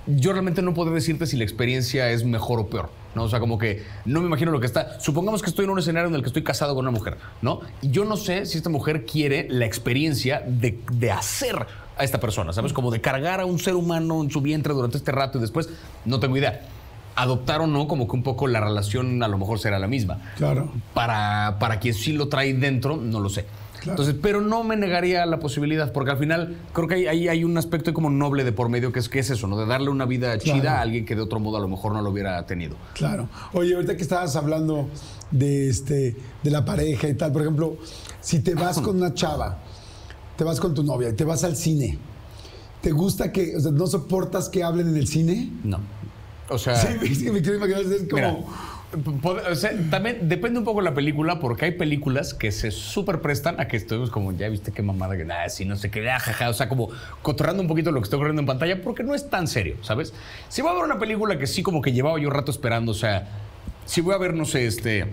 yo realmente no podré decirte si la experiencia es mejor o peor. ¿no? O sea, como que no me imagino lo que está. Supongamos que estoy en un escenario en el que estoy casado con una mujer, ¿no? Y yo no sé si esta mujer quiere la experiencia de, de hacer a esta persona, ¿sabes? Como de cargar a un ser humano en su vientre durante este rato y después, no tengo idea. Adoptar o no, como que un poco la relación a lo mejor será la misma Claro. para, para quien sí lo trae dentro, no lo sé. Entonces, pero no me negaría la posibilidad, porque al final creo que hay, hay, hay un aspecto como noble de por medio que es, que es eso, ¿no? De darle una vida chida Claro. a alguien que de otro modo a lo mejor no lo hubiera tenido. Claro. Oye, ahorita que estabas hablando de este de la pareja y tal, por ejemplo, si te vas *clears throat* con una chava, te vas con tu novia y te vas al cine, ¿te gusta que, o sea, no soportas que hablen en el cine? No. O sea, *laughs* Sí, que me quiero imaginar, es como... mira, o sea, también depende un poco de la película, porque hay películas que se súper prestan a que estemos como, ya viste qué mamada, que nada, si no sé qué, ah, jaja, o sea, como cotorrando un poquito lo que está ocurriendo en pantalla, porque no es tan serio, ¿sabes? Si voy a ver una película que sí como que llevaba yo rato esperando, o sea, si voy a ver, no sé, este,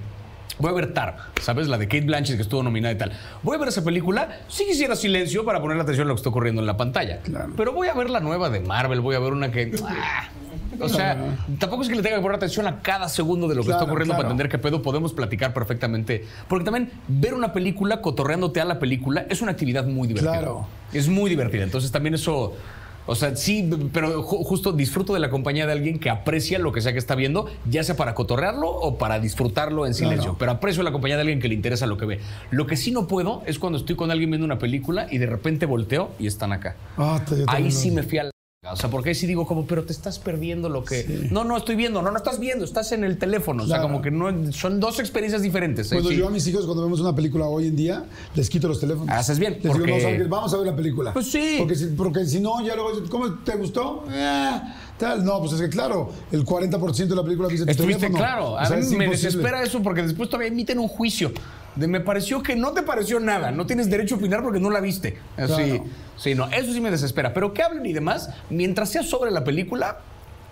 voy a ver Tar, ¿sabes? La de Kate Blanchett que estuvo nominada y tal. Voy a ver esa película, sí quisiera silencio para poner atención a lo que está ocurriendo en la pantalla. Pero voy a ver la nueva de Marvel, voy a ver una que... ah, o sea, tampoco es que le tenga que poner atención a cada segundo de lo que Claro, está ocurriendo claro. para entender qué pedo podemos platicar perfectamente. Porque también ver una película cotorreándote a la película es una actividad muy divertida. Claro. Es muy divertida. Entonces también eso. O sea, sí, pero ju- justo disfruto de la compañía de alguien que aprecia lo que sea que está viendo, ya sea para cotorrearlo o para disfrutarlo en silencio. Claro. Pero aprecio la compañía de alguien que le interesa lo que ve. Lo que sí no puedo es cuando estoy con alguien viendo una película y de repente volteo y están acá. Ah, Ahí sí me fui. O sea, porque ahí sí digo como, pero te estás perdiendo lo que... No, no, estoy viendo. No, no estás viendo. Estás en el teléfono. O sea, como que no... Son dos experiencias diferentes. Bueno, Sí. yo a mis hijos cuando vemos una película hoy en día, les quito los teléfonos. Haces bien, Les digo, porque- no, ¿sabes qué? vamos a ver la película. Pues sí. Porque si, porque si no, ya luego, ¿cómo te gustó? Eh, tal. No, pues es que claro, el 40% de la película viste tu Estuviste teléfono. claro. O A sea, mí me imposible. desespera eso porque después todavía emiten un juicio. De me pareció que no te pareció nada. No tienes derecho a opinar porque no la viste. Así. Claro. Sí, no. Eso sí me desespera. Pero que hablen y demás, mientras sea sobre la película,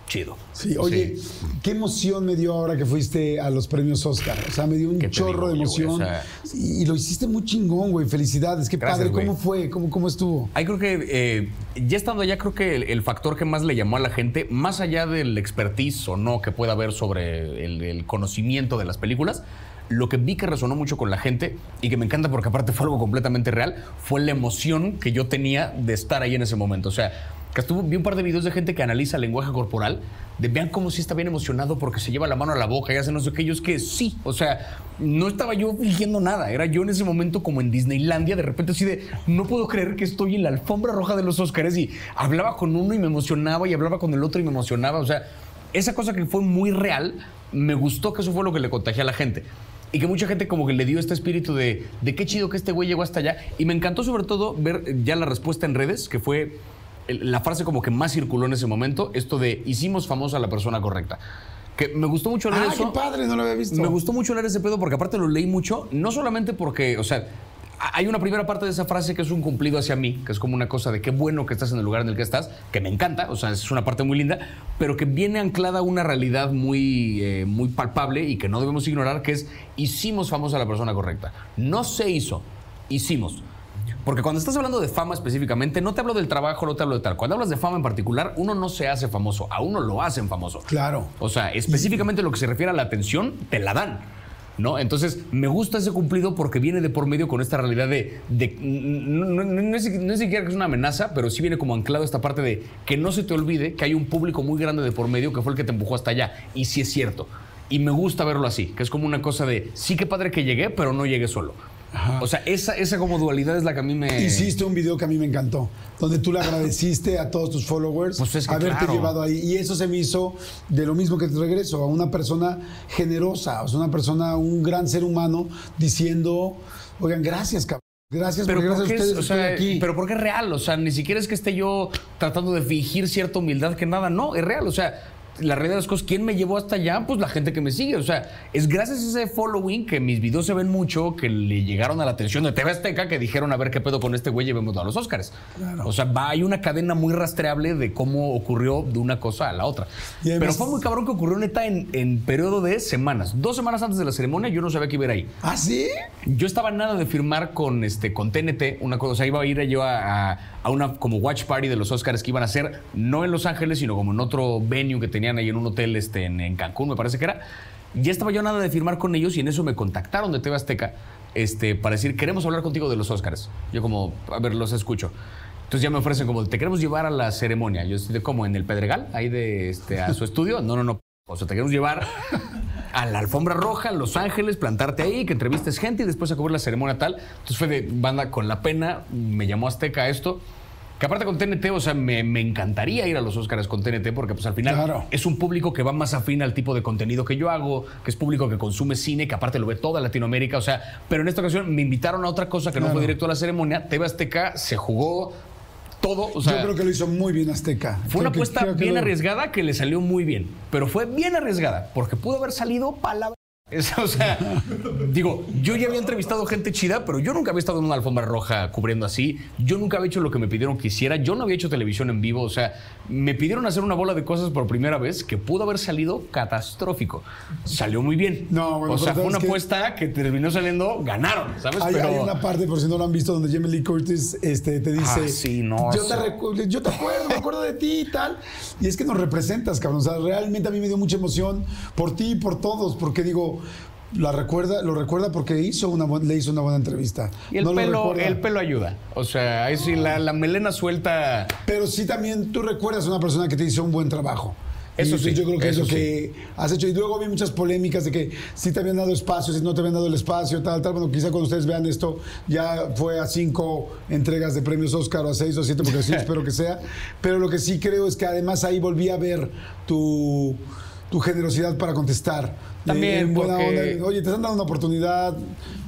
chido. Sí, oye, qué emoción me dio ahora que fuiste a los premios Oscar. O sea, me dio un ¿Qué te chorro de digo emoción. güey? O sea- y, y lo hiciste muy chingón, güey. Felicidades. Qué Gracias, padre. güey. ¿Cómo fue? ¿Cómo, cómo estuvo? Ahí creo que eh, ya estando allá, creo que el, el factor que más le llamó a la gente, más allá del expertise o no que pueda haber sobre el, el conocimiento de las películas, lo que vi que resonó mucho con la gente y que me encanta porque aparte fue algo completamente real, fue la emoción que yo tenía de estar ahí en ese momento. O sea, que estuvo, vi un par de videos de gente que analiza el lenguaje corporal, de vean cómo sí está bien emocionado porque se lleva la mano a la boca y hace no sé qué, yo es que sí, o sea, no estaba yo fingiendo nada, era yo en ese momento como en Disneylandia, de repente así de, no puedo creer que estoy en la alfombra roja de los Óscares y hablaba con uno y me emocionaba y hablaba con el otro y me emocionaba, o sea, esa cosa que fue muy real, me gustó que eso fue lo que le contagié a la gente. Y que mucha gente como que le dio este espíritu de, de qué chido que este güey llegó hasta allá. Y me encantó sobre todo ver ya la respuesta en redes, que fue la frase como que más circuló en ese momento, esto de hicimos famosa a la persona correcta. Que me gustó mucho leer Ah, eso. qué padre, no lo había visto. Me gustó mucho leer ese pedo porque aparte lo leí mucho, no solamente porque, o sea, hay una primera parte de esa frase que es un cumplido hacia mí, que es como una cosa de qué bueno que estás en el lugar en el que estás, que me encanta, o sea, es una parte muy linda, pero que viene anclada a una realidad muy, eh, muy palpable y que no debemos ignorar, que es hicimos famosa a la persona correcta. No se hizo, hicimos. Porque cuando estás hablando de fama específicamente, no te hablo del trabajo, no te hablo de tal. Cuando hablas de fama en particular, uno no se hace famoso, a uno lo hacen famoso. Claro. O sea, específicamente lo que se refiere a la atención, te la dan. ¿No? Entonces, me gusta ese cumplido porque viene de por medio con esta realidad de. de- no, no- no- es, no siquiera que es una amenaza, pero sí viene como anclado esta parte de que no se te olvide que hay un público muy grande de por medio que fue el que te empujó hasta allá. Y sí es cierto. Y me gusta verlo así, que es como una cosa de sí que padre que llegué, pero no llegué solo. O sea, esa, esa como dualidad es la que a mí me. Hiciste un video que a mí me encantó, donde tú le agradeciste a todos tus followers Pues es que haberte claro. llevado ahí. Y eso se me hizo de lo mismo que te regreso, a una persona generosa, o sea, una persona, un gran ser humano, diciendo, oigan, gracias, cabrón. Gracias, Pero porque gracias a es, ustedes o sea, aquí. pero porque es real, o sea, ni siquiera es que esté yo tratando de fingir cierta humildad que nada, no, es real, o sea, la realidad de las cosas, ¿quién me llevó hasta allá? Pues la gente que me sigue, o sea, es gracias a ese following que mis videos se ven mucho, que le llegaron a la atención de TV Azteca, que dijeron a ver qué pedo con este güey, llevémoslo a los Oscars. O sea, va, hay una cadena muy rastreable de cómo ocurrió de una cosa a la otra. Pero fue muy cabrón que ocurrió neta en, en periodo de semanas. Dos semanas antes de la ceremonia yo no sabía que iba a ir ahí. ¿Ah, sí? Yo estaba nada de firmar con, este, con TNT, una cosa, o sea, iba a ir yo a, a- a una como watch party de los Oscars que iban a hacer, no en Los Ángeles, sino como en otro venue que tenían ahí en un hotel este, en, Cancún, me parece que era. Ya estaba yo nada de firmar con ellos y en eso me contactaron de TV Azteca este, para decir, queremos hablar contigo de los Oscars. Yo como, a ver, los escucho. Entonces ya me ofrecen como, te queremos llevar a la ceremonia. Yo estoy como en el Pedregal, ahí de, este, a su estudio. No, no, no. O sea, te queremos llevar a la alfombra roja, Los Ángeles, plantarte ahí, que entrevistes gente y después a cubrir la ceremonia tal. Entonces fue de banda con la pena, me llamó Azteca esto. Que aparte con TNT, o sea, me, me encantaría ir a los Oscars con TNT porque pues al final Claro. es un público que va más afín al tipo de contenido que yo hago, que es público que consume cine, que aparte lo ve toda Latinoamérica, o sea, pero en esta ocasión me invitaron a otra cosa que no fue directo a la ceremonia, TV Azteca se jugó todo, o sea, Yo creo que lo hizo muy bien Azteca. fue una Creo apuesta que bien lo- arriesgada que le salió muy bien, pero fue bien arriesgada porque pudo haber salido palabra Es- o sea, digo, yo ya había entrevistado gente chida, pero yo nunca había estado en una alfombra roja cubriendo así. Yo nunca había hecho lo que me pidieron que hiciera. Yo no había hecho televisión en vivo. O sea, me pidieron hacer una bola de cosas por primera vez que pudo haber salido catastrófico. Salió muy bien. No, bueno, o sea, fue una que- apuesta que terminó saliendo, ganaron, ¿sabes? Hay, pero hay una parte, por si no lo han visto, donde Jamie Lee Curtis este, te dice: Ah, sí, no, yo, yo te acuerdo, me acuerdo de ti y tal. Y es que nos representas, cabrón. O sea, realmente a mí me dio mucha emoción por ti y por todos, porque digo. La recuerda, lo recuerda porque hizo una, le hizo una buena entrevista. y el, No lo pelo, el pelo ayuda. O sea, ahí sí, la, la melena suelta. Pero sí también tú recuerdas a una persona que te hizo un buen trabajo. Eso Y sí, Yo creo que es eso lo que has hecho. Y luego vi muchas polémicas de que sí te habían dado espacio, si no te habían dado el espacio, tal, tal. Bueno, quizá cuando ustedes vean esto, ya fue a cinco entregas de premios Oscar o a seis o siete, porque sí *laughs* espero que sea. Pero lo que sí creo es que además ahí volví a ver tu, tu generosidad para contestar. También, buena porque- onda. Oye, te están dando una oportunidad.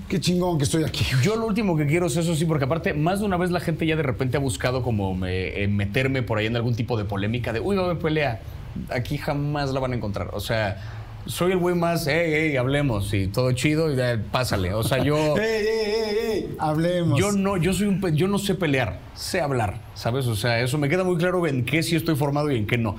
Qué chingón que estoy aquí. Yo lo último que quiero es eso sí, porque aparte, más de una vez la gente ya de repente ha buscado como me- eh, meterme por ahí en algún tipo de polémica de, uy, va a haber pelea. Aquí jamás la van a encontrar. O sea, soy el güey más, hey, hey, hablemos y todo chido y pásale. O sea, yo, *laughs* ¡Ey, ey, ey, ey! Hablemos. yo no, yo soy un, yo no sé pelear, sé hablar, ¿sabes? O sea, eso me queda muy claro en qué sí estoy formado y en qué no.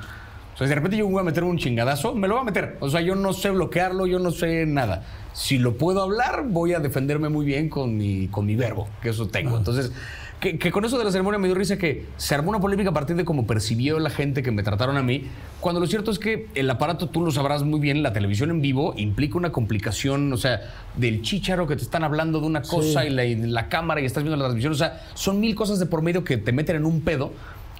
Sea, si de repente yo voy a meter un chingadazo, me lo voy a meter. O sea, yo no sé bloquearlo, yo no sé nada. Si lo puedo hablar, voy a defenderme muy bien con mi, con mi verbo, que eso tengo. Entonces, que, que con eso de la ceremonia me dio risa que se armó una polémica a partir de cómo percibió la gente que me trataron a mí, cuando lo cierto es que el aparato, tú lo sabrás muy bien, la televisión en vivo implica una complicación, o sea, del chícharo que te están hablando de una cosa y, la, y la cámara y estás viendo la transmisión, o sea, son mil cosas de por medio que te meten en un pedo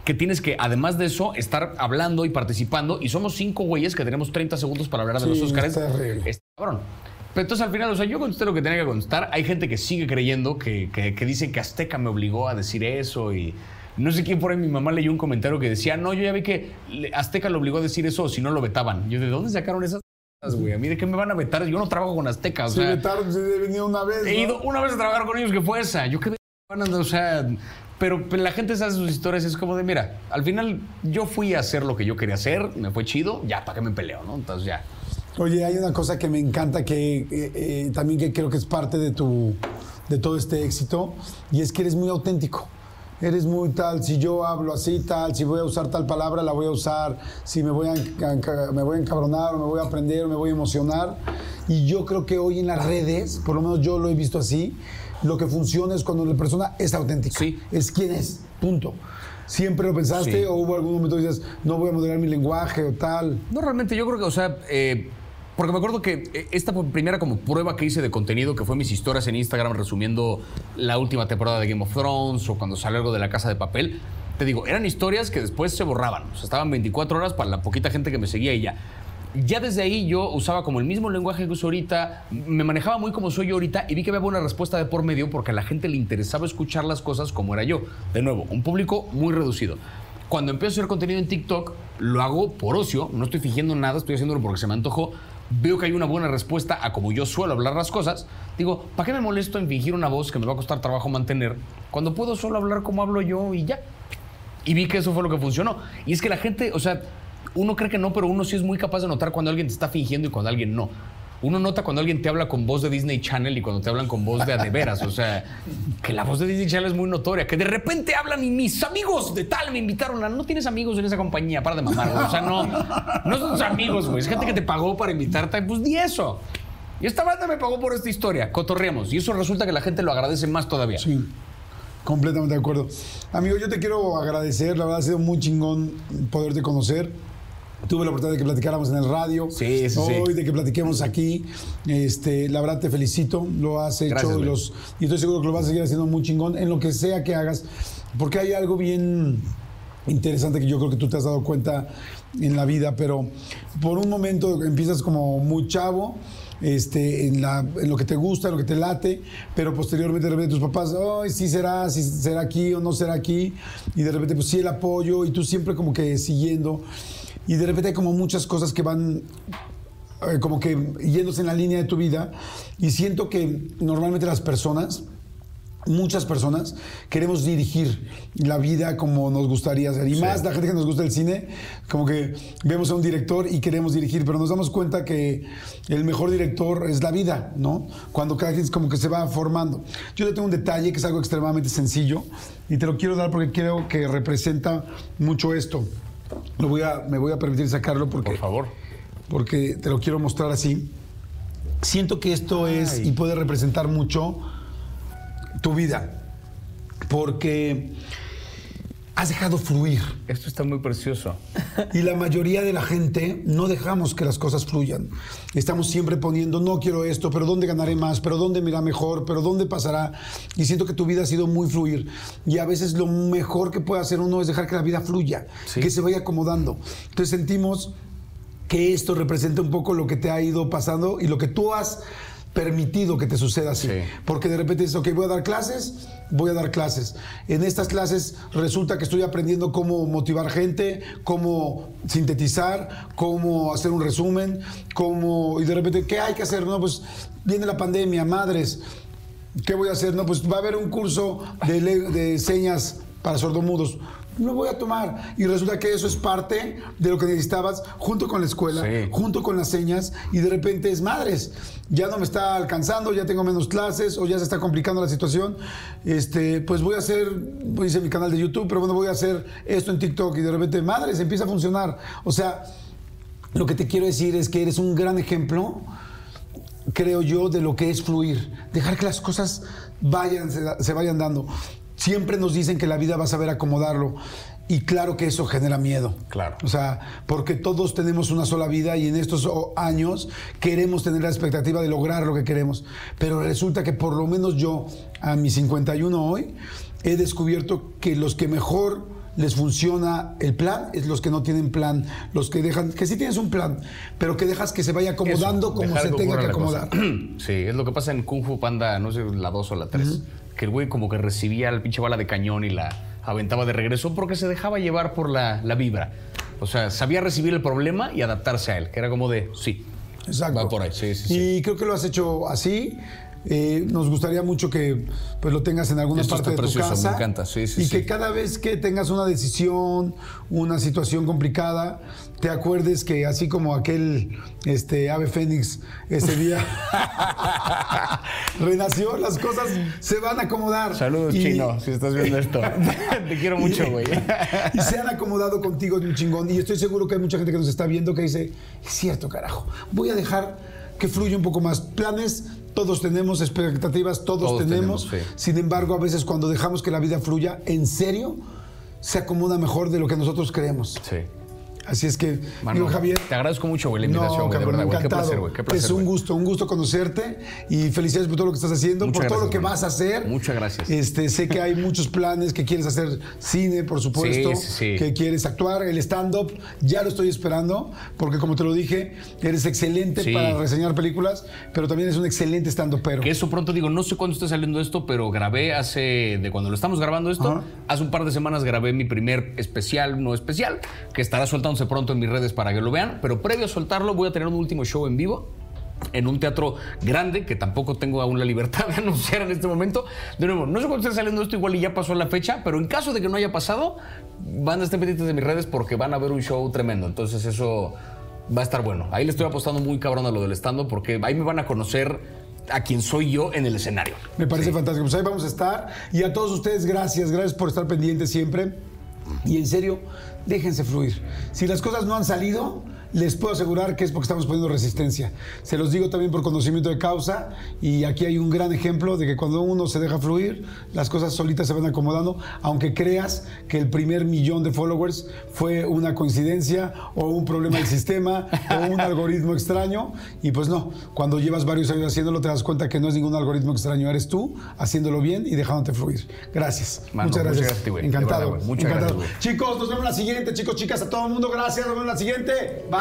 que tienes que, además de eso, estar hablando y participando. Y somos cinco güeyes que tenemos 30 segundos para hablar de Sí, los Oscars. está terrible. Está cabrón. Pero entonces al final, o sea, yo contesté lo que tenía que contestar. Hay gente que sigue creyendo que, que, que dicen que Azteca me obligó a decir eso y. No sé quién por ahí, mi mamá leyó un comentario que decía, no, yo ya vi que Azteca lo obligó a decir eso, si no lo vetaban. Yo, ¿de dónde sacaron esas güey? A mí, ¿de qué me van a vetar? Yo no trabajo con Azteca, o Se sea... vetaron, se venido una vez. He ¿no? ido una vez a trabajar con ellos que fue esa. Yo quedé, o sea, pero la gente se hace sus historias es como de, mira, al final yo fui a hacer lo que yo quería hacer, me fue chido, ya, ¿para qué me peleo, no? Entonces ya. Oye, hay una cosa que me encanta que eh, eh, también que creo que es parte de tu de todo este éxito y es que eres muy auténtico. Eres muy tal, si yo hablo así, tal, si voy a usar tal palabra, la voy a usar, si me voy a, me voy a encabronar, o me voy a aprender, o me voy a emocionar. Y yo creo que hoy en las redes, por lo menos yo lo he visto así, lo que funciona es cuando la persona es auténtica. Sí. Es quien es, punto. ¿Siempre lo pensaste Sí. o hubo algún momento que dices, no voy a moderar mi lenguaje o tal? No, realmente yo creo que, o sea, eh, porque me acuerdo que esta primera como prueba que hice de contenido, que fue mis historias en Instagram resumiendo la última temporada de Game of Thrones o cuando salió algo de la Casa de Papel. Te digo, eran historias que después se borraban. O sea, estaban 24 horas para la poquita gente que me seguía y ya. Ya desde ahí yo usaba como el mismo lenguaje que uso ahorita, me manejaba muy como soy yo ahorita y vi que había buena respuesta de por medio porque a la gente le interesaba escuchar las cosas como era yo. De nuevo, un público muy reducido. Cuando empiezo a hacer contenido en TikTok, lo hago por ocio, no estoy fingiendo nada, estoy haciéndolo porque se me antojó. Veo que hay una buena respuesta a como yo suelo hablar las cosas. Digo, ¿para qué me molesto en fingir una voz que me va a costar trabajo mantener cuando puedo solo hablar como hablo yo y ya? Y vi que eso fue lo que funcionó. Y es que la gente, o sea, uno cree que no, pero uno sí es muy capaz de notar cuando alguien te está fingiendo y cuando alguien no. Uno nota cuando alguien te habla con voz de Disney Channel y cuando te hablan con voz de a de veras. O sea, que la voz de Disney Channel es muy notoria. Que de repente hablan y mis amigos de tal me invitaron a. No tienes amigos en esa compañía, para de mamar. O sea, no, no son tus amigos, güey. Es gente que te pagó para invitarte. Pues ni eso. Y esta banda me pagó por esta historia. Cotorreamos. Y eso resulta que la gente lo agradece más todavía. Sí, completamente de acuerdo. Amigo, yo te quiero agradecer, la verdad ha sido muy chingón poderte conocer. Tuve la oportunidad de que platicáramos en el radio. Sí, sí, sí. Hoy, de que platiquemos aquí. Este, la verdad te felicito, lo has hecho Gracias, los, y estoy seguro que lo vas a seguir haciendo muy chingón en lo que sea que hagas. Porque hay algo bien interesante que yo creo que tú te has dado cuenta en la vida, pero por un momento empiezas como muy chavo, este, en, la- en lo que te gusta, en lo que te late, pero posteriormente de repente tus papás, ay, sí será, sí será aquí o no será aquí, y de repente pues sí el apoyo, y tú siempre como que siguiendo, y de repente hay como muchas cosas que van eh, como que yéndose en la línea de tu vida, y siento que normalmente las personas muchas personas queremos dirigir la vida como nos gustaría hacer. Y más la gente que nos gusta el cine, como que vemos a un director y queremos dirigir, pero nos damos cuenta que el mejor director es la vida, ¿no? Cuando cada quien como que se va formando. Yo le tengo un detalle que es algo extremadamente sencillo y te lo quiero dar porque creo que representa mucho esto. Lo voy a, me voy a permitir sacarlo porque, Por favor. porque te lo quiero mostrar así. Siento que esto es y puede representar mucho tu vida, porque has dejado fluir. Esto está muy precioso. Y la mayoría de la gente no dejamos que las cosas fluyan. Estamos siempre poniendo, no quiero esto, pero ¿dónde ganaré más? ¿Pero dónde me irá mejor? ¿Pero dónde pasará? Y siento que tu vida ha sido muy fluir. Y a veces lo mejor que puede hacer uno es dejar que la vida fluya, Sí. que se vaya acomodando. Entonces sentimos que esto representa un poco lo que te ha ido pasando y lo que tú has permitido que te suceda así. Sí. Porque de repente dices, ok, voy a dar clases, voy a dar clases. En estas clases resulta que estoy aprendiendo cómo motivar gente, cómo sintetizar, cómo hacer un resumen, cómo... Y de repente, ¿qué hay que hacer? No, pues viene la pandemia, madres. ¿Qué voy a hacer? No, pues va a haber un curso de, de señas para sordomudos. Lo voy a tomar. Y resulta que eso es parte de lo que necesitabas junto con la escuela, Sí. junto con las señas. Y de repente es madres. Ya no me está alcanzando, ya tengo menos clases o ya se está complicando la situación. Este, pues voy a hacer, hice mi canal de YouTube, pero bueno, voy a hacer esto en TikTok. Y de repente, madres, empieza a funcionar. O sea, lo que te quiero decir es que eres un gran ejemplo creo yo, de lo que es fluir. Dejar que las cosas vayan, se, se vayan dando. Siempre nos dicen que la vida va a saber acomodarlo. Y claro que eso genera miedo. Claro. O sea, porque todos tenemos una sola vida y en estos o- años queremos tener la expectativa de lograr lo que queremos. Pero resulta que por lo menos yo, a mis 51 hoy, he descubierto que los que mejor les funciona el plan es los que no tienen plan, los que dejan, que sí tienes un plan, pero que dejas que se vaya acomodando Eso, como se tenga que acomodar. *clears throat* Sí, es lo que pasa en Kung Fu Panda, no sé, la 2 o la 3. Que el güey como que recibía la pinche bala de cañón y la aventaba de regreso porque se dejaba llevar por la, la vibra. O sea, sabía recibir el problema y adaptarse a él, que era como de, sí. Exacto. Va por ahí, sí, sí, sí. Y creo que lo has hecho así. Eh, nos gustaría mucho que pues, lo tengas en alguna Esto parte de tu precioso, me casa. encanta, sí, sí, y sí. que cada vez que tengas una decisión, una situación complicada, te acuerdes que así como aquel este, ave fénix ese día *laughs* renació, las cosas se van a acomodar. Saludos, Y- chino, si estás viendo esto. *laughs* Te quiero mucho, güey. y se han acomodado contigo de un chingón. Y estoy seguro que hay mucha gente que nos está viendo que dice, es cierto, carajo, voy a dejar que fluya un poco más. Planes, todos tenemos, expectativas, todos, Todos tenemos. Sin embargo, a veces cuando dejamos que la vida fluya, en serio, se acomoda mejor de lo que nosotros creemos. Sí. Así es que, Mano, digo, Javier. te agradezco mucho, güey, la invitación, No, güey, de cabrón, verdad, güey. Qué encantado. placer, güey, qué placer, es un gusto, un gusto conocerte y felicidades por todo lo que estás haciendo, Muchas por todo lo gracias, que vas a hacer. Muchas gracias. Este, sé que hay muchos planes, que quieres hacer cine, por supuesto, Sí, sí, sí. que quieres actuar, el stand-up, ya lo estoy esperando, porque como te lo dije, eres excelente para reseñar películas, pero también eres un excelente stand pero Que eso pronto digo, no sé cuándo esté saliendo esto, pero grabé hace, de cuando lo estamos grabando esto, Ajá. hace un par de semanas grabé mi primer especial, no especial, que estará soltándose pronto en mis redes para que lo vean, pero previo a soltarlo voy a tener un último show en vivo en un teatro grande que tampoco tengo aún la libertad de *laughs* anunciar en este momento. De nuevo, no sé cuándo esté saliendo esto, igual y ya pasó la fecha, pero en caso de que no haya pasado, van a estar pendientes de mis redes porque van a ver un show tremendo. Entonces eso va a estar bueno. Ahí le estoy apostando muy cabrón a lo del stand porque ahí me van a conocer a quien soy yo en el escenario. Me parece fantástico. Pues ahí vamos a estar. Y a todos ustedes, gracias. Gracias por estar pendientes siempre. Y en serio, déjense fluir. Si las cosas no han salido, les puedo asegurar que es porque estamos poniendo resistencia. Se los digo también por conocimiento de causa. Y aquí hay un gran ejemplo de que cuando uno se deja fluir, las cosas solitas se van acomodando. Aunque creas que el primer millón de followers fue una coincidencia o un problema del sistema o un *laughs* algoritmo extraño. Y pues no, cuando llevas varios años haciéndolo, te das cuenta que no es ningún algoritmo extraño. Eres tú haciéndolo bien y dejándote fluir. Gracias. Mano, muchas muchas gracias. Encantado. verdad, güey. Muchas encantado. gracias, güey. Chicos, nos vemos en la siguiente. Chicos, chicas, a todo el mundo, gracias. Nos vemos en la siguiente. Bye.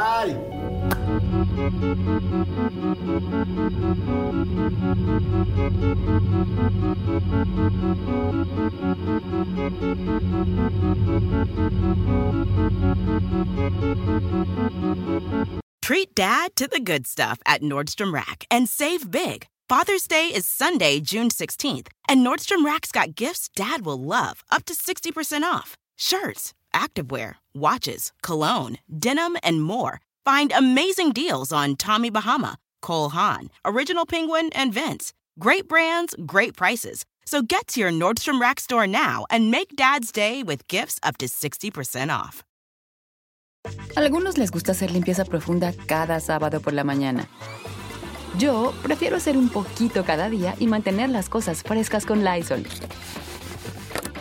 Treat dad to the good stuff at Nordstrom Rack and save big. Father's Day is Sunday, June 16th, and Nordstrom Rack's got gifts Dad will love, up to 60% off. Shirts, activewear, watches, cologne, denim, and more. Find amazing deals on Tommy Bahama, Cole Haan, Original Penguin, and Vince. Great brands, great prices. So get to your Nordstrom Rack store now and make Dad's Day with gifts up to 60% off. Algunos les gusta hacer limpieza profunda cada sábado por la mañana. Yo prefiero hacer un poquito cada día y mantener las cosas frescas con Lysol.